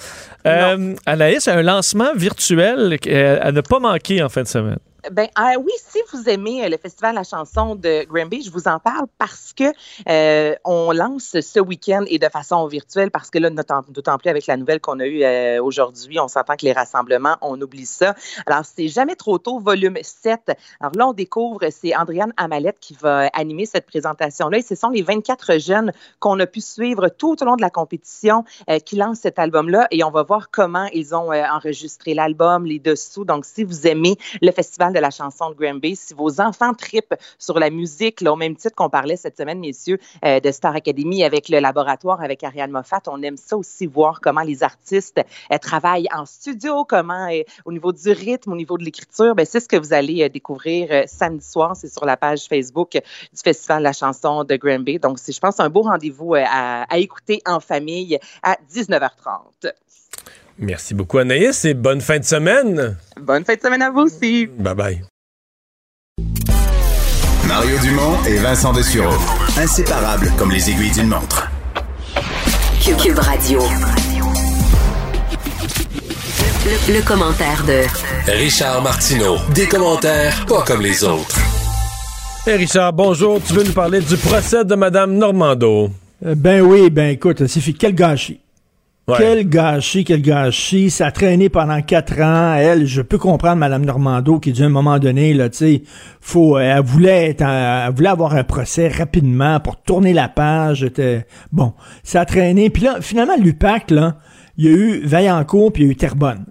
Euh, Anaïs a un lancement virtuel euh, à ne pas manquer en fin de semaine. Ben ah oui, si vous aimez euh, le festival La chanson de Granby, je vous en parle parce que euh, on lance ce week-end et de façon virtuelle parce que là, d'autant plus avec la nouvelle qu'on a eue euh, aujourd'hui, on s'entend que les rassemblements, on oublie ça. Alors, c'est jamais trop tôt, volume 7. Alors là, on découvre, c'est Andréane Amalette qui va animer cette présentation-là et ce sont les 24 jeunes qu'on a pu suivre tout au long de la compétition qui lancent cet album-là et on va voir comment ils ont enregistré l'album, les dessous. Donc, si vous aimez le festival de la chanson de Granby, si vos enfants tripent sur la musique, au même titre qu'on parlait cette semaine, messieurs, euh, de Star Academy avec le laboratoire, avec Ariane Moffat, on aime ça aussi voir comment les artistes euh, travaillent en studio, comment euh, au niveau du rythme, au niveau de l'écriture. Ben, c'est ce que vous allez découvrir samedi soir. C'est sur la page Facebook du Festival de la chanson de Granby. Donc, c'est, je pense, un beau rendez-vous à écouter en famille à 19h30. Merci beaucoup, Anaïs, et bonne fin de semaine. Bonne fin de semaine à vous aussi. Bye bye. Mario Dumont et Vincent Dessureau. Inséparables comme les aiguilles d'une montre. Cube, Radio. Le, le commentaire de Richard Martineau. Des commentaires pas comme les autres. Hey Richard, bonjour. Tu veux nous parler du procès de Mme Normando? Euh, Ben oui, ben écoute, c'est fait quel gâchis. Quel gâchis, quel gâchis. Ça a traîné pendant quatre ans. Elle, je peux comprendre Mme Normando qui dit à un moment donné, là, tu sais, faut, euh, elle voulait être, elle voulait avoir un procès rapidement pour tourner la page. Bon, ça a traîné. Puis là, finalement, l'UPAC, là, il y a eu Vaillancourt puis il y a eu Terrebonne.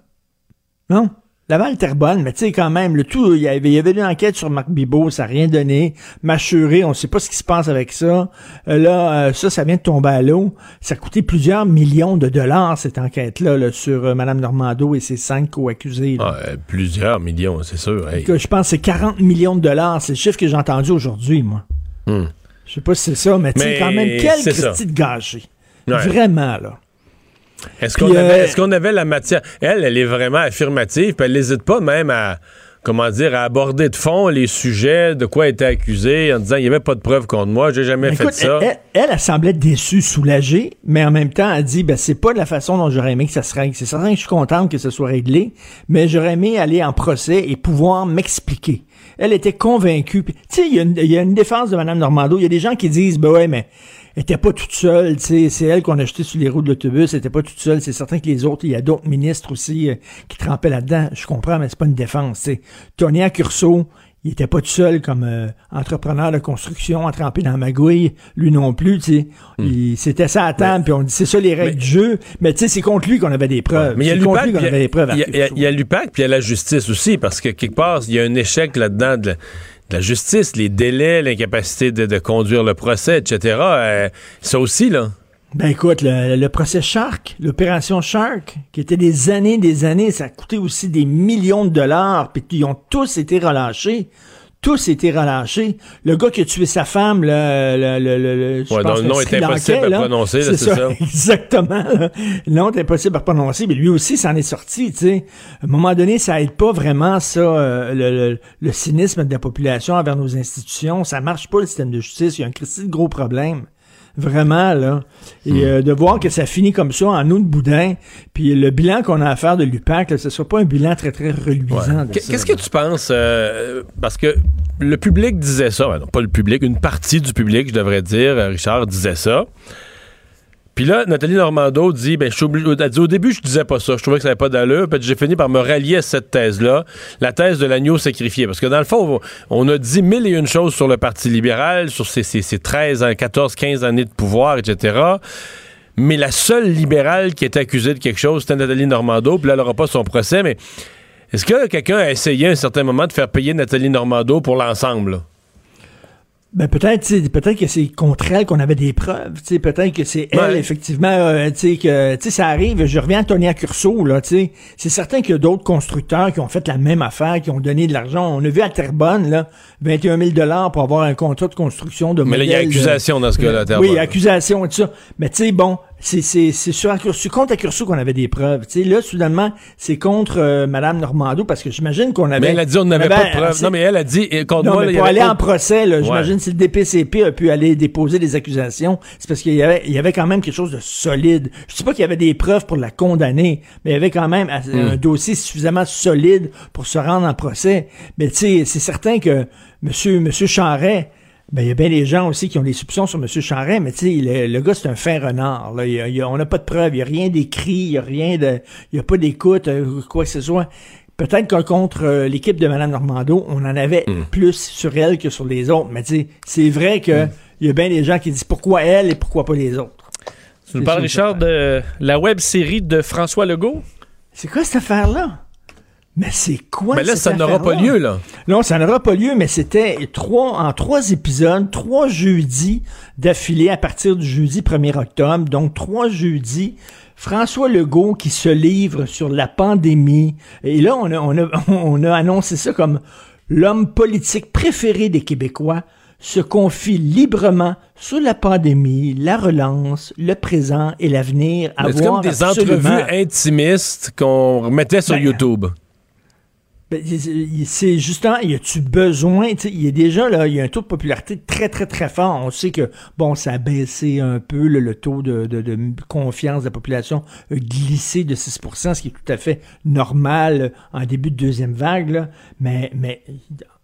Non? Laval, Terrebonne, mais tu sais, quand même, le tout, il y avait, il y avait une enquête sur Marc Bibot, ça n'a rien donné. Mâchuré, on ne sait pas ce qui se passe avec ça. Euh, là, euh, ça, ça vient de tomber à l'eau. Ça a coûté plusieurs millions de dollars, cette enquête-là, là, sur euh, Mme Normando et ses cinq co-accusés. Ah, plusieurs millions, c'est sûr. Hey. Que je pense que c'est 40 millions de dollars. C'est le chiffre que j'ai entendu aujourd'hui, moi. Hmm. Je sais pas si c'est ça, mais tu sais, quand même, quel gâchis. Ouais. Vraiment, là. Est-ce Puis, qu'on euh, avait, est-ce qu'on avait la matière? Elle, elle est vraiment affirmative, puis elle n'hésite pas même à, comment dire, à aborder de fond les sujets, de quoi elle était accusée, en disant il n'y avait pas de preuves contre moi, j'ai jamais Écoute, fait ça. Elle, elle, elle, elle semblait déçue, soulagée, mais en même temps, elle dit, ben, c'est pas de la façon dont j'aurais aimé que ça se règle. C'est certain que je suis contente que ça soit réglé, mais j'aurais aimé aller en procès et pouvoir m'expliquer. Elle était convaincue. Tu sais, il y, a une- il y a une défense de Mme Normando. Il y a des gens qui disent, ben ouais, mais était pas toute seule, c'est elle qu'on a jeté sur les roues de l'autobus, elle était pas toute seule. C'est certain que les autres, il y a d'autres ministres aussi euh, qui trempaient là-dedans. Je comprends, mais c'est pas une défense, tu sais. Tonia Curso, il était pas tout seul comme euh, entrepreneur de construction, à tremper dans la magouille, lui non plus, tu sais. Il- C'était ça à table, puis on dit c'est ça les règles du jeu, mais tu sais, c'est contre lui qu'on avait des preuves. Mais il y a l'UPAC, lui qu'on puis avait des preuves. il y a- l'UPAC, puis il y a la justice aussi, parce que quelque part, il y a un échec là-dedans de la, la justice, les délais, l'incapacité de, conduire le procès, etc. Euh, ça aussi, là. Ben écoute, le, le procès Shark, l'opération Shark, qui était des années, des années, ça a coûté aussi des millions de dollars, puis ils ont tous été relâchés. Tous été relâchés. Le gars qui a tué sa femme, le, le, le, le- je Ouais, dont le nom est impossible à prononcer, c'est ça. Exactement. là. Le nom est impossible à prononcer, mais lui aussi s'en est sorti, tu sais. À un moment donné, ça aide pas vraiment, ça, euh, le, le- le cynisme de la population envers nos institutions. Ça marche pas, le système de justice. Il y a un de gros problème. Vraiment, là. Et Hmm. euh, de voir que ça finit comme ça en eau de boudin, puis le bilan qu'on a à faire de l'UPAC, là, ce soit pas un bilan très, très reluisant. Qu'est-ce que tu penses? euh, parce que le public disait ça. Ben non, pas le public, une partie du public, je devrais dire, euh, Richard, disait ça. Puis là, Nathalie Normando dit, ben, je dit, au début, je disais pas ça. Je trouvais que ça n'avait pas d'allure. Puis j'ai fini par me rallier à cette thèse-là, la thèse de l'agneau sacrifié. Parce que dans le fond, on a dit mille et une choses sur le Parti libéral, sur ses, ses, ses 13, ans, 14, 15 années de pouvoir, etc. mais la seule libérale qui est accusée de quelque chose, c'était Nathalie Normando, puis là, elle n'aura pas son procès, mais est-ce que quelqu'un a essayé à un certain moment de faire payer Nathalie Normando pour l'ensemble? Ben peut-être, peut-être que c'est contre elle qu'on avait des preuves. tu sais, Peut-être que c'est elle, Ouais. effectivement, euh, tu sais, que tu sais, ça arrive. Je reviens à Tony Accurso, là, tu sais. C'est certain qu'il y a d'autres constructeurs qui ont fait la même affaire, qui ont donné de l'argent. On a vu à Terrebonne, là, 21 000 pour avoir un contrat de construction de Mais là, il y a de- accusation dans ce cas-là, à Terrebonne. Oui, accusation et tout ça. Mais tu sais, bon, c'est c'est c'est sur Accurso, contre Accurso qu'on avait des preuves. Tu sais, là, soudainement, c'est contre euh, Madame Normando parce que j'imagine qu'on avait. Mais elle a dit on n'avait avait pas de preuves. Non, mais elle a dit, eh, contre non, moi, mais pour aller pas- en procès, Ouais. j'imagine si le DPCP a pu aller déposer des accusations, c'est parce qu'il y avait, il y avait quand même quelque chose de solide. Je sais pas qu'il y avait des preuves pour la condamner, mais il y avait quand même assez- Hmm. un dossier suffisamment solide pour se rendre en procès. Mais tu sais, c'est certain que Monsieur, Monsieur Charret, ben, il y a bien des gens aussi qui ont des soupçons sur M. Charret, mais tu sais, le, le gars, c'est un fin renard. Là. Il y a- il y a- on n'a pas de preuves, il n'y a rien d'écrit, il n'y a rien de. Il n'y a pas d'écoute, euh, quoi que ce soit. Peut-être que contre euh, l'équipe de Mme Normando, on en avait Hmm. plus sur elle que sur les autres. Mais tu sais, c'est vrai que il y a bien des gens qui disent pourquoi elle et pourquoi pas les autres. Tu nous parles, Richard, de la web série de François Legault? C'est quoi cette affaire-là? Mais c'est quoi Mais là, cette ça n'aura pas lieu, là. Non, ça n'aura pas lieu, mais c'était trois, en trois épisodes, trois jeudis d'affilée à partir du jeudi 1er octobre. Donc, trois jeudis. François Legault qui se livre sur la pandémie. Et là, on a, on a, on a annoncé ça comme l'homme politique préféré des Québécois se confie librement sur la pandémie, la relance, le présent et l'avenir. C'est comme des entrevues intimistes qu'on remettait sur Ben, YouTube. Ben, c'est- justement, y a-tu besoin, il y a déjà, là, y a un taux de popularité très, très, très fort. On sait que, bon, ça a baissé un peu, le taux de, de- confiance de la population a glissé de 6% ce qui est tout à fait normal en début de deuxième vague. Mais, mais,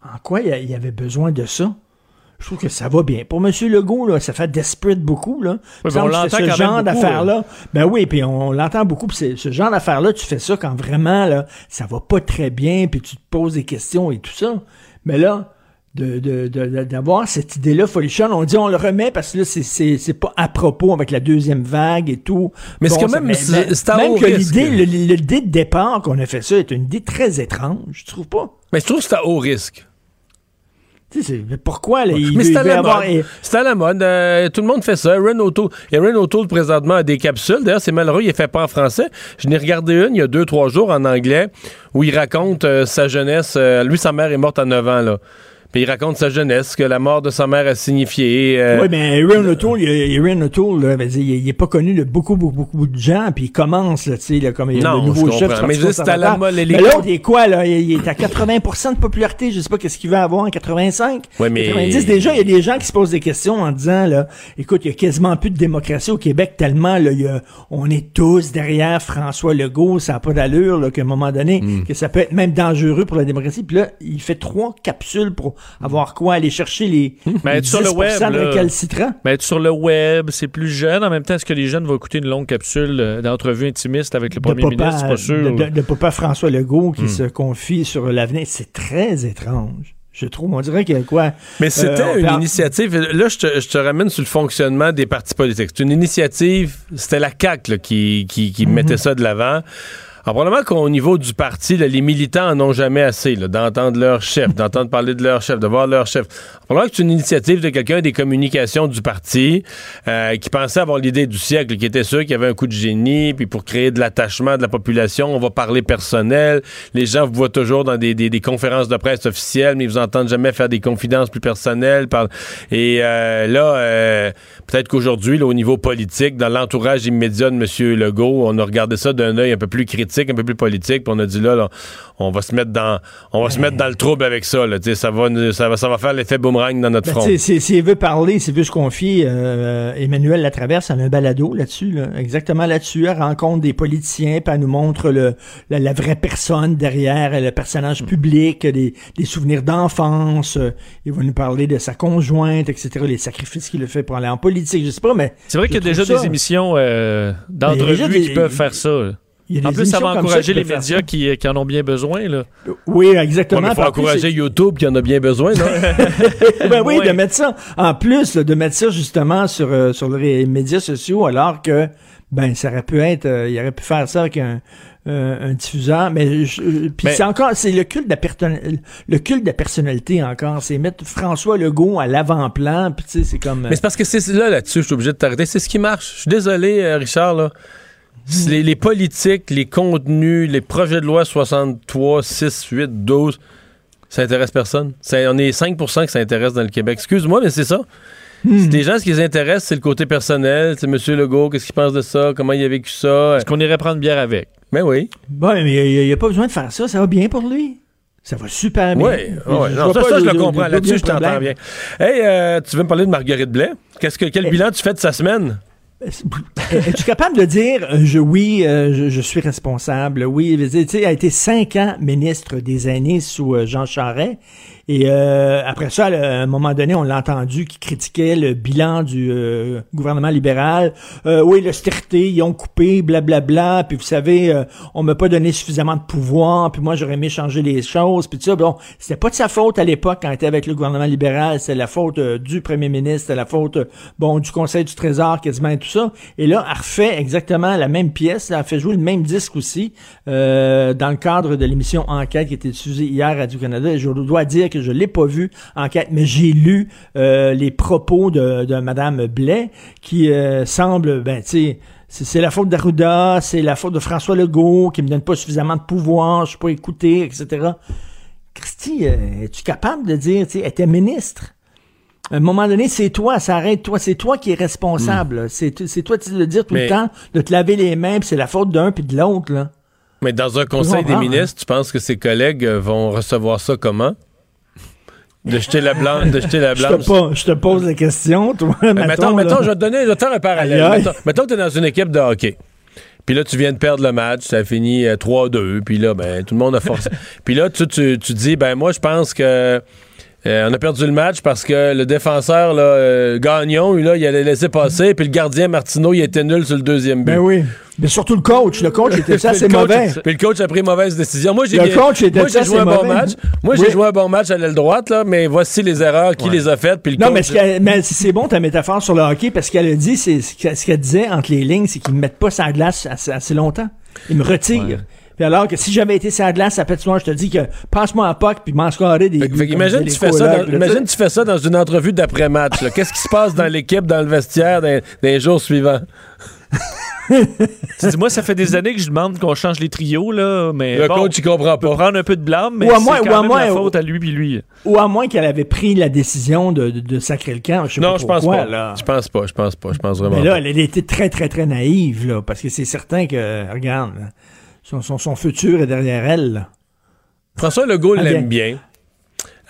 en quoi il y avait besoin de ça? Je trouve que ça va bien. Pour M. Legault, là, ça fait desperate beaucoup. Là. On l'entend ce genre d'affaires-là. Ben oui, puis on l'entend beaucoup. puis ce genre d'affaires-là, tu fais ça quand vraiment là, ça va pas très bien, puis tu te poses des questions et tout ça. Mais là, de, de, de- de- d'avoir cette idée-là folichonne, on dit on le remet parce que là, c'est, pas à propos avec la deuxième vague et tout. Mais c'est quand même- même que l'idée, le- le- de départ qu'on a fait ça est une idée très étrange, tu trouves pas? Mais je trouve que c'est à haut risque. Mais pourquoi, là, il Mais c'est à la avoir- mode. C'est à la mode. Euh, tout le monde fait ça. Ren O'Toole. A présentement à des capsules. D'ailleurs, c'est malheureux, il est fait pas en français. Je n'ai regardé une il y a deux, trois jours en anglais où il raconte euh, sa jeunesse. Euh, lui, sa mère est morte à 9 ans, là. Puis il raconte sa jeunesse, que la mort de sa mère a signifié. euh, Oui, mais Aaron O'Toole, Aaron O'Toole, ben, il il est pas connu de beaucoup, beaucoup, beaucoup de gens, puis il commence, là, tu sais, là, comme il Non, le nouveau je chef. comprends. Mais juste à la molle, l'autre, il est quoi, là? Il, il est à 80% de popularité, je sais pas qu'est-ce qu'il va avoir en 85. Ouais, mais- 90, déjà, il y a des gens qui se posent des questions en disant, là, écoute, il y a quasiment plus de démocratie au Québec tellement, là, y a- on est tous derrière François Legault, ça n'a pas d'allure, là, qu'à un moment donné, Hmm. que ça peut être même dangereux pour la démocratie. Puis là, il fait trois capsules pour avoir quoi? Aller chercher les, Mais les être sur le 10% web. récalcitrants. Mais être sur le web, c'est plus jeune. En même temps, est-ce que les jeunes vont écouter une longue capsule euh, d'entrevue intimiste avec le premier ministre? C'est pas sûr. de, de- de papa François Legault qui Hmm. se confie sur l'avenir. C'est très étrange. Je trouve, on dirait qu'il y a quoi. Mais c'était Euh, une parle- initiative. Là, je te, je te ramène sur le fonctionnement des partis politiques. C'est une initiative. C'était la CAQ là, qui, qui, qui Mhm. mettait ça de l'avant. Alors, probablement qu'au niveau du parti, là, les militants en ont jamais assez là, d'entendre leur chef, d'entendre parler de leur chef, de voir leur chef. Alors, probablement que c'est une initiative de quelqu'un des communications du parti euh, qui pensait avoir l'idée du siècle, qui était sûr qu'il y avait un coup de génie, puis pour créer de l'attachement de la population, on va parler personnel. Les gens vous voient toujours dans des, des, des conférences de presse officielles, mais ils vous entendent jamais faire des confidences plus personnelles. Par... Et euh, là, euh, peut-être qu'aujourd'hui, là, au niveau politique, dans l'entourage immédiat de M. Legault, on a regardé ça d'un œil un peu plus critique, un peu plus politique, puis on a dit là, là, on va se mettre dans, on va se mettre dans le trouble avec ça. Là, ça va, nous- ça va, ça va faire l'effet boomerang dans notre Ben, front. si- S'il veut parler, s'il veut se confier, euh, Emmanuel Latraverse, a un balado là-dessus, là, exactement là-dessus. Elle rencontre des politiciens, puis elle nous montre le, la, la vraie personne derrière, le Mm. personnage public, des, des souvenirs d'enfance. euh, il va nous parler de sa conjointe, etc., les sacrifices qu'il a fait pour aller en politique. Je sais pas, mais. C'est vrai qu'il y a déjà ça- des émissions euh, Ben, il d'entrevue qui peuvent faire ça. Là. Il y a des En plus, ça va encourager les médias qui, qui en ont bien besoin. Là. Oui, exactement. Ouais, il faut en plus, encourager YouTube qui en a bien besoin, non? ben oui, Ouais. de mettre ça, en plus, là, de mettre ça justement sur, euh, sur les médias sociaux, alors que, ben, ça aurait pu être, euh, il aurait pu faire ça avec un, euh, un diffuseur, mais, je- euh, puis Mais- c'est encore, c'est le culte de la le culte de la personnalité encore, c'est mettre François Legault à l'avant-plan, puis tu sais, c'est comme, euh, Mais c'est parce que c'est là, là-dessus, je suis obligé de t'arrêter. C'est ce qui marche. Je suis désolé, euh, Richard, là. Les, les politiques, les contenus, les projets de loi 63, 6, 8, 12, ça intéresse personne? Ça- on est 5 que ça intéresse dans le Québec. Excuse-moi, mais c'est ça. C'est des gens, ce qui les intéresse, c'est le côté personnel. C'est M. Legault, qu'est-ce qu'il pense de ça, comment il a vécu ça. Est-ce qu'on irait prendre bière avec? Mais oui. bon, mais il n'y a, pas besoin de faire ça, ça va bien pour lui. Ça va super bien. Oui, ouais, non, ça, ça, je le comprends. de- Là-dessus, de je t'entends bien. Hey, euh, tu veux me parler de Marguerite Blais? Que, quel bilan tu fais de sa semaine? Es-tu capable de dire, euh, je, oui, euh, je, suis responsable, oui, tu sais, a été cinq ans ministre des aînés sous euh, Jean Charest, et euh, après ça, à un moment donné, on l'a entendu qui critiquait le bilan du euh, gouvernement libéral. Euh, oui, l'austérité, ils ont coupé, blablabla, puis vous savez, euh, on m'a pas donné suffisamment de pouvoir, puis moi j'aurais aimé changer les choses, puis tout ça. Bon, c'était pas de sa faute à l'époque quand elle était avec le gouvernement libéral, c'est la faute euh, du premier ministre, c'est la faute, euh, bon, du Conseil du Trésor, quasiment et tout ça. Et là, elle refait exactement la même pièce, elle fait jouer le même disque aussi, dans le cadre de l'émission Enquête qui était diffusée hier à Radio-Canada. Et je dois dire que je l'ai pas vu, Enquête, mais j'ai lu euh, les propos de, de Madame Blais, qui euh, semble, ben, tu sais, c'est la faute d'Arruda, c'est la faute de François Legault, qui me donne pas suffisamment de pouvoir, je suis pas écouté, etc. Christy, euh, es-tu capable de dire, tu sais, elle était ministre? À un moment donné, c'est toi, ça arrête toi, c'est toi qui es responsable. là. C'est c'est toi de dire tout Mais- le temps, de te laver les mains, puis c'est la faute d'un puis de l'autre, là. Mais dans un conseil des comprends, ministres, tu penses que ses collègues vont recevoir ça comment? De jeter la blanche, de jeter la Je blanche. te, pas- je te pose la question, toi. Mais mettons, mettons, là. mettons, je vais te donner, je vais te faire un parallèle. Aïe, aïe. Mettons, mettons que tu es dans une équipe de hockey. Puis là, tu viens de perdre le match, ça a fini euh, 3-2, puis là, ben, tout le monde a forcé. puis là, tu, tu, tu dis, ben, moi, je pense que euh, on a perdu le match parce que le défenseur, là, euh, Gagnon, là, il allait laisser passer, puis le gardien Martineau, il était nul sur le deuxième but. Ben oui. Mais surtout le coach. Le coach était ça, c'est mauvais. Puis le coach a pris mauvaise décision. Moi, j'ai Le bien- coach était moi, j'ai ça, joué un bon match. Moi, Oui. j'ai joué un bon match à l'aile droite, là, mais voici les erreurs, qui Ouais. les a faites. Puis le Non, coach- mais, ce c'est bon ta métaphore sur le hockey parce qu'elle a dit, c'est ce qu'elle ce qu'elle disait entre les lignes, c'est qu'ils me mettent pas sa glace assez, assez longtemps. Ils me retirent. Puis alors que si j'avais été sa glace à patinoire, je te dis que passe-moi un puck puis m'en scorer des Fait buts. imagine, tu fais ça dans, imagine tu fais ça dans une entrevue d'après-match. Qu'est-ce qui se passe dans l'équipe, dans le vestiaire, les jours suivants? Tu dis, moi, ça fait des années que je demande qu'on change les trios, là, mais. Le bon, coach, il comprend on peut pas. prendre un peu de blâme, mais Ou à c'est quand ou à même moins- la faute à lui puis lui. Ou à moins qu'elle avait pris la décision de, de, de sacrer le camp. Je sais Non, pas je pense pas. Là. Je pense pas, je pense pas, je pense vraiment Mais là, pas. elle, elle était très, très, très naïve, là, parce que c'est certain que, regarde, son, son, son futur est derrière elle. là. François Legault Ah, l'aime bien.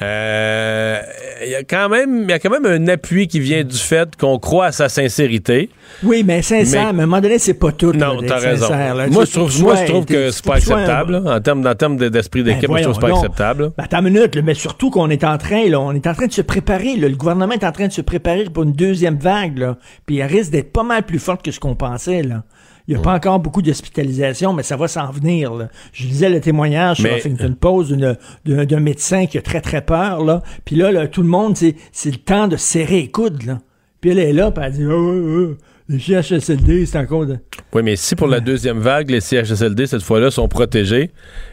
Euh, Il y a quand même, il y a quand même un appui qui vient du fait qu'on croit à sa sincérité. Oui, mais sincère, Mais- mais à un moment donné, c'est pas tout. Non, t'as raison. là. Moi, je trouve, que moi, tu je sois- trouve que t'es- c'est pas un- acceptable. là. En termes, en termes de- d'esprit d'équipe, Ben, je trouve que c'est pas acceptable. Ben, attends une minute, là, mais surtout qu'on est en train, là, on est en train de se préparer, le gouvernement est en train de se préparer pour une deuxième vague, là, puis elle risque d'être pas mal plus forte que ce qu'on pensait, là. Il n'y a pas encore beaucoup d'hospitalisation, mais ça va s'en venir. là. Je lisais le témoignage sur Mais- Huffington Post d'une- d'un d'un médecin qui a très très peur. Là. Puis là, là, tout le monde, c'est le temps de serrer les coudes. Là. Puis elle est là, puis elle dit oh, oh, oh, les CHSLD, c'est encore. De... Oui, mais si pour la deuxième vague, les CHSLD, cette fois-là, sont protégés,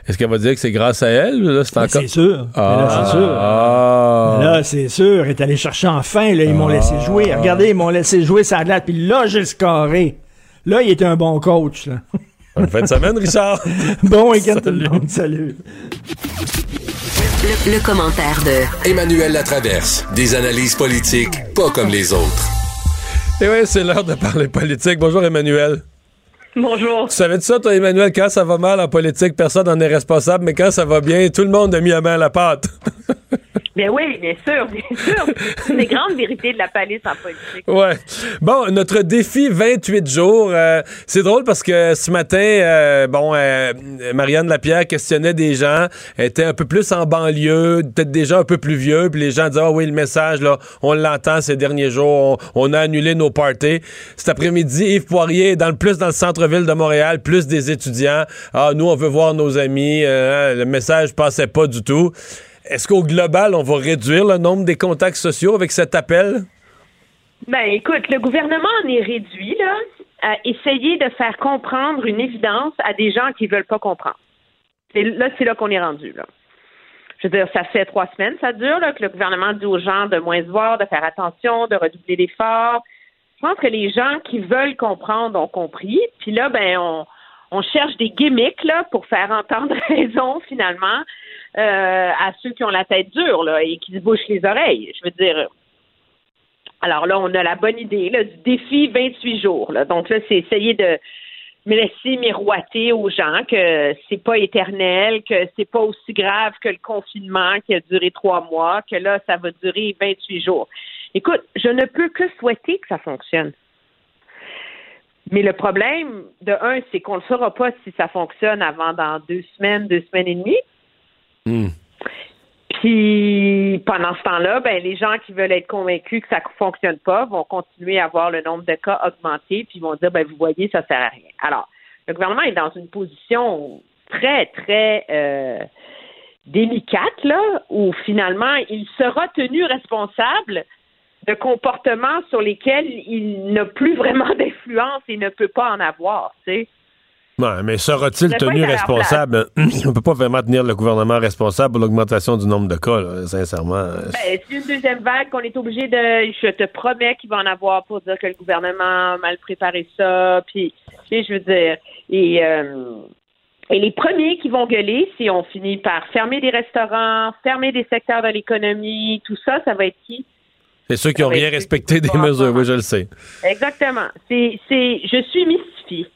est-ce qu'elle va dire que c'est grâce à elle? Là, c'est Ben, encore... c'est sûr. Ah, Mais là, c'est sûr. ah. Mais Là, c'est sûr. Elle est allée chercher enfin. Là, ils m'ont laissé jouer. Regardez, ils m'ont laissé jouer sa glace. Puis là, j'ai scoré. Là, il était un bon coach. Là. Bonne fin de semaine, Richard. bon week-end tout le monde. Salut. Le, le commentaire de Emmanuel Latraverse. Des analyses politiques pas comme les autres. Et oui, c'est l'heure de parler politique. Bonjour, Emmanuel. Bonjour. Tu savais de ça, toi, Emmanuel, quand ça va mal en politique, personne n'en est responsable, mais quand ça va bien, tout le monde a mis la main à la pâte. Bien oui, bien sûr, bien sûr. C'est une des grandes vérités de la palisse en politique. Ouais. Bon, notre défi 28 jours, euh, c'est drôle parce que ce matin, euh, bon, euh, Marianne Lapierre questionnait des gens, elle était un peu plus en banlieue, peut-être déjà un peu plus vieux, puis les gens disaient, ah oui, le message, là, on l'entend ces derniers jours, on, a annulé nos parties. Cet après-midi, Yves Poirier, dans le plus dans le centre-ville de Montréal, plus des étudiants, ah, nous, on veut voir nos amis, hein, le message passait pas du tout. Est-ce qu'au global, on va réduire le nombre des contacts sociaux avec cet appel? Ben, écoute, le gouvernement en est réduit, là, à essayer de faire comprendre une évidence à des gens qui veulent pas comprendre. Et là, c'est là qu'on est rendu. Je veux dire, ça fait trois semaines, ça dure, là, que le gouvernement dit aux gens de moins se voir, de faire attention, de redoubler l'effort. Je pense que les gens qui veulent comprendre ont compris. Puis là, ben, on, on cherche des gimmicks, là, pour faire entendre raison, finalement. Euh, à ceux qui ont la tête dure et qui se bouchent les oreilles. Je veux dire. Alors là, on a la bonne idée du défi 28 jours. Donc là, c'est essayer de laisser miroiter aux gens que c'est pas éternel, que c'est pas aussi grave que le confinement qui a duré trois mois, que là, ça va durer 28 jours. Écoute, je ne peux que souhaiter que ça fonctionne. Mais le problème, de un, c'est qu'on ne saura pas si ça fonctionne avant dans deux semaines, deux semaines et demie. Hmm. Puis pendant ce temps-là, ben les gens qui veulent être convaincus que ça ne fonctionne pas vont continuer à voir le nombre de cas augmenter, puis vont dire ben vous voyez ça sert à rien. Alors le gouvernement est dans une position très très euh, délicate là, où finalement il sera tenu responsable de comportements sur lesquels il n'a plus vraiment d'influence et ne peut pas en avoir, tu sais. Ouais, mais sera-t-il tenu responsable? On peut pas vraiment tenir le gouvernement responsable pour l'augmentation du nombre de cas, là, sincèrement. Ben, c'est une deuxième vague qu'on est obligé de. Je te promets qu'il va en avoir pour dire que le gouvernement a mal préparé ça. Puis, je veux dire. Et, euh, et les premiers qui vont gueuler, si on finit par fermer des restaurants, fermer des secteurs de l'économie, tout ça, ça va être qui? C'est ceux qui n'ont rien respecté des mesures, oui, je le sais. Exactement. C'est, c'est, je suis mystifiée.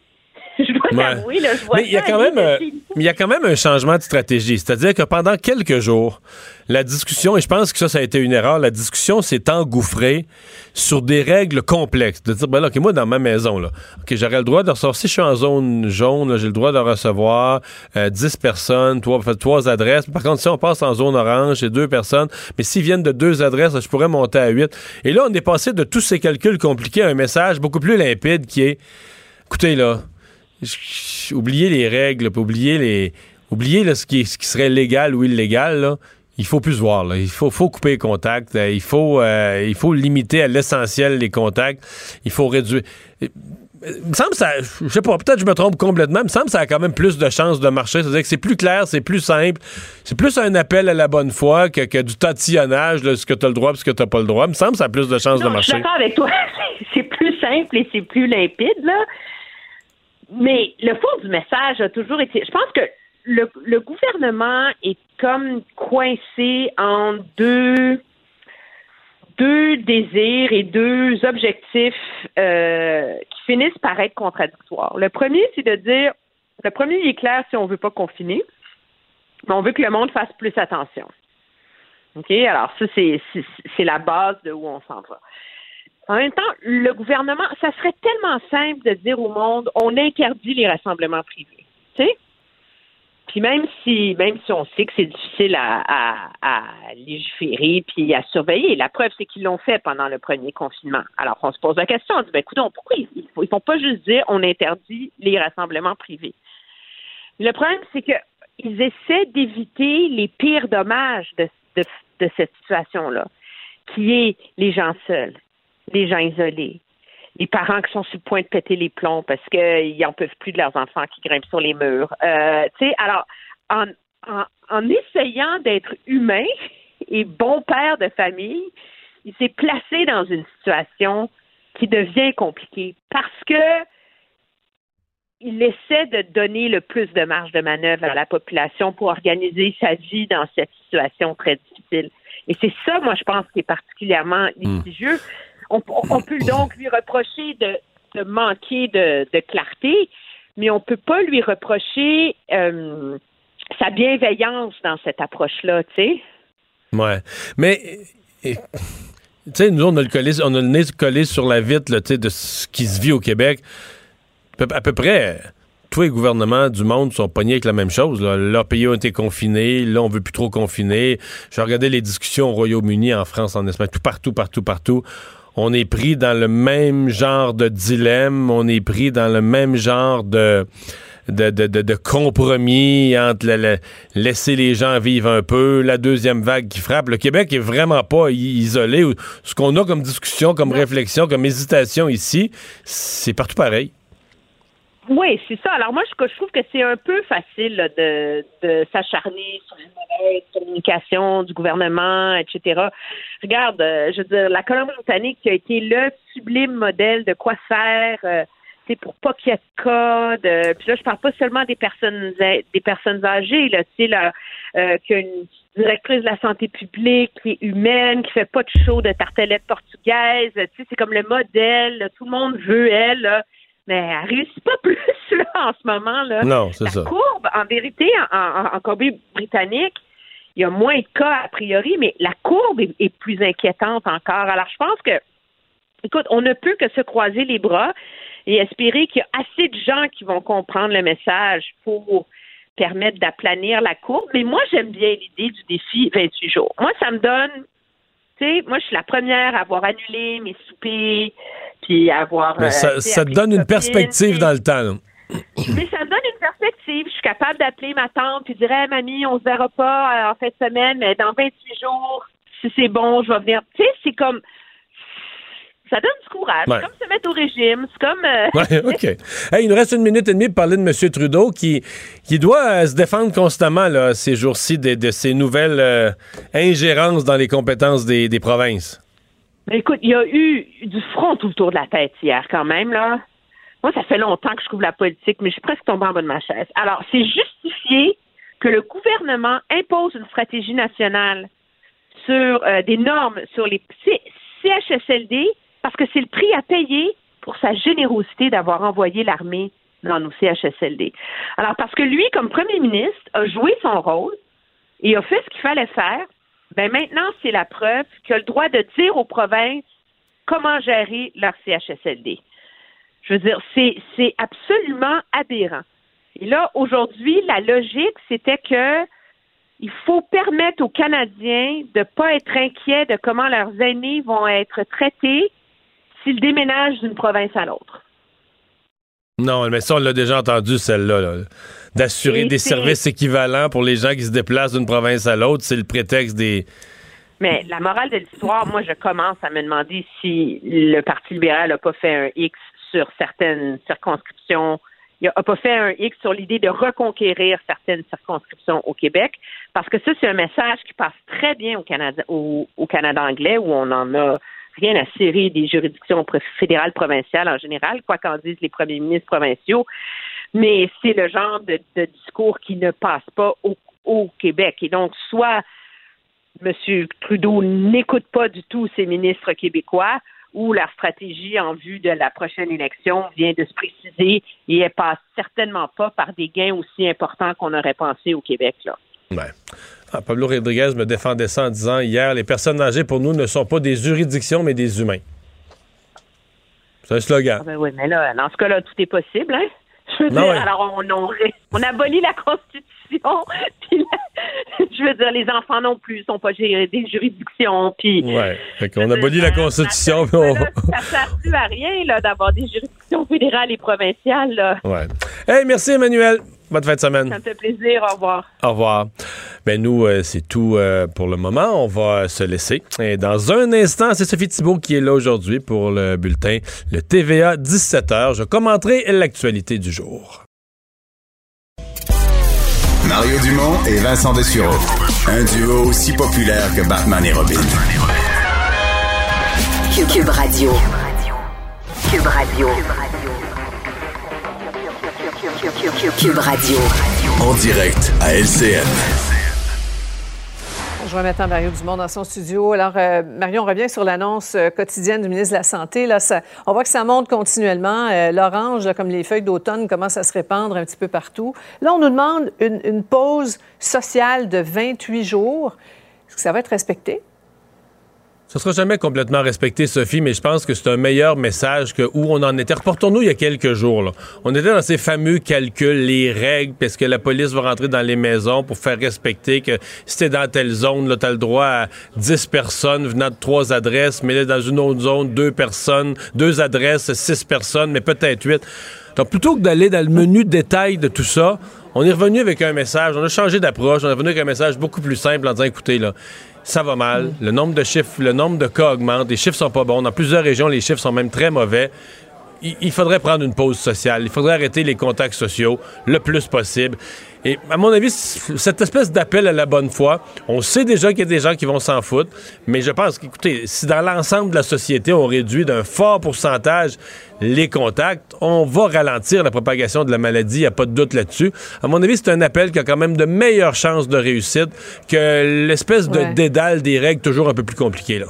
je dois là, je vois Mais il y, a quand même, euh, il y a quand même un changement de stratégie. C'est-à-dire que pendant quelques jours, la discussion, et je pense que ça, ça a été une erreur, la discussion s'est engouffrée sur des règles complexes. De dire, ben là, OK, moi, dans ma maison, là, OK, j'aurais le droit de recevoir, si je suis en zone jaune, j'ai le droit de recevoir euh, 10 personnes, trois, trois adresses. Par contre, si on passe en zone orange, c'est deux personnes. Mais s'ils viennent de deux adresses, je pourrais monter à huit. Et là, on est passé de tous ces calculs compliqués à un message beaucoup plus limpide qui est, écoutez, là, oubliez les règles, oubliez les, oubliez ce, qui, ce qui serait légal ou illégal. Là. Il faut plus se voir. Là. Il faut, faut couper les contacts. Il faut, euh, il faut limiter à l'essentiel les contacts. Il faut réduire. Il me semble ça, je sais pas, peut-être je me trompe complètement, il me semble que ça a quand même plus de chances de marcher. C'est-à-dire que c'est plus clair, c'est plus simple. C'est plus un appel à la bonne foi que, que du tatillonnage, là, ce que tu as le droit et ce que tu n'as pas le droit. Il me semble que ça a plus de chances non, de marcher. Je suis d'accord avec toi. C'est plus simple et c'est plus limpide, là. Mais le fond du message a toujours été. Je pense que le, le gouvernement est comme coincé en deux deux désirs et deux objectifs euh, qui finissent par être contradictoires. Le premier, c'est de dire, le premier il est clair si on veut pas confiner, mais on veut que le monde fasse plus attention. OK? Alors, ça, c'est la base de où on s'en va. En même temps, le gouvernement, ça serait tellement simple de dire au monde, on interdit les rassemblements privés. Tu sais? Puis même si, même si on sait que c'est difficile à, à, légiférer puis à surveiller, la preuve c'est qu'ils l'ont fait pendant le premier confinement. Alors on se pose la question, on dit ben écoute, pourquoi ils, ne font pas juste dire on interdit les rassemblements privés? Le problème c'est que ils essaient d'éviter les pires dommages de, de, de cette situation-là, qui est les gens seuls, les gens isolés, les parents qui sont sur le point de péter les plombs parce qu'ils n'en peuvent plus de leurs enfants qui grimpent sur les murs. Euh, tu sais, alors, en, en, en essayant d'être humain et bon père de famille, il s'est placé dans une situation qui devient compliquée parce que il essaie de donner le plus de marge de manœuvre à la population pour organiser sa vie dans cette situation très difficile. Et c'est ça, moi, je pense, qui est particulièrement litigieux. On, peut donc lui reprocher de, manquer de, clarté, mais on peut pas lui reprocher euh, sa bienveillance dans cette approche-là, tu sais. Ouais. Mais, tu sais, nous, on a, le on a nez collé sur la vitre là, de ce qui se vit au Québec. À peu près, tous les gouvernements du monde sont pognés avec la même chose. Leurs pays ont été confinés. Là, on veut plus trop confiner. Je regardais les discussions au Royaume-Uni, en France, en Espagne, tout partout, partout, partout. On est pris dans le même genre de dilemme. On est pris dans le même genre de de, de, de- de compromis entre le- le- laisser les gens vivre un peu, la deuxième vague qui frappe. Le Québec est vraiment pas isolé. Ce qu'on a comme discussion, comme réflexion, comme hésitation ici, c'est partout pareil. Oui, c'est ça. Alors moi, je, trouve que c'est un peu facile là, de, de s'acharner sur une mauvaise communication du gouvernement, etc. Regarde, euh, je veux dire, la Colombie-Britannique qui a été le sublime modèle de quoi faire, euh, c'est pour pas qu'il y ait de cas. de- Puis là, je parle pas seulement des personnes des personnes âgées, là, tu sais, là, euh, qu'il y a une directrice de la santé publique qui est humaine, qui fait pas de show de tartelette portugaise, tu sais, c'est comme le modèle, tout le monde veut elle, là. Mais elle réussit pas plus là, en ce moment. Là. Non, c'est la ça. courbe, en vérité, en, en, en Colombie-Britannique, il y a moins de cas a priori, mais la courbe est, est plus inquiétante encore. Alors, je pense que, écoute, on ne peut que se croiser les bras et espérer qu'il y a assez de gens qui vont comprendre le message pour permettre d'aplanir la courbe. Mais moi, j'aime bien l'idée du défi 28 jours. Moi, ça me donne tu sais, moi, je suis la première à avoir annulé mes soupers, puis à avoir. Mais euh, ça, te donne une perspective dans le temps. là. mais ça me donne une perspective. Je suis capable d'appeler ma tante puis dire hey, mamie, on se verra pas euh, en fin de semaine, mais dans 28 jours, si c'est bon, je vais venir. Tu sais, c'est comme ça donne du courage. Ouais. C'est comme se mettre au régime. C'est comme euh, Ouais, OK. Hey, il nous reste une minute et demie pour parler de M. Trudeau qui, qui doit euh, se défendre constamment là, ces jours-ci de, de ces nouvelles euh, ingérences dans les compétences des, des provinces. Mais écoute, il y a eu du front tout autour de la tête hier, quand même, là. Moi, ça fait longtemps que je couvre la politique, mais je suis presque tombée en bas de ma chaise. Alors, c'est justifié que le gouvernement impose une stratégie nationale sur euh, des normes sur les CHSLD parce que c'est le prix à payer pour sa générosité d'avoir envoyé l'armée dans nos CHSLD. Alors, parce que lui, comme premier ministre, a joué son rôle et a fait ce qu'il fallait faire, ben maintenant, c'est la preuve qu'il a le droit de dire aux provinces comment gérer leur CHSLD. Je veux dire, c'est, absolument aberrant. Et là, aujourd'hui, la logique, c'était que il faut permettre aux Canadiens de ne pas être inquiets de comment leurs aînés vont être traités s'ils déménagent d'une province à l'autre. Non, mais ça, on l'a déjà entendu, celle-là. là. D'assurer des services équivalents pour les gens qui se déplacent d'une province à l'autre, c'est le prétexte des. Mais la morale de l'histoire, moi, je commence à me demander si le Parti libéral n'a pas fait un X sur certaines circonscriptions. Il n'a pas fait un X sur l'idée de reconquérir certaines circonscriptions au Québec, parce que ça, c'est un message qui passe très bien au Canada, au, au Canada anglais, où on en a rien à serrer des juridictions fédérales, provinciales en général, quoi qu'en disent les premiers ministres provinciaux. Mais c'est le genre de, discours qui ne passe pas au, Québec. Et donc, soit M. Trudeau n'écoute pas du tout ses ministres québécois ou la stratégie en vue de la prochaine élection vient de se préciser et elle passe certainement pas par des gains aussi importants qu'on aurait pensé au Québec. Ah, Pablo Rodriguez me défendait ça en disant hier les personnes âgées pour nous ne sont pas des juridictions, mais des humains. C'est un slogan. Ah ben oui, mais là, dans ce cas-là, tout est possible, hein? Je veux Non, dire, ouais. alors on, on, on abolit la Constitution, puis je veux dire, les enfants non plus sont pas gérés des juridictions, puis Ouais. Fait qu'on abolit la Constitution. puis on- ça sert plus à rien là d'avoir des juridictions fédérales et provinciales. Là. Ouais. Hey, merci Emmanuel. Bonne fin de semaine. Ça me fait plaisir. Au revoir. Au revoir. Ben nous, euh, c'est tout euh, pour le moment. On va se laisser. Et dans un instant, c'est Sophie Thibault qui est là aujourd'hui pour le bulletin, le TVA 17h. Je commenterai l'actualité du jour. Mario Dumont et Vincent Dessureau. Un duo aussi populaire que Batman et Robin. Cube, Cube Radio. Cube Radio. Cube Radio. En direct à LCN. Je vois maintenant Mario Dumont dans son studio. Alors, euh, Mario, on revient sur l'annonce euh, quotidienne du ministre de la Santé. Là, ça- on voit que ça monte continuellement. Euh, L'orange, comme les feuilles d'automne, commence à se répandre un petit peu partout. Là, on nous demande une, une pause sociale de 28 jours. Est-ce que ça va être respecté? Ça sera jamais complètement respecté, Sophie, mais je pense que c'est un meilleur message que où on en était. Reportons-nous il y a quelques jours. On était dans ces fameux calculs, les règles, parce que la police va rentrer dans les maisons pour faire respecter que si t'es dans telle zone, tu as le droit à 10 personnes venant de trois adresses, mais là, dans une autre zone, deux personnes, deux adresses, six personnes, mais peut-être huit. Donc, plutôt que d'aller dans le menu détail de tout ça, on est revenu avec un message, on a changé d'approche, on est revenu avec un message beaucoup plus simple en disant, écoutez, là, ça va mal. Le nombre de chiffres, le nombre de cas augmente. Les chiffres sont pas bons. Dans plusieurs régions, les chiffres sont même très mauvais. Il, il faudrait prendre une pause sociale. Il faudrait arrêter les contacts sociaux le plus possible. Et à mon avis, cette espèce d'appel à la bonne foi, on sait déjà qu'il y a des gens qui vont s'en foutre, mais je pense qu'écoutez, si dans l'ensemble de la société, on réduit d'un fort pourcentage les contacts, on va ralentir la propagation de la maladie, il n'y a pas de doute là-dessus. À mon avis, c'est un appel qui a quand même de meilleures chances de réussite que l'espèce de dédale des règles toujours un peu plus compliquées. Là.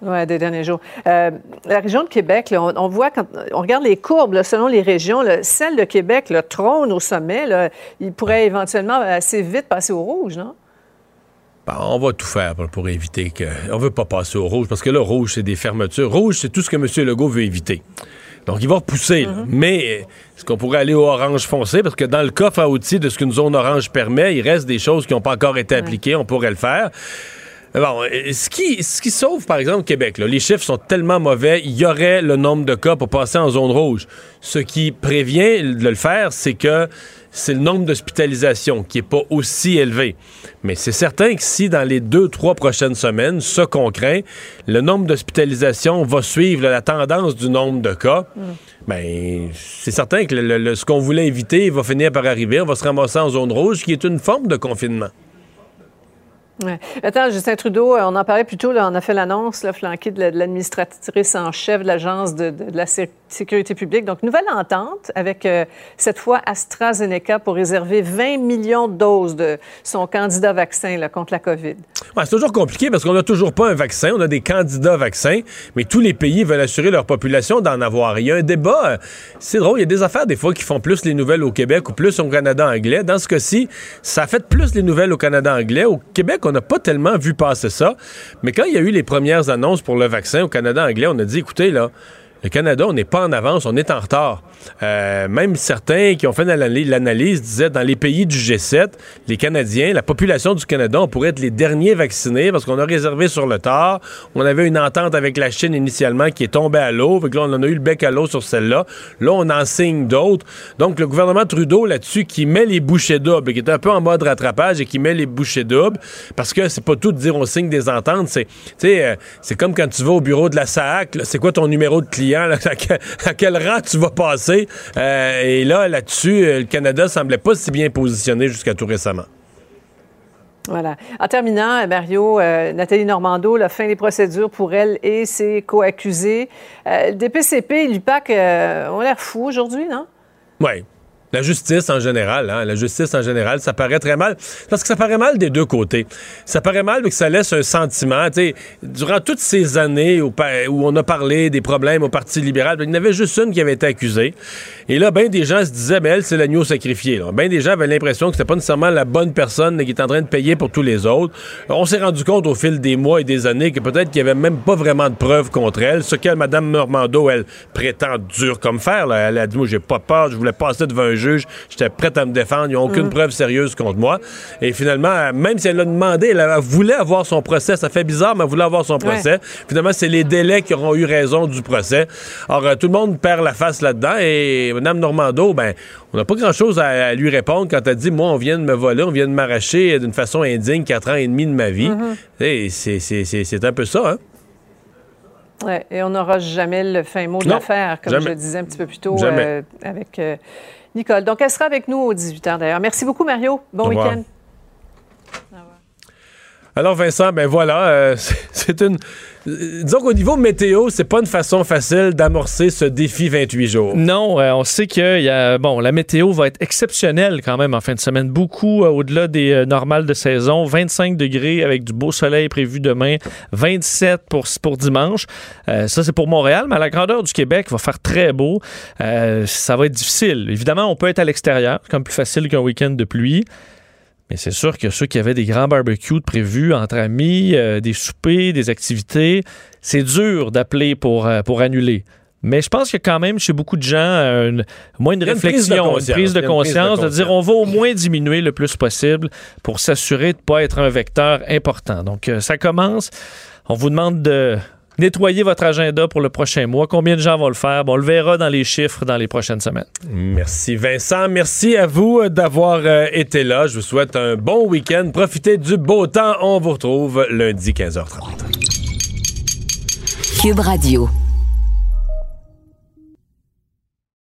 Oui, des derniers jours. Euh, la région de Québec, là, on, on voit quand on regarde les courbes là, selon les régions, là, celle de Québec le trône au sommet. Il pourrait éventuellement assez vite passer au rouge, non? Bon, on va tout faire pour, éviter que. On veut pas passer au rouge parce que là, rouge, c'est des fermetures. Rouge, c'est tout ce que M. Legault veut éviter. Donc, il va repousser. là. Mais est-ce qu'on pourrait aller au orange foncé? Parce que dans le coffre à outils de ce qu'une zone orange permet, il reste des choses qui n'ont pas encore été appliquées. On pourrait le faire. Bon, ce qui, sauve, par exemple, Québec, les chiffres sont tellement mauvais, il y aurait le nombre de cas pour passer en zone rouge. Ce qui prévient de le faire, c'est que c'est le nombre d'hospitalisations qui n'est pas aussi élevé. Mais c'est certain que si dans les deux, trois prochaines semaines, ce qu'on craint, le nombre d'hospitalisations va suivre la tendance du nombre de cas, ben, c'est certain que ce qu'on voulait éviter va finir par arriver. On va se ramasser en zone rouge, qui est une forme de confinement. Attends, Justin Trudeau, euh, on en parlait plus tôt, on a fait l'annonce, là, flanqué de la- de l'administratrice en chef de l'Agence de, la sé- sécurité publique. Donc, nouvelle entente avec, euh, cette fois, AstraZeneca pour réserver 20 millions de doses de son candidat vaccin contre la COVID. C'est toujours compliqué parce qu'on n'a toujours pas un vaccin. On a des candidats vaccins, mais tous les pays veulent assurer leur population d'en avoir. Il y a un débat, euh, c'est drôle, il y a des affaires des fois qui font plus les nouvelles au Québec ou plus au Canada anglais. Dans ce cas-ci, ça fait plus les nouvelles au Canada anglais. Au Québec, on n'a pas tellement vu passer ça. Mais quand il y a eu les premières annonces pour le vaccin au Canada anglais, on a dit, écoutez, là, le Canada, on n'est pas en avance, on est en retard. Euh, même certains qui ont fait l'analy- l'analyse disaient dans les pays du G7, les Canadiens, la population du Canada, on pourrait être les derniers vaccinés parce qu'on a réservé sur le tard. On avait une entente avec la Chine initialement qui est tombée à l'eau. Là, on en a eu le bec à l'eau sur celle-là. Là, on en signe d'autres. Donc, le gouvernement Trudeau là-dessus qui met les bouchées doubles, qui est un peu en mode rattrapage et qui met les bouchées doubles parce que c'est pas tout de dire on signe des ententes. C'est, euh, c'est comme quand tu vas au bureau de la là, c'est quoi ton numéro de client, là, à, quel, à quel rang tu vas passer. Euh, et là, là-dessus, euh, le Canada semblait pas si bien positionné jusqu'à tout récemment. Voilà. En terminant, Mario, euh, Nathalie Normando, la fin des procédures pour elle et ses co-accusés. Euh, le DPCP et l'UPAC euh, ont l'air fous aujourd'hui, non? Oui. La justice en général, hein, la justice en général, ça paraît très mal. Parce que ça paraît mal des deux côtés. Ça paraît mal parce que ça laisse un sentiment. Durant toutes ces années où, on a parlé des problèmes au Parti libéral, il y en avait juste une qui avait été accusée. Et là, bien des gens se disaient, mais elle, c'est l'agneau sacrifié. Bien des gens avaient l'impression que c'était pas nécessairement la bonne personne qui est en train de payer pour tous les autres. On s'est rendu compte au fil des mois et des années que peut-être qu'il y avait même pas vraiment de preuves contre elle. Ce que Mme Normando, elle, prétend dur comme fer. là. Elle a dit, moi, j'ai pas peur, je voulais passer devant un juge, j'étais prête à me défendre, il n'y a aucune Mm. preuve sérieuse contre moi. Et finalement, même si elle a demandé, elle, voulait avoir son procès, ça fait bizarre, mais elle voulait avoir son procès. Finalement, c'est les délais qui auront eu raison du procès. Alors, euh, tout le monde perd la face là-dedans et Mme Normando, ben, on n'a pas grand-chose à, à lui répondre quand elle dit, moi, on vient de me voler, on vient de m'arracher d'une façon indigne quatre ans et demi de ma vie. Mhm. Et c'est- un peu ça, hein? Ouais, et on n'aura jamais le fin mot de l'affaire, comme jamais. je le disais un petit peu plus tôt euh, avec euh, Nicole. Donc, elle sera avec nous aux 18h d'ailleurs. Merci beaucoup, Mario. Bon week-end. Alors Vincent, ben voilà, euh, c'est une... euh, Disons qu'au niveau météo, c'est pas une façon facile d'amorcer ce défi 28 jours. Non, euh, on sait que y a, bon, la météo va être exceptionnelle quand même en fin de semaine. Beaucoup euh, au-delà des normales de saison. 25 degrés avec du beau soleil prévu demain. 27 pour, pour dimanche. Ça, c'est pour Montréal, mais à la grandeur du Québec, il va faire très beau. Ça va être difficile. Évidemment, on peut être à l'extérieur, comme plus facile qu'un week-end de pluie. Mais c'est sûr que ceux qui avaient des grands barbecues prévus entre amis, euh, des soupers, des activités, c'est dur d'appeler pour, euh, pour annuler. Mais je pense a quand même chez beaucoup de gens euh, moins une a une prise de réflexion, une conscience. prise de conscience de dire on va au moins diminuer le plus possible pour s'assurer de ne pas être un vecteur important. Donc ça commence. On vous demande de nettoyer votre agenda pour le prochain mois. Combien de gens vont le faire? Bon, on le verra dans les chiffres dans les prochaines semaines. Merci Vincent. Merci à vous euh, d'avoir euh, été là. Je vous souhaite un bon week-end. Profitez du beau temps. On vous retrouve lundi 15h30. Cube Radio.